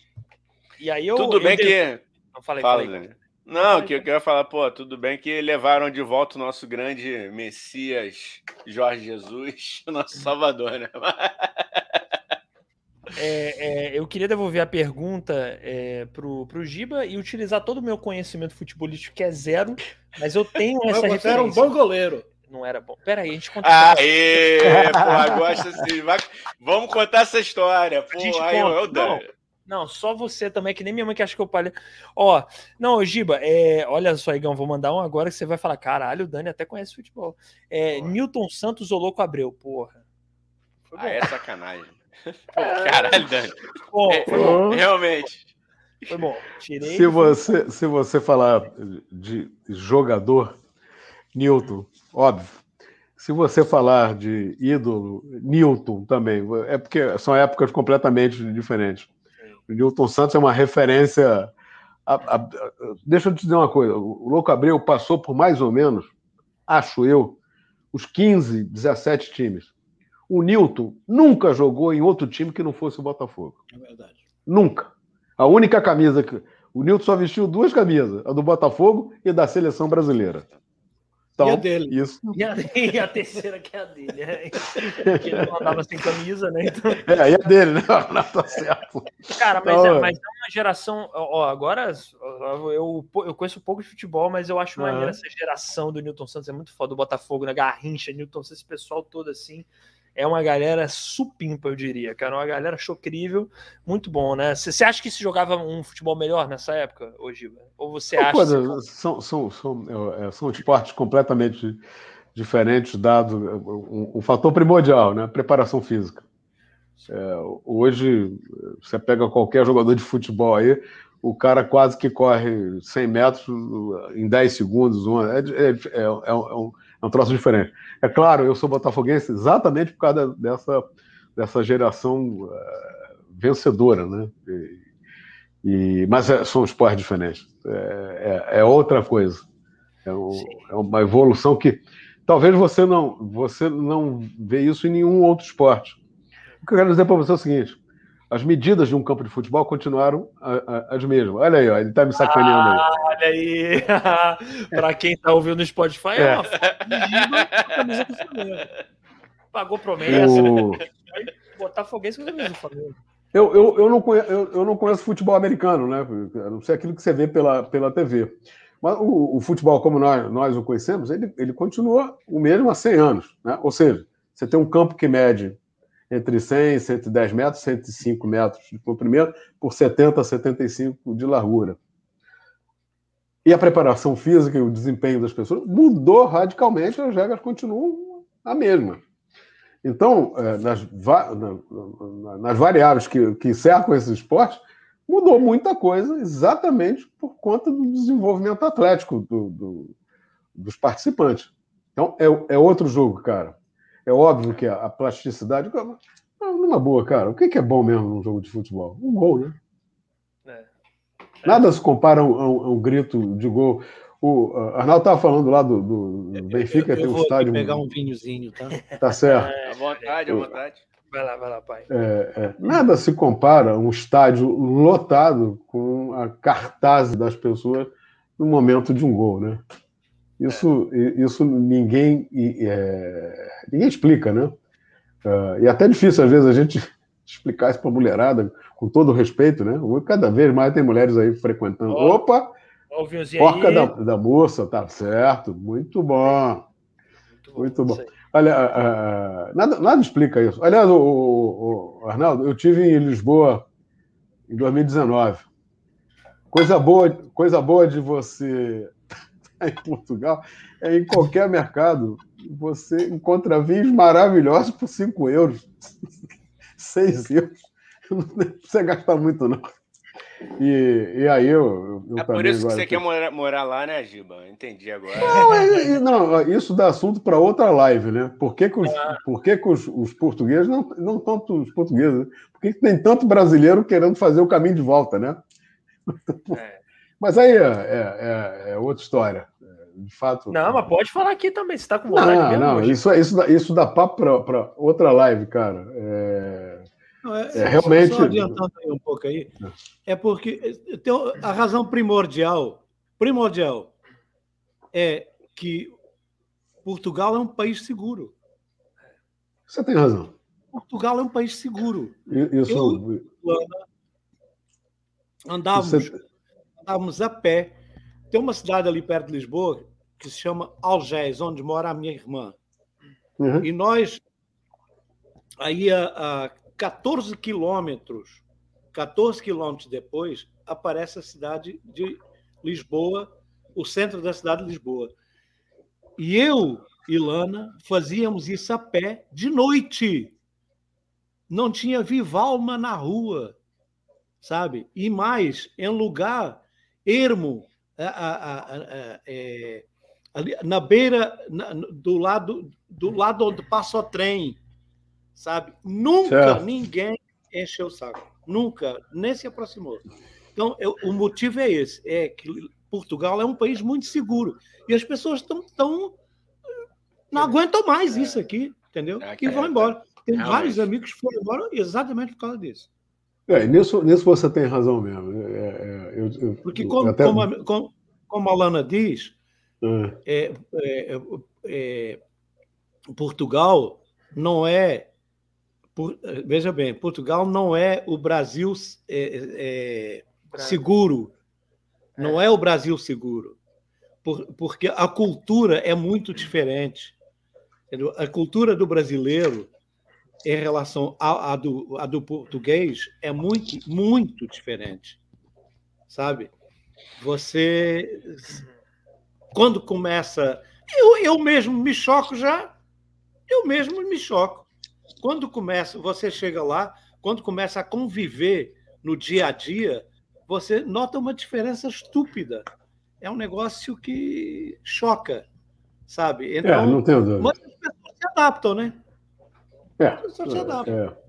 E aí eu, Tudo eu bem que. Não falei, Fala, falei. Não, que eu quero falar, pô, tudo bem que levaram de volta o nosso grande Messias Jorge Jesus, o nosso Salvador, né? É, é, eu queria devolver a pergunta é, pro, pro Giba e utilizar todo o meu conhecimento futebolístico, que é zero, mas eu tenho essa Você referência. era um bom goleiro. Não era bom. Pera aí, a gente conta. Aê, pô, gosta assim. Vamos contar essa história. Pô, aí, eu, eu, não, não, só você também, que nem minha mãe que acha que eu palhei. Ó, não, Giba, é, olha só, Igão, vou mandar um agora que você vai falar: caralho, o Dani até conhece futebol. É, Newton Santos ou Louco Abreu, porra. Ah, é sacanagem. Pô, caralho, Dani. Pô, é, realmente. Foi bom. Tirei se, você, se você falar de jogador, Newton, óbvio. Se você falar de ídolo, Newton também. É porque são épocas completamente diferentes. O Newton Santos é uma referência. A, a, a, deixa eu te dizer uma coisa: o Louco Abreu passou por mais ou menos, acho eu, os 15, 17 times. O Newton nunca jogou em outro time que não fosse o Botafogo. É verdade. Nunca. A única camisa que. O Newton só vestiu duas camisas, a do Botafogo e da seleção brasileira. Então, e a dele. Isso. E a, e a terceira que é a dele. É. Porque ele não andava sem camisa, né? Então... É, e a dele, né? Não, tá certo. Cara, mas, então, é, mas é uma geração. Ó, agora eu, eu conheço pouco de futebol, mas eu acho maneira essa geração do Newton Santos. É muito foda do Botafogo, na Garrincha, Newton Santos, esse pessoal todo assim é uma galera supimpa, eu diria, cara. Uma galera chocrível, muito bom, né? Você acha que se jogava um futebol melhor nessa época, hoje? Ou você acha. Coisa, que... são, são, são, é, são esportes completamente diferentes, dado um, um fator primordial, né? Preparação física. É, hoje, você pega qualquer jogador de futebol aí, o cara quase que corre 100 metros em 10 segundos. É, é, é, é um, é um troço diferente. É claro, eu sou botafoguense exatamente por causa dessa, dessa geração uh, vencedora, né? E, e, mas é, são esportes diferentes. É, é, é outra coisa. É, um, é, uma evolução que talvez você não, você não vê isso em nenhum outro esporte. O que eu quero dizer para você é o seguinte: as medidas de um campo de futebol continuaram as mesmas. Olha aí, ó, ele está me sacaneando aí. Ah, olha aí. Para quem está ouvindo no Spotify, é, uma camisa do Flamengo. Pagou promessa. O... Botar foguete com a camisa do Flamengo. Eu, eu, eu, não conheço, eu, eu, não conheço futebol americano, né? A não sei aquilo que você vê pela, pela TV. Mas o, o, futebol, como nós, nós o conhecemos, ele, ele continua o mesmo há 100 anos. Né? Ou seja, você tem um campo que mede entre 100 e 110 metros, 105 metros de comprimento, por 70 a 75 de largura. E a preparação física e o desempenho das pessoas mudou radicalmente, as regras continuam a mesma. Então, é, nas, nas variáveis que, que cercam esse esporte, mudou muita coisa exatamente por conta do desenvolvimento atlético do, do, dos participantes. Então, é, é outro jogo, cara. É óbvio que a, plasticidade. Numa boa, cara, o que é bom mesmo num jogo de futebol? Um gol, né? É. Nada se compara a um, a um, grito de gol. O Arnaldo estava falando lá do, do Benfica, eu, eu, tem um estádio. Vou pegar um vinhozinho, tá? Tá certo. É, à vontade, à vontade. Vai lá, vai lá, pai. É, é. Nada se compara a um estádio lotado com a cartaz das pessoas no momento de um gol, né? Isso, isso ninguém, é, ninguém explica, né? Uh, e é até difícil, às vezes, a gente explicar isso para a mulherada, com todo respeito, né? Cada vez mais tem mulheres aí frequentando. Oh, Opa! Porca da, da moça, tá certo. Muito bom. Muito bom. Muito bom. Olha, uh, nada, nada explica isso. Aliás, o, o, o, Arnaldo, eu tive em Lisboa em 2019. Coisa boa, coisa boa de você em Portugal, é em qualquer mercado, você encontra vinhos maravilhosos por 5 euros, 6 euros. Não precisa gastar muito, não. E, e aí eu, eu É por isso que você quer morar, morar, lá, né, Giba? Entendi agora. Não, é, não isso dá assunto para outra live, né? Por que, que, os, ah. por que, que os, os, portugueses, não, não tanto os portugueses, né? por que, que tem tanto brasileiro querendo fazer o caminho de volta, né? É. Mas aí é, é, é, é outra história de fato. Não, mas pode falar aqui também, você está com vontade não, mesmo. Não, hoje. isso, isso, dá, isso dá papo para outra live, cara. É, não, é, é realmente. Só adiantando aí um pouco aí, é porque tem a razão primordial, primordial, é que Portugal é um país seguro. Você tem razão. Portugal é um país seguro. Isso. Eu, andávamos, Você... andávamos a pé. Tem uma cidade ali perto de Lisboa que se chama Algés, onde mora a minha irmã. Uhum. E nós, aí a, a 14 quilômetros, 14 quilômetros depois, aparece a cidade de Lisboa, o centro da cidade de Lisboa. E eu e Lana fazíamos isso a pé de noite. Não tinha viva alma na rua, sabe? E mais, em lugar ermo, a, a, a, é, ali, na beira, na, do lado do lado onde passa o trem, sabe? Nunca certo. ninguém encheu o saco, nunca, nem se aproximou. Então, eu, o motivo é esse, é que Portugal é um país muito seguro e as pessoas estão tão não aguentam mais isso aqui, entendeu? É, e vão embora. Tem vários amigos que foram embora exatamente por causa disso. É, nisso, nisso você tem razão mesmo. É, é, eu, eu, Porque, como, até... como, a, como, como, a Lana diz, é. É, é, Portugal não é. Por, veja bem, Portugal não é o Brasil, seguro. Não é o Brasil seguro. Por, porque a cultura é muito diferente. A cultura do brasileiro em relação à, do, à do português é muito, muito diferente. Sabe? Você. Quando começa. Eu, eu mesmo me choco já. Eu mesmo me choco. Quando começa, você chega lá, quando começa a conviver no dia a dia, você nota uma diferença estúpida. É um negócio que choca, sabe? É, então, é, não tenho dúvida. Mas as pessoas se adaptam, né? É. As pessoas se adaptam. É.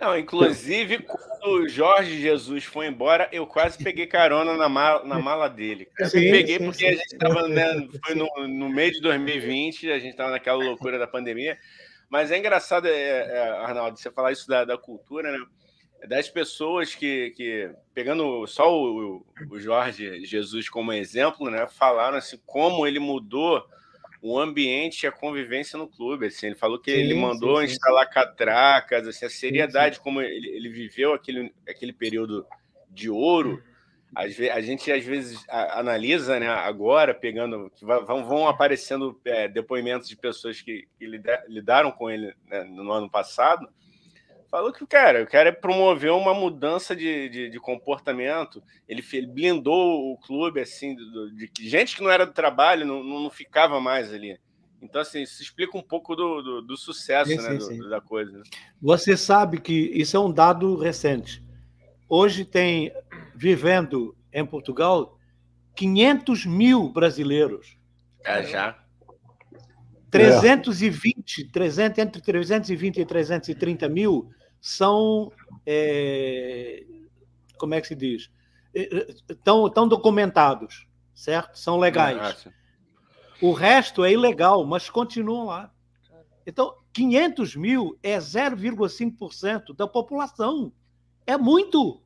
Não, inclusive, quando o Jorge Jesus foi embora, eu quase peguei carona na mala, na mala dele. Eu sim, peguei sim, porque sim. a gente estava né, foi no, no meio de 2020, a gente estava naquela loucura da pandemia. Mas é engraçado, é, é, Arnaldo, você falar isso da, da cultura, né? Das pessoas que, que pegando só o, o Jorge Jesus como exemplo, né? Falaram assim como ele mudou o ambiente e a convivência no clube. Assim, ele falou que sim, ele mandou sim, sim. instalar catracas, assim, a seriedade como ele, ele, viveu aquele, aquele período de ouro. A gente às vezes analisa, né, agora, pegando, que vão, vão aparecendo é, depoimentos de pessoas que, que lidaram com ele né, no ano passado, falou que, cara, o cara promoveu uma mudança de, de, de comportamento. Ele, ele, blindou o clube, assim, de, de, gente que não era do trabalho, não, não ficava mais ali. Então, assim, isso explica um pouco do, do, do sucesso sim, né, sim, do, da coisa. Né? Você sabe que isso é um dado recente. Hoje tem, vivendo em Portugal, 500 mil brasileiros. É, já. 320, 300, entre 320 e 330 mil são. É, como é que se diz? Estão, estão documentados, certo? São legais. O resto é ilegal, mas continuam lá. Então, 500 mil é 0,5% da população. É muito.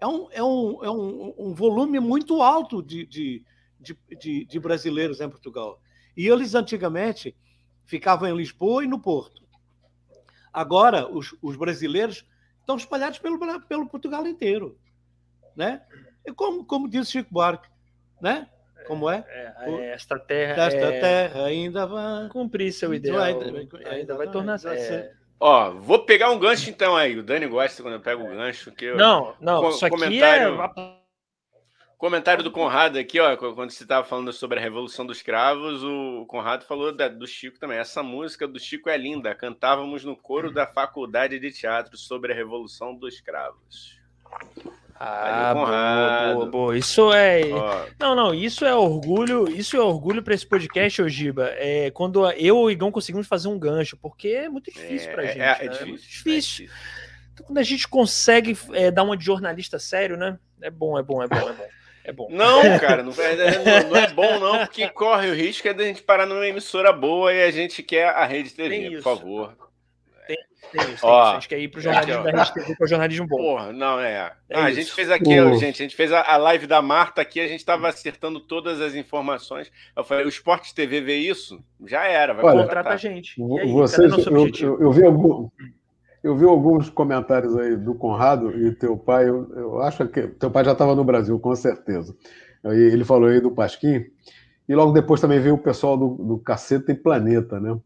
É um, é um, é um, um volume muito alto de, de, de, de, brasileiros em Portugal. E eles, antigamente, ficavam em Lisboa e no Porto. Agora, os, os brasileiros estão espalhados pelo, pelo Portugal inteiro. Né? E como, como disse Chico Buarque, né? Como é? é, é esta terra, esta é... terra ainda vai cumprir seu ideal, ainda, ainda vai tornar é... Ó, vou pegar um gancho então aí. O Dani gosta quando eu pego o gancho. Que eu... Não, não, com, isso aqui comentário... é Comentário do Conrado aqui, ó, quando você estava falando sobre a Revolução dos Cravos, o Conrado falou da, do Chico também. Essa música do Chico é linda. Cantávamos no coro da Faculdade de Teatro sobre a Revolução dos Cravos. Ah, boa, boa, boa. Isso é. Ó. Não, não, isso é orgulho, isso é orgulho para esse podcast, Ogiba. É quando eu e o Igão conseguimos fazer um gancho, porque é muito difícil é, pra gente. É, é, né? difícil, é muito difícil. Então, quando a gente consegue é, dar uma de jornalista sério, né? É bom, é bom, é bom, é bom. É bom. Não, cara, não, é, não, não, é bom, não, porque corre o risco é da gente parar numa emissora boa e a gente quer a rede TV, por favor. Tem, tem isso, ó, A gente quer ir pro jornalismo da Rede TV, pro jornalismo bom. Porra, não, é. é ah, a gente fez aqui, uh. gente, a gente fez a, a, live da Marta aqui, a gente estava acertando todas as informações. Eu falei, o Esporte TV vê isso? Já era, vai Olha, contratar a gente. Aí, vocês, eu, eu, eu vi algum, eu vi alguns comentários aí do Conrado e teu pai, eu, eu acho que teu pai já estava no Brasil, com certeza. Ele falou aí do Pasquim, e logo depois também veio o pessoal do, do Caceta e Planeta, né?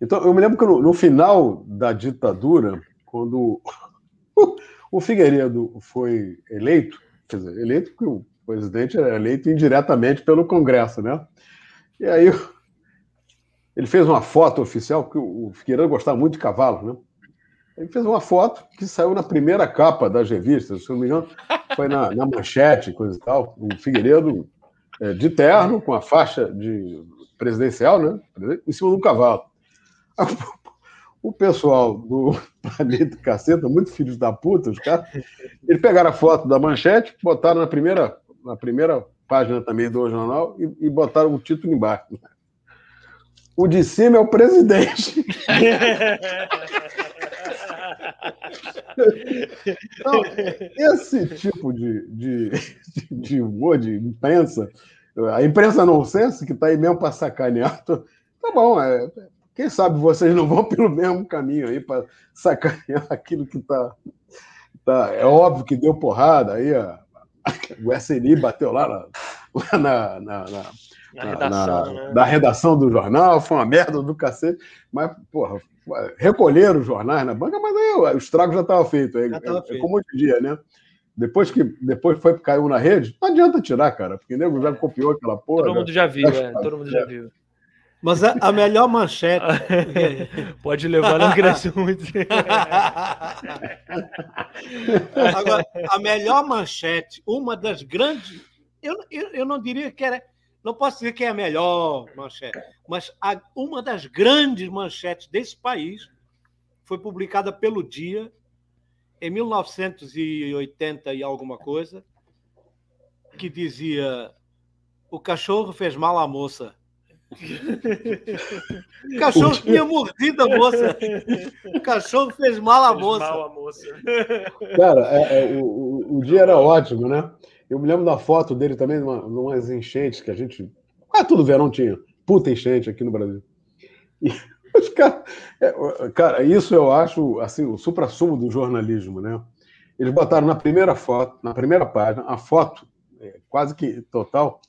Então, eu me lembro que no, no final da ditadura, quando o Figueiredo foi eleito, quer dizer, eleito porque o presidente era eleito indiretamente pelo Congresso, né? E aí ele fez uma foto oficial, porque o Figueiredo gostava muito de cavalo, né? Ele fez uma foto que saiu na primeira capa das revistas, se não me engano, foi na, na manchete, coisa e tal. O Figueiredo é, de terno, com a faixa de presidencial, né? Em cima de um cavalo. O pessoal do Planeta Caceta, muito filhos da puta, os caras, eles pegaram a foto da manchete, botaram na primeira, na primeira página também do jornal e, e botaram o título embaixo. O de cima é o presidente. Então, esse tipo de, de, de humor, de imprensa, a imprensa nonsense, que está aí mesmo para sacanear, tá bom, é, quem sabe vocês não vão pelo mesmo caminho aí para sacanear aquilo que está. Tá, é óbvio que deu porrada aí, a, o SNI bateu lá na, lá na, na, na na redação, na, né? da redação do jornal, foi uma merda do cacete, mas, porra, recolheram os jornais na banca, mas aí o estrago já estava feito. É, é, feito. é como hoje em dia, né? Depois que depois foi caiu na rede, não adianta tirar, cara, porque o nego já copiou aquela porra. Todo mundo já viu, é, todo mundo já viu. Mas a, a, melhor manchete. Pode levar, não cresce muito. Agora, a melhor manchete, uma das grandes. Eu, eu, eu não diria que era não posso dizer que é a melhor manchete, mas a, uma das grandes manchetes desse país foi publicada pelo Dia em 1980 e alguma coisa, que dizia: O cachorro fez mal à moça. O cachorro tinha mordido a moça. O cachorro fez mal à moça. Mal à moça. Cara, é, é, o, o dia era ótimo, né? Eu me lembro da foto dele também, de, uma, de umas enchentes que a gente. Ah, tudo verão tinha. Puta enchente aqui no Brasil. E os caras. É, cara, isso eu acho assim, o supra-sumo do jornalismo, né? Eles botaram na primeira foto, na primeira página, a foto, é, quase que total,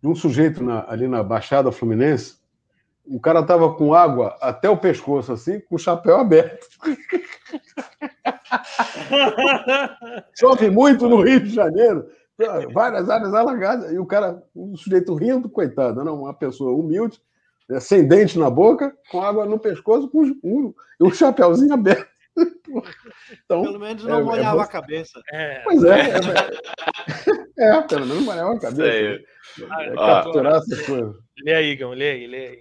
de um sujeito na, ali na Baixada Fluminense. O cara tava com água até o pescoço, assim, com o chapéu aberto. Chove muito no Rio de Janeiro várias áreas alagadas, e o cara, um sujeito rindo, coitado, não, uma pessoa humilde, né, sem dente na boca, com água no pescoço, com um, um chapéuzinho aberto. Então, pelo menos não é, é molhava é a cabeça. É. Pois é, é, é, pelo menos molhava a cabeça. Né? capturar essas coisas. Lê aí, Gão, lê aí, lê aí.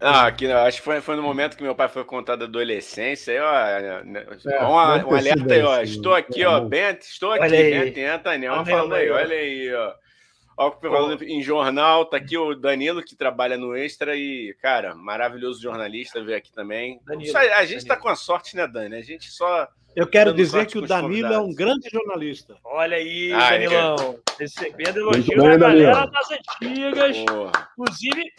Ah, aqui, acho que foi, foi no momento que meu pai foi contar da adolescência. Aí, ó, é, né, é, um, um alerta aí, ó. Estou aqui, ó, Bento, estou aqui, Bento e Antaniel falando aí, olha aí, ó. Ó, falando em jornal, tá aqui o Danilo, que trabalha no Extra e, cara, maravilhoso jornalista, veio aqui também. Danilo, a gente tá Danilo. tá com a sorte, né, Dani? A gente só. Eu quero dizer que o Danilo é um grande jornalista. Olha aí, ah. Danilão. É. Recebendo elogio da galera das antigas. Porra. Inclusive,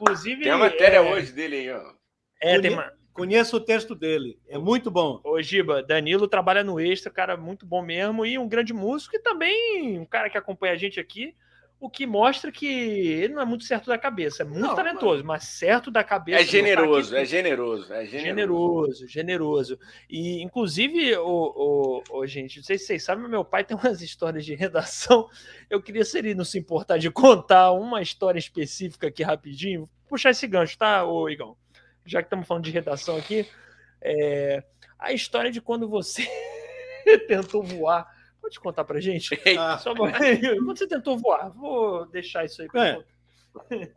Inclusive. Tem a matéria é... hoje dele aí, ó. É, tem uma... Conheço o texto dele, é muito bom. Ô, Giba, Danilo trabalha no Extra, cara muito bom mesmo, e um grande músico, e também um cara que acompanha a gente aqui, o que mostra que ele não é muito certo da cabeça, é muito não, talentoso, mas... mas certo da cabeça. É generoso, é generoso, é generoso. Generoso, generoso. E, inclusive, o, o, o, gente, não sei se vocês sabem, meu pai tem umas histórias de redação. Eu queria, se ele não se importar de contar uma história específica aqui rapidinho, puxar esse gancho, tá, ô Igão? Já que estamos falando de redação aqui, é... a história de quando você tentou voar Pode contar pra gente? Ah. Quando você tentou voar? Vou deixar isso aí. É.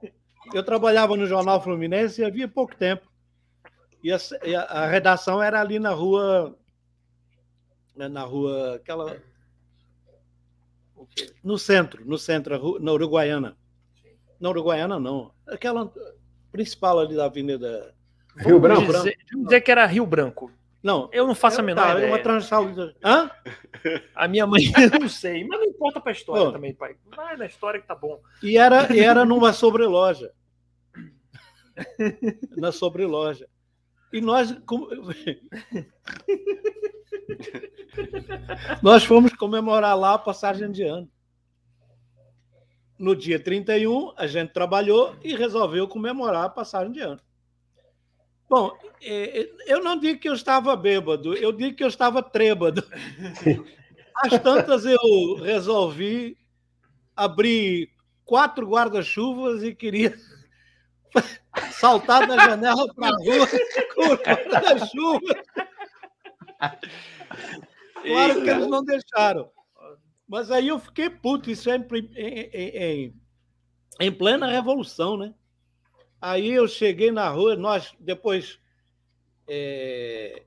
Eu trabalhava no Jornal Fluminense e havia pouco tempo. E a, e a, redação era ali na rua. Né, na rua. Aquela. No centro, no centro, na Uruguaiana. Na Uruguaiana, não. Aquela principal ali da Avenida. Rio Branco? Dizer, dizer que era Rio Branco. Não. Eu não faço a menor tá, ideia. Uma transversal. Hã? A minha mãe, eu não sei. Mas não importa pra história também, pai. Vai na história que tá bom. E era, e era numa sobreloja. na sobreloja. E nós. nós fomos comemorar lá a passagem de ano. No dia 31, a gente trabalhou e resolveu comemorar a passagem de ano. Bom, eu não digo que eu estava bêbado, eu digo que eu estava trêbado. Às tantas, eu resolvi abrir quatro guarda-chuvas e queria saltar da janela para a rua com o guarda-chuva. Claro que eles não deixaram. Mas aí eu fiquei puto, isso é em, em, em, em plena revolução, né? Aí eu cheguei na rua, nós depois. É,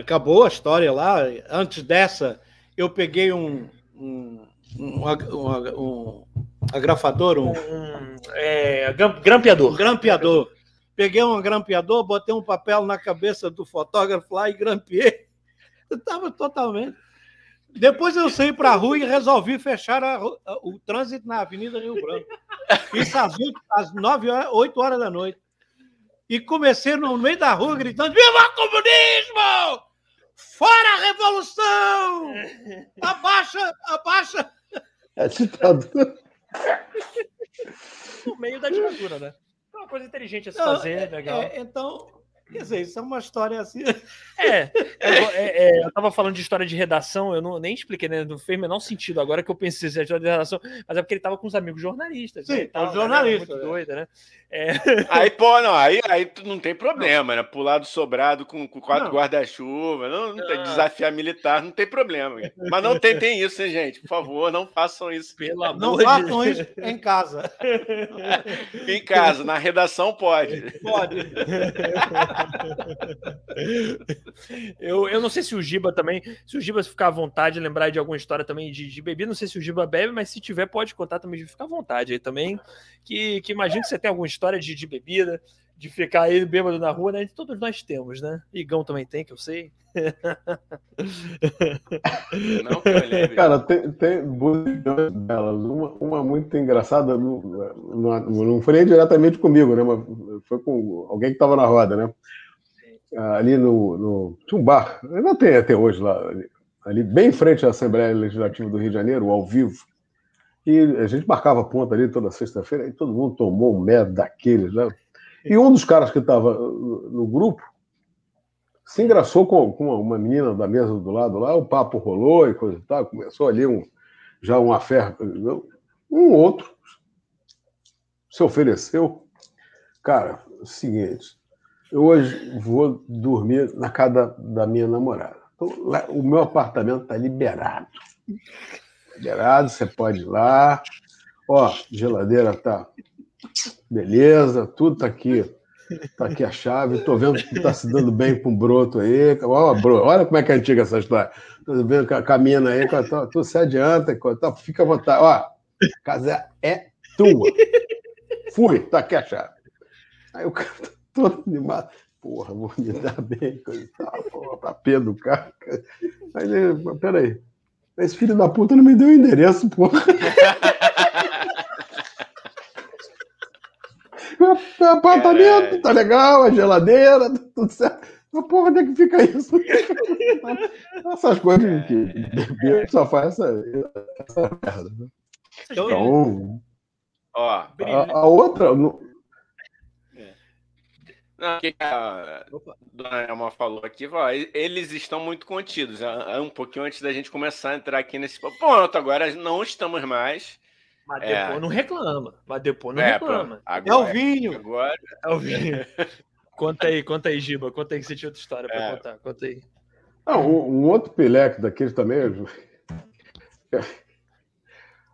acabou a história lá. Antes dessa, eu peguei um, um, um, um, um agrafador, um, um é, grampeador. grampeador. Peguei um grampeador, botei um papel na cabeça do fotógrafo lá e grampeei. Estava totalmente. Depois eu saí para a rua e resolvi fechar a, a, o trânsito na Avenida Rio Branco. Isso às, 8, às 9 horas, 8 horas da noite. E comecei no meio da rua gritando: Viva o comunismo! Fora a revolução! Abaixa, abaixa! É ditadura. No meio da ditadura, né? É uma coisa inteligente a se fazer, é, legal. É, então, Quer dizer, isso é uma história assim. É, é, é, eu estava falando de história de redação, eu não, nem expliquei, né? Não fez o menor sentido agora que eu pensei em história de redação, mas é porque ele estava com os amigos jornalistas. Sim, né, tal, jornalista. Né? Muito doida, né? É. Aí, pô, não, aí, aí não tem problema, não. né? Pular do sobrado com, com quatro guarda-chuva, não, não tem, desafiar militar, não tem problema. Mas não tentem isso, hein, gente? Por favor, não façam isso. Pelo amor não façam isso em casa. em casa, na redação pode. Pode. eu, eu não sei se o Giba também, se o Giba ficar à vontade, lembrar de alguma história também de, de bebida, não sei se o Giba bebe, mas se tiver, pode contar também, ficar à vontade aí também. Que, que imagino que você tem alguma história de, de bebida, de ficar aí bêbado na rua, né? Todos nós temos, né? Igão também tem, que eu sei. Não que eu Cara, tem, tem delas. Uma, uma muito engraçada, não, não, não foi nem diretamente comigo, né? Mas foi com alguém que estava na roda, né? ali no, no. Tinha um bar, ainda tem até hoje lá, ali, ali, bem em frente à Assembleia Legislativa do Rio de Janeiro, ao vivo. E a gente marcava ponta ali toda sexta-feira, e todo mundo tomou um medo daqueles, né? E um dos caras que estava no grupo se engraçou com, com uma menina da mesa do lado lá, o papo rolou e coisa e tal, começou ali um, já uma fé. Um outro se ofereceu. Cara, é o seguinte, eu hoje vou dormir na casa da minha namorada. Então, lá, o meu apartamento está liberado. Liberado, você pode ir lá. Ó, geladeira tá beleza, tudo tá aqui. Tá aqui a chave. Tô vendo que tá se dando bem com o broto aí. Ó, bro, olha como é que é antiga essa história. Tô vendo que caminha aí, tu se adianta, tá, fica à vontade. Ó, a casa é tua. Fui, tá aqui a chave. Aí o cara todo animado. Porra, vou me dar bem, coisa tal, porra, pra pé do carro. Aí ele, peraí, esse filho da puta não me deu o endereço, porra. apartamento, é... tá legal, a geladeira, tudo certo. Mas porra, onde é que fica isso? Essas coisas que é... só faz essa, essa merda. Né? Então, ó, a, a outra, não, o que a dona Elma falou aqui, ó, eles estão muito contidos. Um pouquinho antes da gente começar a entrar aqui nesse ponto, agora não estamos mais. Mas é. depois é... não reclama. Mas depois não é, reclama. Agora, é o vinho. Agora... É o vinho. conta aí, conta aí, Giba. Conta aí que você tinha outra história para é. contar. Conta aí. Não, um, um outro pileque daqueles também.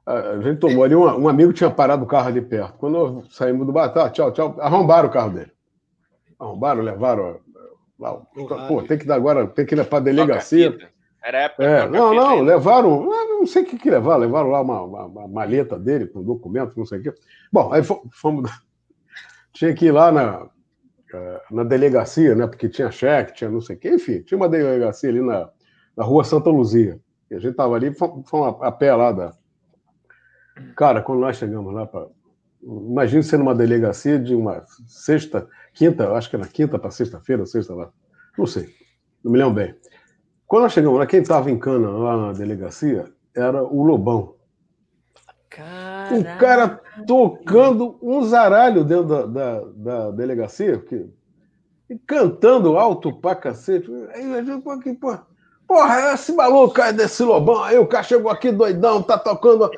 A gente tomou ali, um, um, amigo tinha parado o carro ali perto. Quando saímos do bar, tá, tchau, tchau, arrombaram o carro dele arrombaram, levaram lá. Pô, tem que dar agora, tem que ir para a delegacia. Era época é, não, não, levaram não sei o que, que levar, levaram lá uma, uma, uma maleta dele com documentos, não sei o quê. Bom, aí fomos. Tinha que ir lá na, eh, na delegacia, né? Porque tinha cheque, tinha não sei o quê, enfim, tinha uma delegacia ali na, na rua Santa Luzia. E a gente tava ali, fomos a, a pé lá da. Cara, quando nós chegamos lá para. Imagina ser numa delegacia de uma sexta, quinta, acho que era quinta para sexta-feira, sexta lá. Não sei, não me lembro bem. Quando nós chegamos lá, quem estava em cana lá na delegacia era o Lobão. Caraca. O cara tocando um zaralho dentro da, da, da delegacia, e cantando alto pra cacete. Aí a gente, pô, Porra, esse maluco aí desse lobão aí, o cara chegou aqui doidão, tá tocando.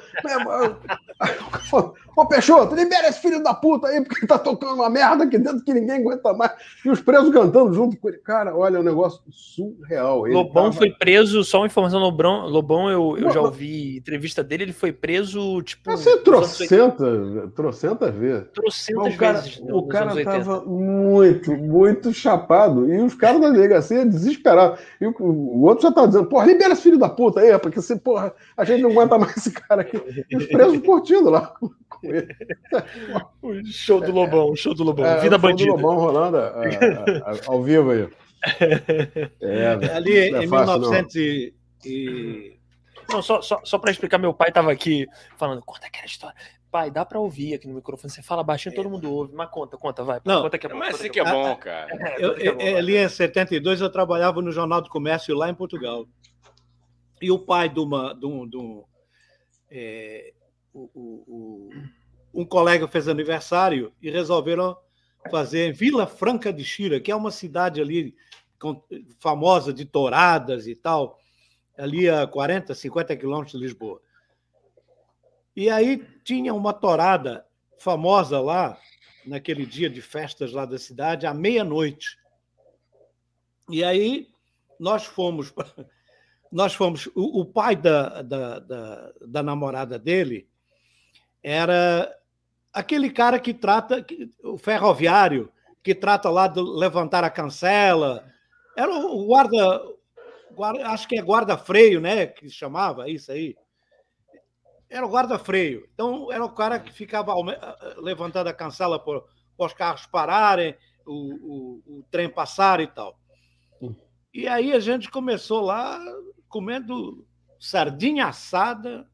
Ô Peixoto, libera esse filho da puta aí, porque tá tocando uma merda aqui dentro que ninguém aguenta mais. E os presos cantando junto com ele. Cara, olha, é um negócio surreal. Ele Lobão tava... foi preso, só uma informação, Lobão, Lobão eu, eu já ouvi entrevista dele, ele foi preso, tipo. Assim, trocentas, trocentas vezes. Trocentas o cara, vezes. O cara tava muito, muito chapado. E os caras da delegacia desesperados. E o, o outro já tá dizendo, porra, libera esse filho da puta aí, porque se, porra, a gente não aguenta mais esse cara aqui. E os presos curtindo lá com, ele. O show do Lobão, o show do Lobão. É, Vida bandida. do Lobão rolando a, a, a, ao vivo aí. É, Ali é em fácil, 1900 e... e... Não, só, só, só para explicar, meu pai estava aqui falando, conta aquela história. Pai, dá para ouvir aqui no microfone. Você fala baixinho, todo mundo ouve. Mas conta, conta, vai. Não, conta que é bom. Mas isso que é bom, cara. Eu, eu, é ali em 72 eu trabalhava no Jornal do Comércio lá em Portugal. E o pai de uma. De um, de um é, o, o, um colega fez aniversário e resolveram fazer em Vila Franca de Xira, que é uma cidade ali com, famosa de touradas e tal, ali a 40, 50 quilômetros de Lisboa. E aí tinha uma torada famosa lá, naquele dia de festas lá da cidade, à meia-noite. E aí nós fomos. Nós fomos. O, o pai da, da, da, da, namorada dele era aquele cara que trata. O ferroviário, que trata lá de levantar a cancela. Era o guarda. guarda acho que é guarda-freio, né? Que chamava, isso aí era o guarda-freio. Então, era o cara que ficava levantando a cancela para os carros pararem, o, o, o, trem passar e tal. E aí a gente começou lá comendo sardinha assada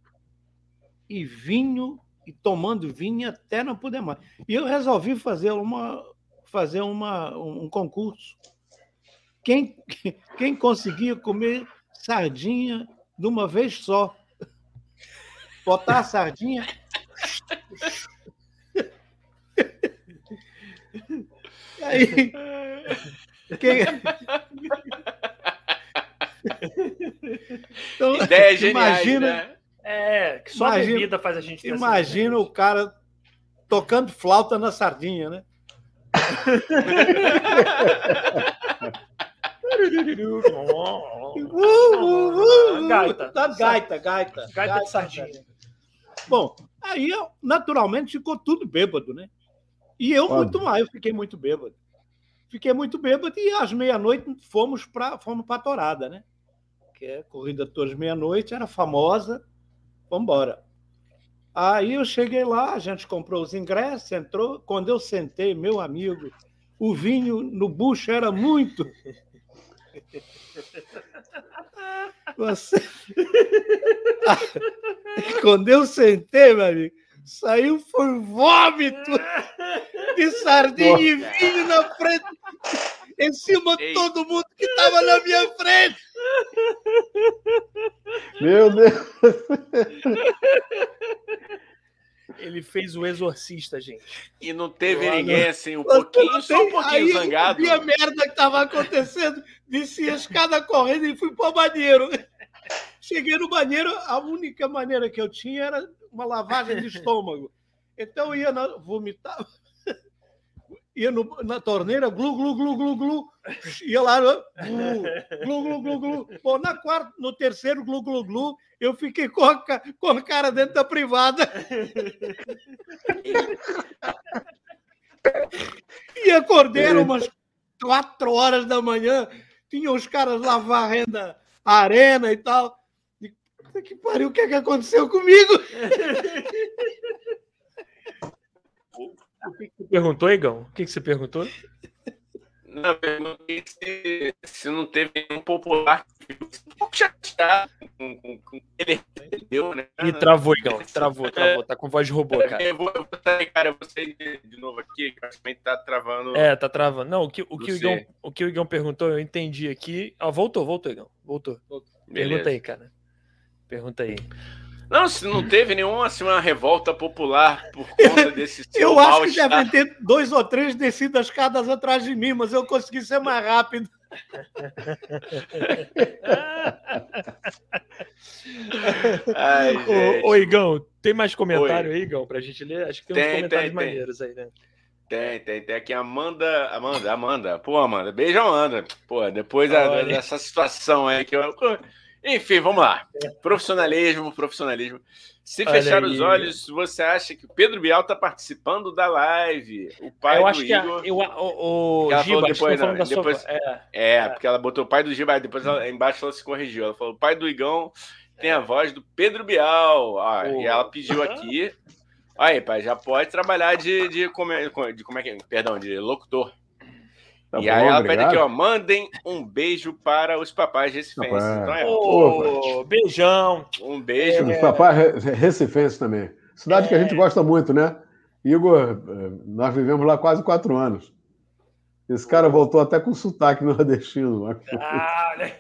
e vinho, e tomando vinho até não poder mais. E eu resolvi fazer, uma, fazer uma, um concurso. Quem, quem conseguia comer sardinha de uma vez só botar a sardinha. Aí. Quem... Então, Ideia genial, imagina, né? É, que só imagina, a bebida faz a gente Imagina o cara tocando flauta na sardinha, né? gaita. Tá, gaita, gaita. Gaita de sardinha. Bom, aí naturalmente ficou tudo bêbado, né? E eu muito mais, eu fiquei muito bêbado. Fiquei muito bêbado e às meia-noite fomos para fomos a Torada, né? Que é Corrida Todos Meia-Noite, era famosa. Vamos embora. Aí eu cheguei lá, a gente comprou os ingressos, entrou. Quando eu sentei, meu amigo, o vinho no bucho era muito. Você... Quando eu sentei, meu amigo, saiu foi vômito de sardinha e vinho na frente, em cima de todo mundo que estava na minha frente. Meu Deus! Ele fez o exorcista, gente. E não teve eu ninguém assim, um pouquinho, só um pouquinho aí, zangado. E a merda que estava acontecendo, desci a escada correndo e fui para o banheiro. Cheguei no banheiro, a única maneira que eu tinha era uma lavagem de estômago. Então eu ia na, vomitar, ia no, na torneira, glu, glu, glu, glu, glu, ia lá, glu, glu, glu, glu. Bom, na quarta, no terceiro glu, glu, glu, eu fiquei com a, com a cara dentro da privada. e acordei, umas quatro horas da manhã, tinha os caras lá varrendo a arena e tal. Puta que pariu, o que é que aconteceu comigo? O que, que você perguntou, Igão? O que, que você perguntou? Não, perguntei se, se não teve nenhum popular que ficou um pouco chateado com, com, com o que ele entendeu, né? Ih, travou, Igão. Travou, travou. Tá com voz de robô, cara. Eu vou, eu vou sair, cara, eu vou sair de, de novo aqui, que acho que tá travando. É, tá travando. Não, o que o, que o, Igão, o que o Igão perguntou, eu entendi aqui. Ah, voltou, voltou, Igão. Voltou. Beleza. Pergunta aí, cara. Pergunta aí. Não, se não teve nenhuma assim, uma revolta popular por conta desse seu Eu acho que devem ter dois ou três descido as escadas atrás de mim, mas eu consegui ser mais rápido. Ai, gente. Ô, ô, Igão, tem mais comentário aí, Igão, pra gente ler? Acho que tem, uns Tem, comentários tem, tem. maneiros aí, né? Tem, tem, tem aqui a Amanda, Amanda, Amanda. Pô, Amanda, beijo, Amanda. Pô, depois dessa situação aí que eu. Enfim, vamos lá. Profissionalismo, profissionalismo. Se Olha fechar aí. os olhos, você acha que o Pedro Bial tá participando da live? O pai eu do acho que a, Igor. eu, o, o Ela Giba, depois, sua- Depois- é, É, É. porque ela botou o pai do Giba, depois ela, embaixo ela se corrigiu. Ela falou: o pai do Igão tem a voz do Pedro Bial. Ah. E ela pediu aqui. Aí, pai, já pode trabalhar de, de, como, é, de como é que é? Perdão, de locutor. Tá e bom, aí ela obrigado. pede aqui, ó, mandem um beijo para os papais recifenses. Então é, Ô, beijão. um beijo. Os papais re- recifenses também. Cidade que a gente gosta muito, né? Igor, eh, nós vivemos lá quase quatro anos. Esse cara voltou até com sotaque nordestino. Ah, né?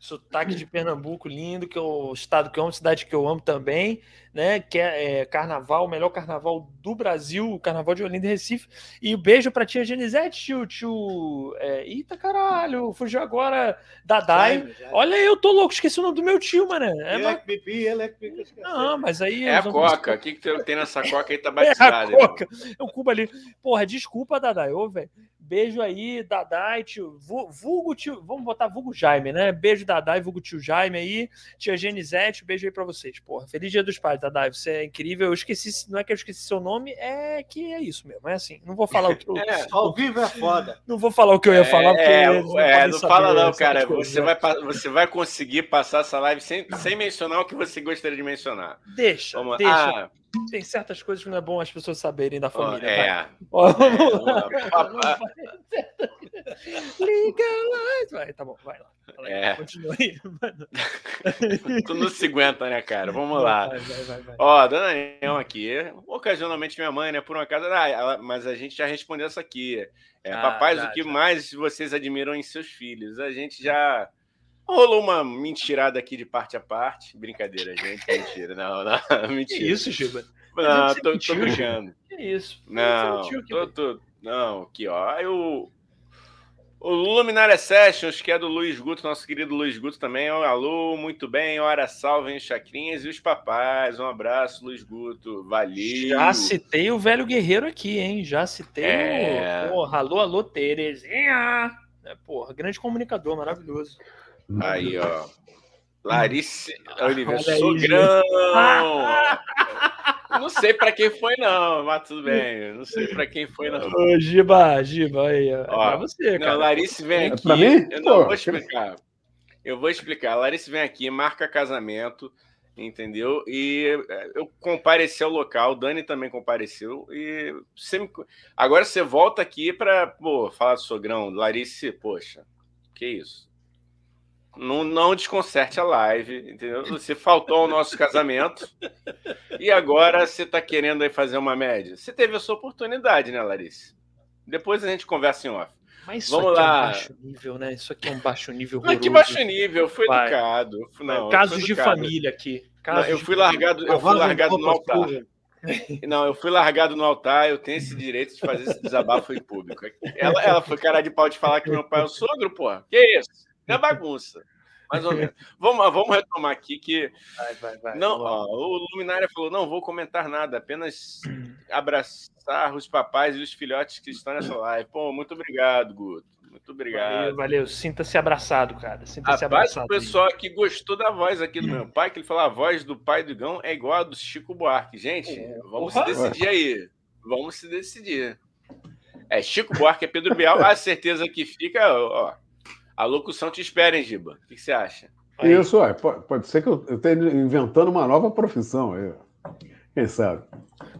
Sotaque de Pernambuco, lindo, que é o estado que eu amo, cidade que eu amo também, né? Que é, é, carnaval, o melhor carnaval do Brasil, o carnaval de Olinda e Recife. E um beijo pra tia Genisete, tio, tio. É, eita caralho, fugiu agora. Dadai. Jaime, Jaime. Olha, eu tô louco, esqueci o nome do meu tio, mano. É, Ele é mas- que bebi, ele é que bebi. esqueci. Não, mas aí. É a coca. O que, que tem nessa coca aí? Tá É batizada. a coca. É o Cuba ali. Porra, desculpa, Dadai. Ô, velho. Beijo aí, Dadai, tio. Vu- Vulgo tio. Vamos botar vulgo Jaime, né? Beijo, Dadai, vulgo tio Jaime aí. Tia Genizete, beijo aí pra vocês. Porra, feliz dia dos pais, Dadai. Você é incrível. Eu esqueci, não é que eu esqueci seu nome, é que é isso mesmo. É assim. Não vou falar o que eu. É. Ao vivo é foda. Não vou falar o que eu ia falar, porque. É, é, não saber fala não, cara. Você né? vai, você vai conseguir passar essa live sem, sem mencionar o que você gostaria de mencionar. Deixa, Vamos deixa. Ah, Tem certas coisas que não é bom as pessoas saberem da família. vai. é. Ó, É, vamos vamos lá. Legalize. Vai, tá bom, vai lá. É. Continua aí. Tu não se aguenta, né, cara? Vamos lá. Vai, vai, vai, vai. Ó, Dona Neon aqui. Ocasionalmente minha mãe, né? Por um acaso, ah, ela- mas a gente já respondeu essa aqui. É, Ah, papais, já, o que já. mais vocês admiram em seus filhos? A gente já rolou uma mentirada aqui de parte a parte. Brincadeira, gente. Mentira. Não, não. Que Mentira. isso, Giba? Não, tô, tô mentiu, brincando. Que isso? Não, mentiu, tô, que- tô- não, aqui, ó. Aí o, o Luminária Sessions, que é do Luiz Guto, nosso querido Luiz Guto também. Alô, muito bem, hora salve, hein, Chacrinhas e os papais. Um abraço, Luiz Guto. Valeu. Já citei o velho guerreiro aqui, hein? Já citei É. o. Porra, alô, alô, Terezinha. É, porra, grande comunicador, maravilhoso. Aí, ó. Larice Oliveira, olha aí, sogrão. Não sei pra quem foi, não, mas tudo bem. Não sei pra quem foi, não. Ô, Giba, Giba, aí, ó. É pra você, Não, cara. Larice vem É aqui. pra mim? Eu não Pô, vou explicar. Eu vou explicar. Larice vem aqui, marca casamento, entendeu? E é, eu compareci ao local, Dani também compareceu. E você me- agora você volta aqui para pô, falar do sogrão. Larice, poxa, que isso? Não, não desconcerte a live, entendeu? Você faltou ao nosso casamento e agora você está querendo aí fazer uma média. Você teve a sua oportunidade, né, Larice? Depois a gente conversa em off. Mas isso Vamos aqui é lá. um baixo nível, né? Isso aqui é um baixo nível. Mas que horroroso. baixo nível, eu fui Vai. educado. Não, eu Casos de família aqui. Não, eu de fui família. largado, eu fui de largado no altar. suja. Não, eu fui largado no altar, eu tenho esse direito de fazer esse desabafo em público. Ela, ela foi cara de pau de falar que meu pai é o sogro, porra. Que isso? É bagunça. Mais ou menos. Vamos, vamos retomar aqui que. Vai, vai, vai. Não, ó, o Luminária falou: não vou comentar nada, apenas abraçar os papais e os filhotes que estão nessa live. Pô, muito obrigado, Guto. Muito obrigado. Valeu, valeu. Sinta-se abraçado, cara. Sinta-se abraçado. o pessoal aqui gostou da voz aqui do meu pai, que ele falou: a voz do pai do Igão é igual a do Chico Buarque. Gente, vamos se decidir aí. Vamos se decidir. É Chico Buarque, é Pedro Bial. A certeza que fica, ó. A locução te espera, hein, Giba? O que, que você acha? Aí. Isso, pode, pode ser que eu esteja inventando uma nova profissão. Aí. Quem sabe?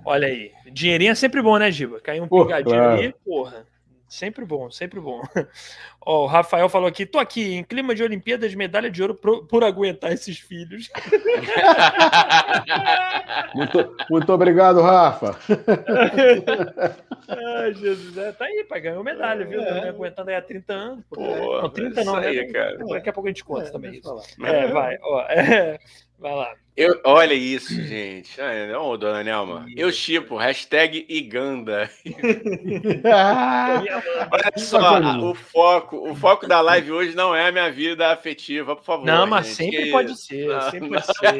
Olha aí. Dinheirinho é sempre bom, né, Giba? Caiu um Pô, pingadinho claro. ali, porra. Sempre bom, sempre bom. Ó, o Rafael falou aqui: tô aqui em clima de Olimpíadas, medalha de ouro por, por aguentar esses filhos. muito, muito obrigado, Rafa. Ai, Jesus, é, tá aí, pai, ganhou medalha, viu? Tá é. Aguentando aí há 30 anos. Pô, não, 30 não, né? Cara. Daqui a pouco a gente conta é, também isso. É, vai, ó. É, vai lá. Eu, olha isso, gente. Ô, dona Nelma. Eu chipo, hashtag Iganda. olha só, o foco, o foco da live hoje não é a minha vida afetiva, por favor. Não, mas gente, sempre que... pode ser, não, sempre não. pode ser.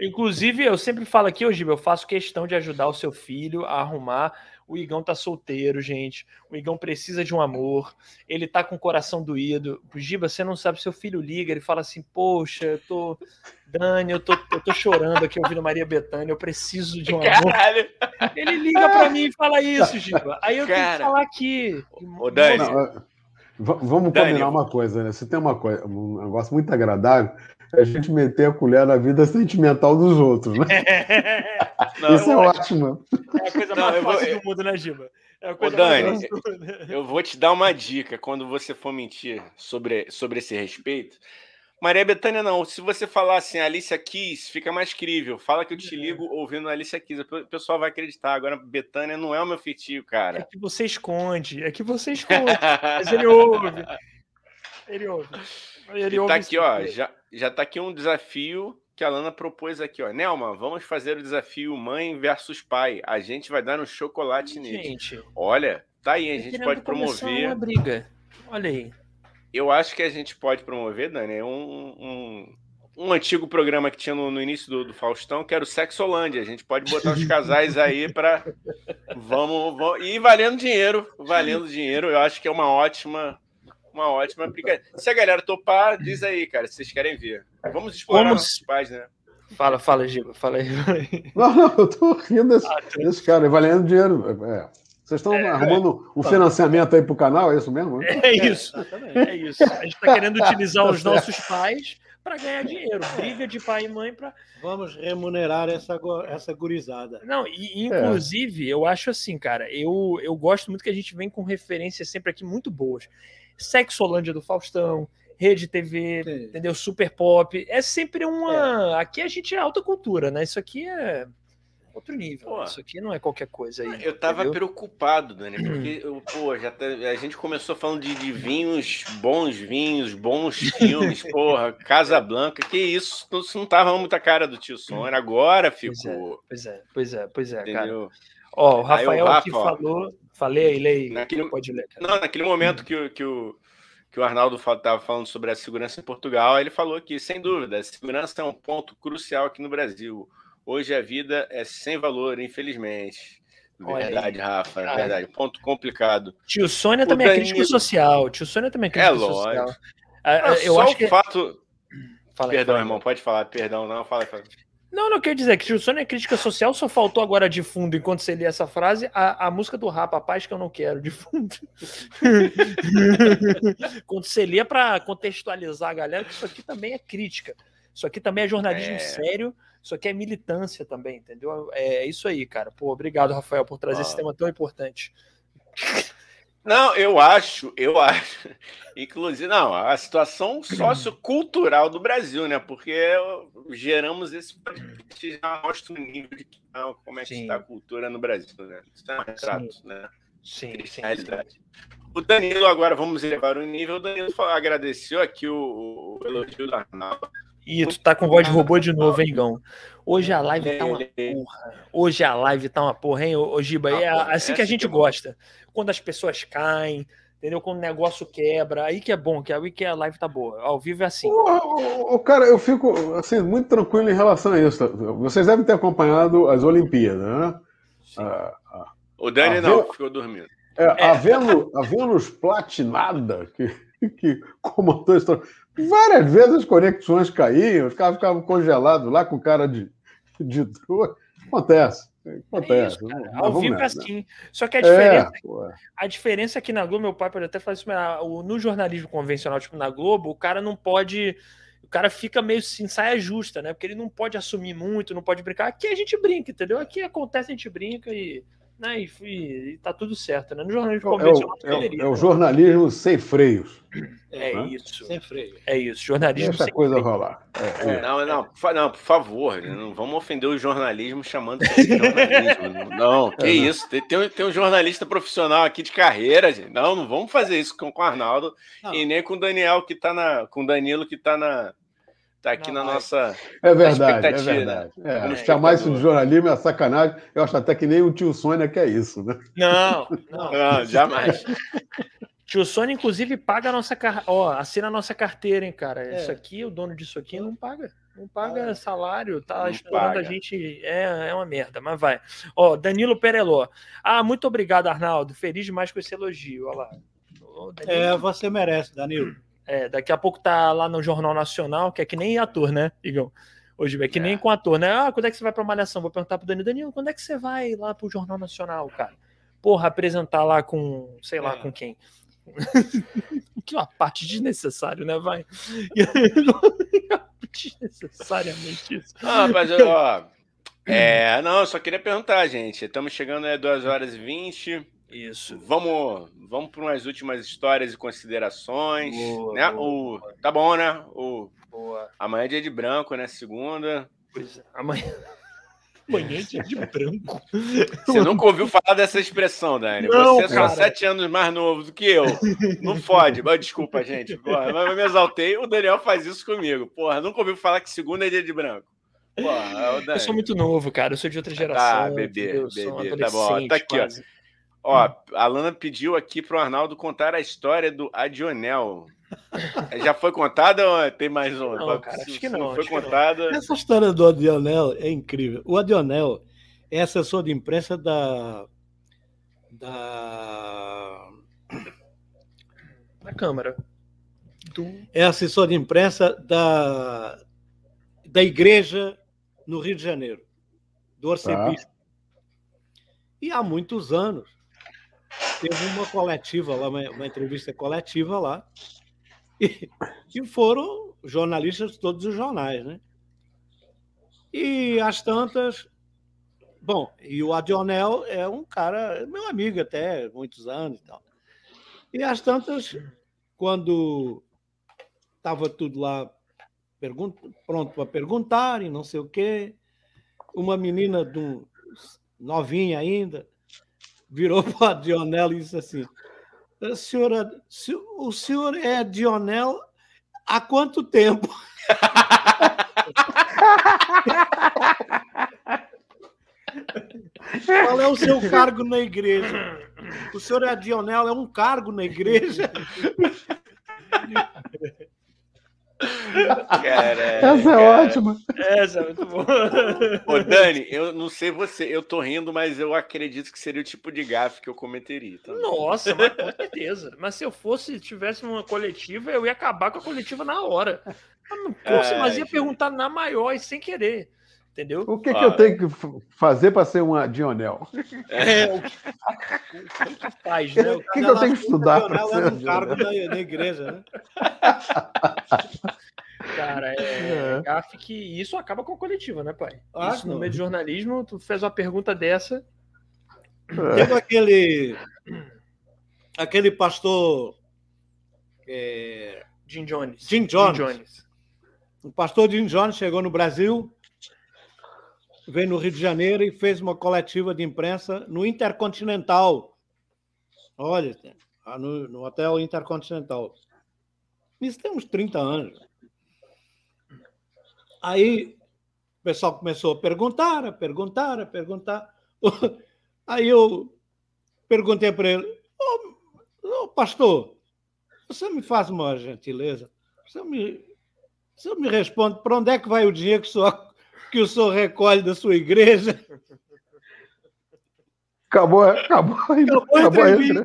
Inclusive, eu sempre falo aqui, hoje, eu faço questão de ajudar o seu filho a arrumar o Igão tá solteiro, gente. O Igão precisa de um amor. Ele tá com o coração doído. Giba, você não sabe, seu filho liga, ele fala assim: Poxa, eu tô. Dani, eu tô, eu tô chorando aqui ouvindo Maria Bethânia, eu preciso de um amor. Caralho. Ele liga pra mim e fala isso, Giba. Aí eu Cara. tenho que falar aqui. Ô, Dani. Não, vamos Dani, combinar uma coisa, né? Se tem uma coisa, um negócio muito agradável, é a gente meter a colher na vida sentimental dos outros, né? Não, Isso é ótimo. É a coisa mais Não, fácil vou... do mundo, né, Giba? É Ô, Dani, eu vou te dar uma dica quando você for mentir sobre, sobre esse respeito. Maria Bethânia, não. Se você falar assim, Alicia Keys, fica mais crível. Fala que eu te é. ligo ouvindo Alicia Keys. O pessoal vai acreditar. Agora, Betânia não é o meu feitio, cara. É que você esconde. É que você esconde. Mas ele ouve. Ele ouve. Ele ouve tá aqui, ó. Já, já tá aqui um desafio que a Lana propôs aqui, ó. Nelma, vamos fazer o desafio mãe versus pai. A gente vai dar um chocolate nele. Gente, olha, tá aí, a gente pode promover. Uma briga. Olha aí. Eu acho que a gente pode promover, Dani, um, um, um antigo programa que tinha no, no início do, do, Faustão, que era o Sexolândia. A gente pode botar os casais aí para vamos, vamos e valendo dinheiro, valendo dinheiro. Eu acho que é uma ótima uma ótima brincadeira. Se a galera topar, diz aí, cara, se vocês querem ver. Vamos explorar Como... nossos pais, né? Fala, fala, Giba, fala aí. Não, não, eu tô rindo desse, ah, tá. desse cara, valendo dinheiro. É. Vocês estão é, arrumando um financiamento aí para o canal, é isso mesmo? É isso, é isso. A gente está querendo utilizar os nossos pais para ganhar dinheiro. Briga de pai e mãe para. Vamos remunerar essa, essa gurizada. Não, e inclusive, é. eu acho assim, cara, eu, eu gosto muito que a gente vem com referências sempre aqui muito boas. Sexolândia do Faustão, Rede TV, Sim. entendeu? Super Pop. É sempre uma. É. Aqui a gente é alta cultura, né? Isso aqui é outro nível. Pô, Isso aqui não é qualquer coisa aí. Eu tava entendeu? preocupado, Dani, porque eu, pô, já tá, a gente começou falando de, de, vinhos, bons vinhos, bons filmes, porra, Casa Blanca, que isso, isso não tava muita cara do tio Sônia, agora ficou. Pois é, pois é, pois é, pois é cara. Ó, o Rafael Rafa, aqui falou. Falei aí, leia. Naquele, pode ler. Cara. Não, naquele momento que, que, o, que o Arnaldo estava falando sobre a segurança em Portugal, ele falou que, sem dúvida, a segurança é um ponto crucial aqui no Brasil. Hoje a vida é sem valor, infelizmente. Verdade, Rafa, é verdade. Ponto complicado. Tio Sônia também Danilo... é crítico social. Tio Sônia também é crítico é social. Lógico. Ah, eu só acho o que... fato. Fala, perdão, fala. irmão, pode falar. Perdão, não, fala. fala. Não, não quer dizer que Tio Sônia é crítica social, só faltou agora de fundo, enquanto você lê essa frase, a, a música do Rapa, Paz que eu não quero, de fundo. Quando você lê para contextualizar a galera, que isso aqui também é crítica. Isso aqui também é jornalismo é... sério, isso aqui é militância também, entendeu? É isso aí, cara. Pô, obrigado, Rafael, por trazer ah. esse tema tão importante. Não, eu acho, eu acho. Inclusive, não, a situação sociocultural do Brasil, né? Porque geramos esse podcast já mostra o nível de não, como é que está a cultura no Brasil, né? Isso é um retrato, sim. né? Sim, sim, realidade. Sim. O Danilo, agora vamos elevar o nível. O Danilo agradeceu aqui o, o elogio da Arnaldo. Ih, tu tá com voz de robô de novo, hein, Gão? Hoje a live tá uma porra. Hoje a live tá uma porra, hein, ô, Giba? É assim que a gente gosta. Quando as pessoas caem, entendeu? Quando o negócio quebra, aí que é bom, que aí que a live tá boa. Ao vivo é assim. O, cara, eu fico assim muito tranquilo em relação a isso. Vocês devem ter acompanhado as Olimpíadas, né? Ah, ah, o Dani não, ficou dormindo. É, é. A, Vênus, a Vênus platinada, que, que comandou a história. Várias vezes as conexões caíam, os caras ficavam congelados lá com cara de, de dor. Acontece. Acontece. É isso, Ao vivo é assim. Só que a diferença, é, a diferença aqui na Globo, meu pai pode até falar isso, no jornalismo convencional, tipo na Globo, o cara não pode cara fica meio assim, saia justa, né? Porque ele não pode assumir muito, não pode brincar. Aqui a gente brinca, entendeu? Aqui acontece, a gente brinca e né? E, e, e tá tudo certo, né? No jornalismo convencional. É o, é, é o jornalismo sem freios. É né? isso. Sem freio. É isso. Jornalismo Deixa sem coisa freio. rolar. É, é. Não, não, não, por favor, né? não vamos ofender o jornalismo chamando de jornalismo. não, que isso. Tem, tem, tem, um jornalista profissional aqui de carreira, gente. Não, não vamos fazer isso com, com o Arnaldo não. e nem com o Daniel que tá na. com o Danilo que tá na, Está aqui não, na nossa. É verdade, é verdade. É, é, chamar isso de jornalismo é sacanagem. Eu acho até que nem o tio Sônia quer isso, né? Não, não, não jamais. Tio Sônia, inclusive, paga a nossa carteira. Ó, assina a nossa carteira, hein, cara. É. Isso aqui, o dono disso aqui, não paga. Não paga ah, salário, tá explorando a gente. É, é uma merda, mas vai. Ó, Danilo Pereló. Ah, muito obrigado, Arnaldo. Feliz demais com esse elogio. Olha lá. é, você merece, Danilo. É, daqui a pouco tá lá no Jornal Nacional, que é que nem ator, né, Igão? Hoje é que é. nem com ator, né? Ah, quando é que você vai pra Malhação? Vou perguntar pro Danilo, Danilo, quando é que você vai lá pro Jornal Nacional, cara? Porra, apresentar lá com, sei lá, é. com quem? que uma parte desnecessário, né? Vai. Desnecessariamente isso. Ah, mas ó. É, não, eu só queria perguntar, gente. Estamos chegando a 2 horas e 20. Isso. Vamos, vamos para umas últimas histórias e considerações. Boa, né? Boa, o, Tá bom, né? O, boa. Amanhã é dia de branco, né? Segunda. Pois é. Amanhã. Amanhã é dia de branco. Você nunca ouviu falar dessa expressão, Dani? Não, Você é só sete anos mais novo do que eu. Não fode. Desculpa, gente. Porra, mas eu me exaltei. O Daniel faz isso comigo. Porra, nunca ouviu falar que segunda é dia de branco. Porra, eu sou muito novo, cara. Eu sou de outra geração. Ah, bebê, bebê. Tá bom. Tá aqui, quase. ó. Ó, a Lana pediu aqui pro Arnaldo contar a história do Adionel. Já foi contada ou tem mais um? Não, cara, acho que não. Foi contada. Essa história do Adionel é incrível. O Adionel é assessor de imprensa da. da. da Câmara. Do... É assessor de imprensa da, da igreja no Rio de Janeiro, do arcebispo. Ah. E há muitos anos teve uma coletiva lá, uma, uma entrevista coletiva lá, e, e, foram jornalistas de todos os jornais, né? E as tantas. Bom, e o Adionel é um cara, meu amigo até, muitos anos e tal. E as tantas, quando estava tudo lá pronto para perguntar e não sei o quê, uma menina um, novinha ainda, virou para a Dionel e disse assim: senhora, o senhor é Dionel há quanto tempo? Qual é o seu cargo na igreja? O senhor é Dionel, é um cargo na igreja? Essa é ótima. Essa é muito boa. Ô, Dani, eu não sei você, eu tô rindo, mas eu acredito que seria o tipo de gafe que eu cometeria. Também. Nossa, mas com certeza. Mas se eu fosse, tivesse uma coletiva, eu ia acabar com a coletiva na hora. Poxa, mas ia perguntar na maior e sem querer. Entendeu? O que, ah. que eu tenho que fazer para ser uma Dionel? É, o que, o que faz, né? O que, que eu tenho que estudar para ser um cargo na, na, igreja, né? Cara, é, é. gafe que isso acaba com a coletiva, né, pai? Ah, isso no meio de jornalismo, tu fez uma pergunta dessa. É. Teve aquele aquele pastor é, Jim Jones. Jim Jones. Jim Jones. O pastor Jim Jones chegou no Brasil veio no Rio de Janeiro e fez uma coletiva de imprensa no Intercontinental. Olha, no, no Hotel Intercontinental. Isso tem uns 30 anos. Aí o pessoal começou a perguntar, a perguntar, a perguntar. Aí eu perguntei para ele: oh, oh, pastor, você me faz uma gentileza? Você me, você me responde para onde é que vai o dinheiro que senhor que o senhor recolhe da sua igreja. Acabou, acabou, acabou, acabou né?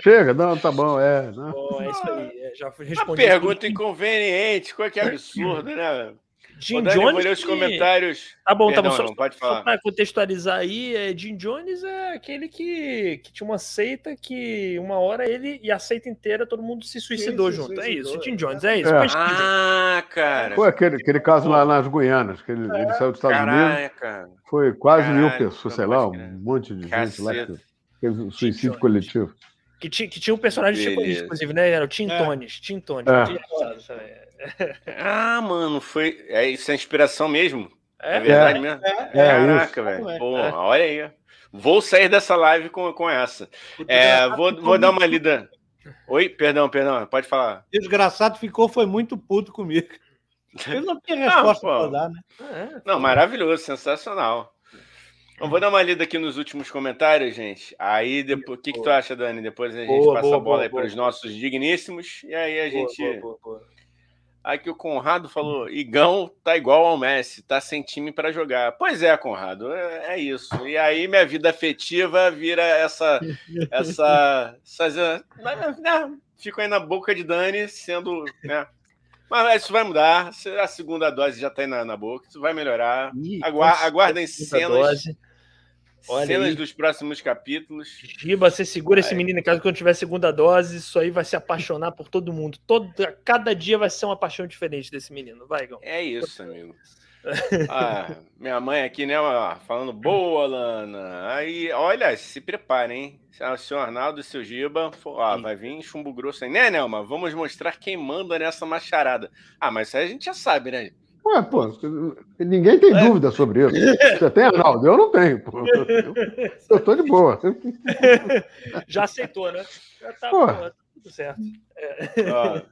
Chega, não, tá bom, é. Não. Oh, é isso aí, é, já respondi. Uma pergunta inconveniente, coisa que absurda, né? Jim Dani, Jones. Eu os comentários. Tá bom, Perdão, tá bom. Só, não, pode falar. Só para contextualizar aí, é, Jim Jones é aquele que, que tinha uma seita que uma hora ele e a seita inteira todo mundo se suicidou Sim, junto. Se suicidou, é isso, Jim Jones, é isso. É. Ah, cara. Foi aquele, aquele caso lá nas Guianas, que ele, é. ele saiu dos Estados Caraca. Unidos. Foi quase Caraca, mil pessoas, sei lá, um monte de Caceta. gente lá que fez um suicídio coletivo. Que tinha, que tinha um personagem tipo isso, inclusive, né? Era o Tim é. Tones. Tim Tones. É. Ah, mano, foi. É, isso é inspiração mesmo. É, é verdade é, mesmo? É, é Caraca, velho. Pô, olha aí. Vou sair dessa live com, com essa. É, vou, vou dar uma lida. Oi, perdão, perdão, pode falar. Desgraçado ficou, foi muito puto comigo. Eu não tinha resposta para dar, né? não, maravilhoso, sensacional. Eu vou dar uma lida aqui nos últimos comentários, gente. Aí, depois, o que, que tu acha, Dani? Depois a gente boa, passa boa, a bola boa, aí para os nossos digníssimos. E aí a gente. Aqui o Conrado falou: Igão tá igual ao Messi, tá sem time para jogar. Pois é, Conrado, é, é, isso. E aí minha vida afetiva vira essa. essa, essa né, fico aí na boca de Dani, sendo. Né, mas isso vai mudar. A segunda dose já tá aí na, na boca, isso vai melhorar. Aguardem aguardem cenas. Dose Olha Cenas aí. dos próximos capítulos. Giba, você segura vai. esse menino em casa quando tiver segunda dose, isso aí vai se apaixonar por todo mundo. Todo, cada dia vai ser uma paixão diferente desse menino. Vai, Gão. É isso, amigo. ah, minha mãe aqui, né, falando boa, Lana. Aí, olha, se preparem, hein? O senhor Arnaldo e seu Giba, ó, vai vir chumbo grosso aí, né, Nelma? Vamos mostrar quem manda nessa macharada. Ah, mas isso aí a gente já sabe, né? Ué, pô, ninguém tem é. dúvida sobre isso. Você tem, Arnaldo? Eu não tenho. Pô. Eu, eu tô de boa. Já aceitou, né? Já tá, pô. Pô, tudo certo. É.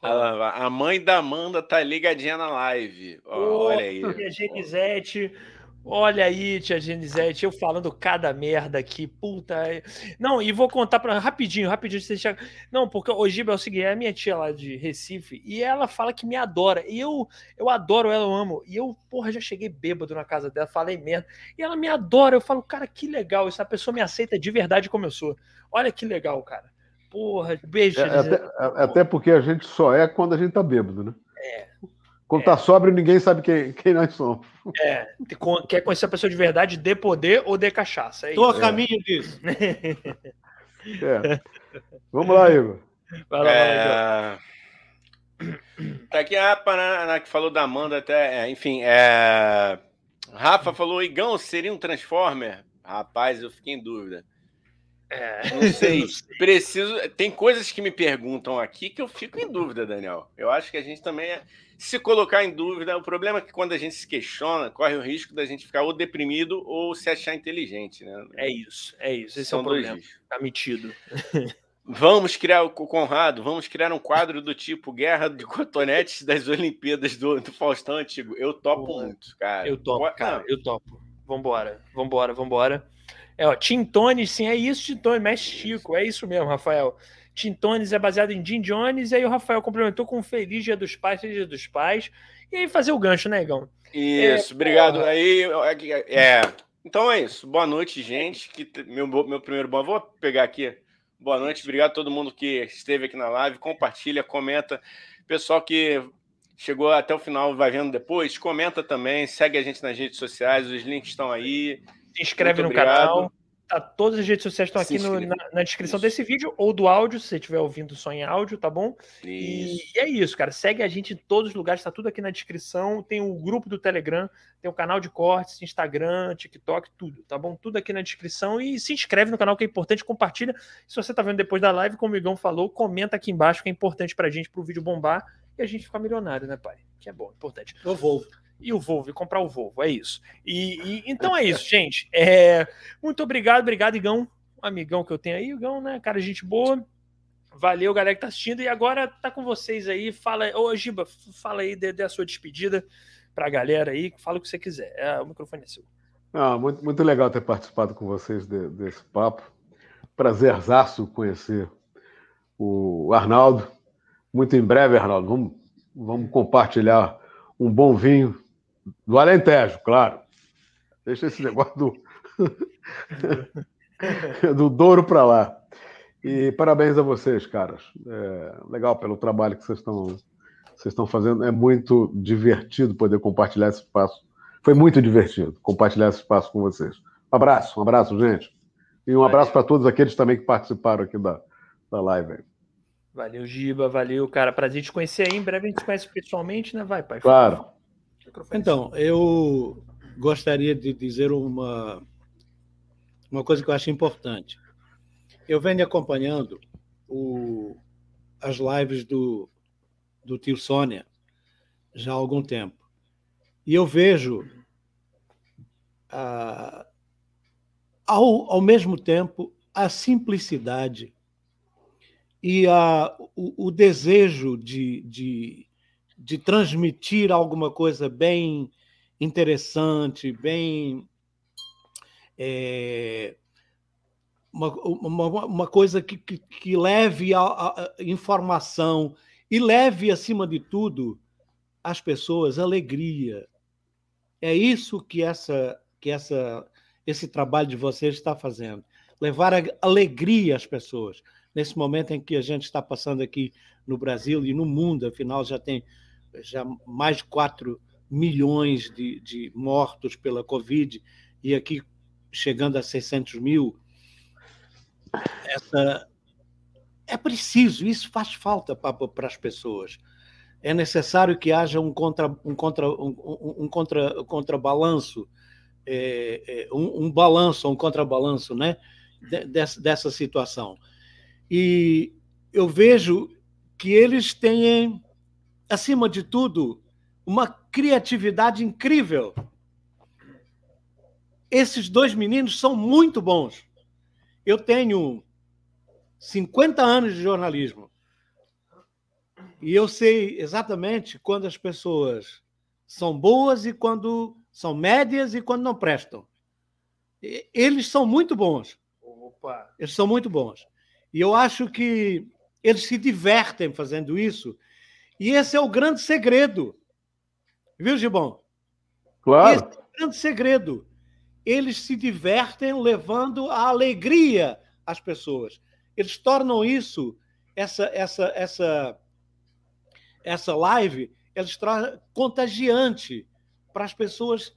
A, a mãe da Amanda tá ligadinha na live. Ó, olha aí. A Genisete Olha aí, tia Genizete, eu falando cada merda aqui, puta. Não, e vou contar para rapidinho, rapidinho. Você já... Não, porque o Giba é o seguinte, é a minha tia lá de Recife, e ela fala que me adora. E eu, eu adoro ela, eu amo. E eu, porra, já cheguei bêbado na casa dela, falei merda. E ela me adora. Eu falo, cara, que legal. Essa pessoa me aceita de verdade como eu sou. Olha que legal, cara. Porra, beijo. É, até, até, porque a gente só é quando a gente tá bêbado, né? É. Quando tá é. tá sóbrio, ninguém sabe quem, quem nós somos. É. Quer conhecer a pessoa de verdade, dê poder ou dê cachaça. É Tô a caminho disso. é. Vamos lá, Igor. Vai lá, é... Tá aqui a Paraná que falou da Amanda até. É, enfim, é... Rafa falou: Igão seria um Transformer? Rapaz, eu fiquei em dúvida. É, não sei. Preciso. Tem coisas que me perguntam aqui que eu fico em dúvida, Daniel. Eu acho que a gente também é... se colocar em dúvida. O problema é que quando a gente se questiona, corre o risco da gente ficar ou deprimido ou se achar inteligente, né? É isso, é isso. Esse São é o problema. Tá metido. Vamos criar o Conrado, vamos criar um quadro do tipo Guerra de Cotonetes das Olimpíadas do, do Faustão Antigo. Eu topo muito, cara. Eu topo, cara, eu topo. Vambora, vambora, vambora. É, ó, Tintones, sim, é isso, Tintones, mestre Chico, é isso mesmo, Rafael. Tintones é baseado em Jim Jones, e aí o Rafael complementou com Feliz Dia dos Pais, Feliz Dia dos Pais, e aí fazer o gancho, né, Igão? Isso, é, obrigado. Porra. Aí, é, então é isso. Boa noite, gente. Que, meu, meu primeiro bom, vou pegar aqui. Boa noite, obrigado a todo mundo que esteve aqui na live. Compartilha, comenta. Pessoal que chegou até o final, vai vendo depois, comenta também, segue a gente nas redes sociais, os links estão aí se inscreve Muito no obrigado. canal. Tá, todas as redes sociais estão aqui no, na, na, descrição isso. desse vídeo ou do áudio, se você estiver ouvindo só em áudio, tá bom? E, e, é isso, cara. Segue a gente em todos os lugares, tá tudo aqui na descrição. Tem o grupo do Telegram, tem o canal de cortes, Instagram, TikTok, tudo, tá bom? Tudo aqui na descrição. E se inscreve no canal, que é importante, compartilha. Se você tá vendo depois da live, como o Igão falou, comenta aqui embaixo, que é importante pra gente, pro vídeo bombar e a gente ficar milionário, né, pai? Que é bom, importante. Eu vou e o Volvo, e comprar o Volvo, é isso. E, e então é isso, gente. É, muito obrigado, obrigado, Igão, um amigão que eu tenho aí, Igão, né? Cara, gente boa. Valeu, galera que tá assistindo. E agora tá com vocês aí. Fala, ô Giba, fala aí, dê, dê a sua despedida pra galera aí, fala o que você quiser. É, o microfone é seu. Ah, muito, muito legal ter participado com vocês de, desse papo. Prazerzaço conhecer o Arnaldo. Muito em breve, Arnaldo, vamos, vamos compartilhar um bom vinho do Alentejo, claro. Deixa esse negócio do, do Douro para lá. E parabéns a vocês, caras. É, legal pelo trabalho que vocês estão, vocês estão fazendo. É muito divertido poder compartilhar esse espaço. Foi muito divertido compartilhar esse espaço com vocês. Um abraço, um abraço, gente. E um abraço para todos aqueles também que participaram aqui da, da live. Valeu, Giba, valeu, cara. Prazer te conhecer aí. Em breve a gente se conhece pessoalmente, né? Vai, pai. Claro. Então, eu gostaria de dizer uma, uma coisa que eu acho importante. Eu venho acompanhando o, as lives do, do tio Sônia já há algum tempo. E eu vejo, ao, ao mesmo tempo, a simplicidade e a, o, o desejo de, de, de transmitir alguma coisa bem interessante, bem. É, uma, uma, uma, coisa que, que, que leve a, a, informação e leve, acima de tudo, às pessoas alegria. É isso que essa, que essa, esse trabalho de vocês está fazendo. Levar alegria às pessoas. Nesse momento em que a gente está passando aqui no Brasil e no mundo, afinal, já tem já mais de 4 milhões de, de mortos pela Covid e aqui chegando a 600 mil. Essa, é preciso, isso faz falta para as pessoas. É necessário que haja um contra um contra um, um contra contrabalanço, é, é, um, um, balanço, um contrabalanço, né, dessa, dessa situação. E eu vejo que eles têm, acima de tudo, uma criatividade incrível. Esses dois meninos são muito bons. Eu tenho 50 anos de jornalismo e eu sei exatamente quando as pessoas são boas e quando são médias e quando não prestam. Eles são muito bons. Opa. Eles são muito bons. E eu acho que eles se divertem fazendo isso. E esse é o grande segredo. Viu, Gibão? Claro. Esse é o grande segredo. Eles se divertem levando a alegria às pessoas. Eles tornam isso, essa, essa, essa, essa live, eles contagiante para as pessoas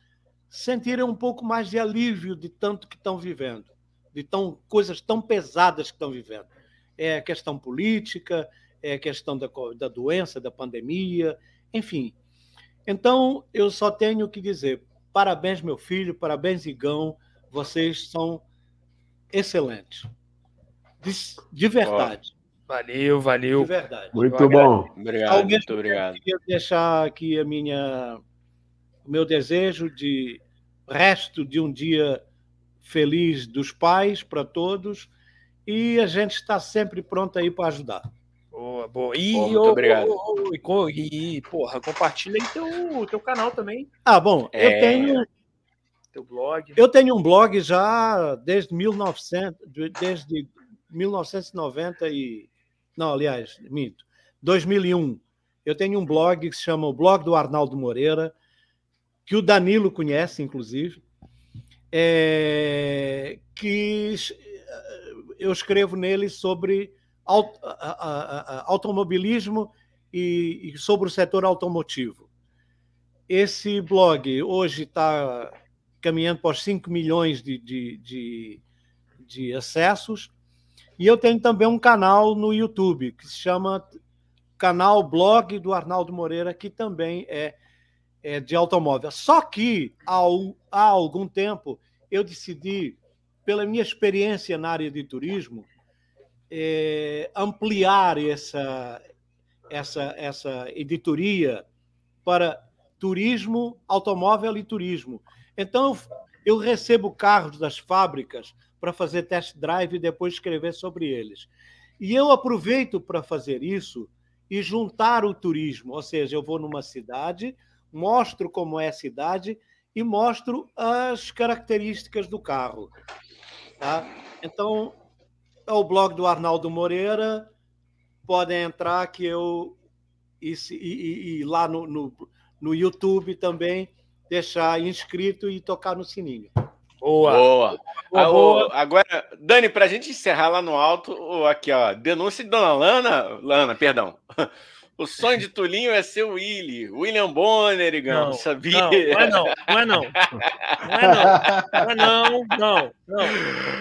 sentirem um pouco mais de alívio de tanto que estão vivendo, de tão, coisas tão pesadas que estão vivendo. É questão política, é a questão da, da doença, da pandemia, enfim, então, eu só tenho que dizer: parabéns, meu filho, parabéns, Igão, vocês são excelentes. De, de verdade. Valeu, valeu. De verdade. Muito bom. Obrigado, muito obrigado. Eu queria deixar aqui a minha, o meu desejo de resto de um dia feliz dos pais para todos e a gente está sempre pronto aí para ajudar. Boa, boa. E, muito oh, obrigado. Oh, oh, e, e, porra, compartilha aí teu, teu canal também. Ah, bom, é... eu tenho. Teu blog. Eu tenho um blog já desde 1900, desde 1990 e. Não, aliás, minto. 2001. Eu tenho um blog que se chama o Blog do Arnaldo Moreira, que o Danilo conhece, inclusive, é... que eu escrevo nele sobre automobilismo e, sobre o setor automotivo. Esse blog hoje está caminhando para os 5 milhões de, de, de, de, acessos. E eu tenho também um canal no YouTube que se chama Canal Blog do Arnaldo Moreira, que também é, é de automóvel. Só que há, há algum tempo eu decidi, pela minha experiência na área de turismo, é, ampliar essa, essa, essa editoria para turismo, automóvel e turismo. Então, eu recebo carros das fábricas para fazer test drive e depois escrever sobre eles. E eu aproveito para fazer isso e juntar o turismo, ou seja, eu vou numa cidade, mostro como é a cidade e mostro as características do carro. Tá? Então, é o blog do Arnaldo Moreira. Podem entrar que eu. E, e, e lá no, no, no, YouTube também, deixar inscrito e tocar no sininho. Boa! Boa. boa, boa. Ah, agora, Dani, para a gente encerrar lá no alto, aqui, ó, denúncia de Dona Lana. Lana, perdão. O sonho de Tulinho é ser o Willy. William Bonner, Igão, Não, sabia? Não, não é não, não é não. Não é não. Não é não, não, não.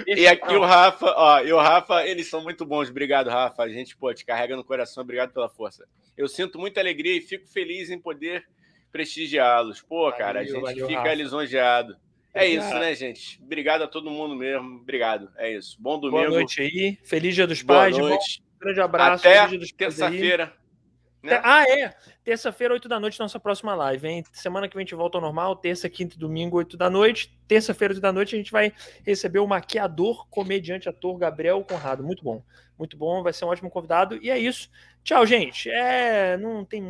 E aqui o Rafa, ó, e o Rafa, eles são muito bons. Obrigado, Rafa. A gente, pô, te carrega no coração. Obrigado pela força. Eu sinto muita alegria e fico feliz em poder prestigiá-los. Pô, cara, a gente valeu, fica Rafa. lisonjeado. É Obrigado. isso, né, gente? Obrigado a todo mundo mesmo. Obrigado. É isso. Bom Boa domingo. noite aí. Feliz Dia dos Boa Pais. bom- noite. grande abraço. Até terça-feira. Né? Ah, é. Terça-feira, 8 da noite, nossa próxima live, hein? Semana que vem a gente volta ao normal. Terça, quinta e domingo, 8 da noite. Terça-feira, 8 da noite, a gente vai receber o maquiador, comediante, ator Gabriel Conrado. Muito bom. Muito bom. Vai ser um ótimo convidado. E é isso. Tchau, gente. É, não tem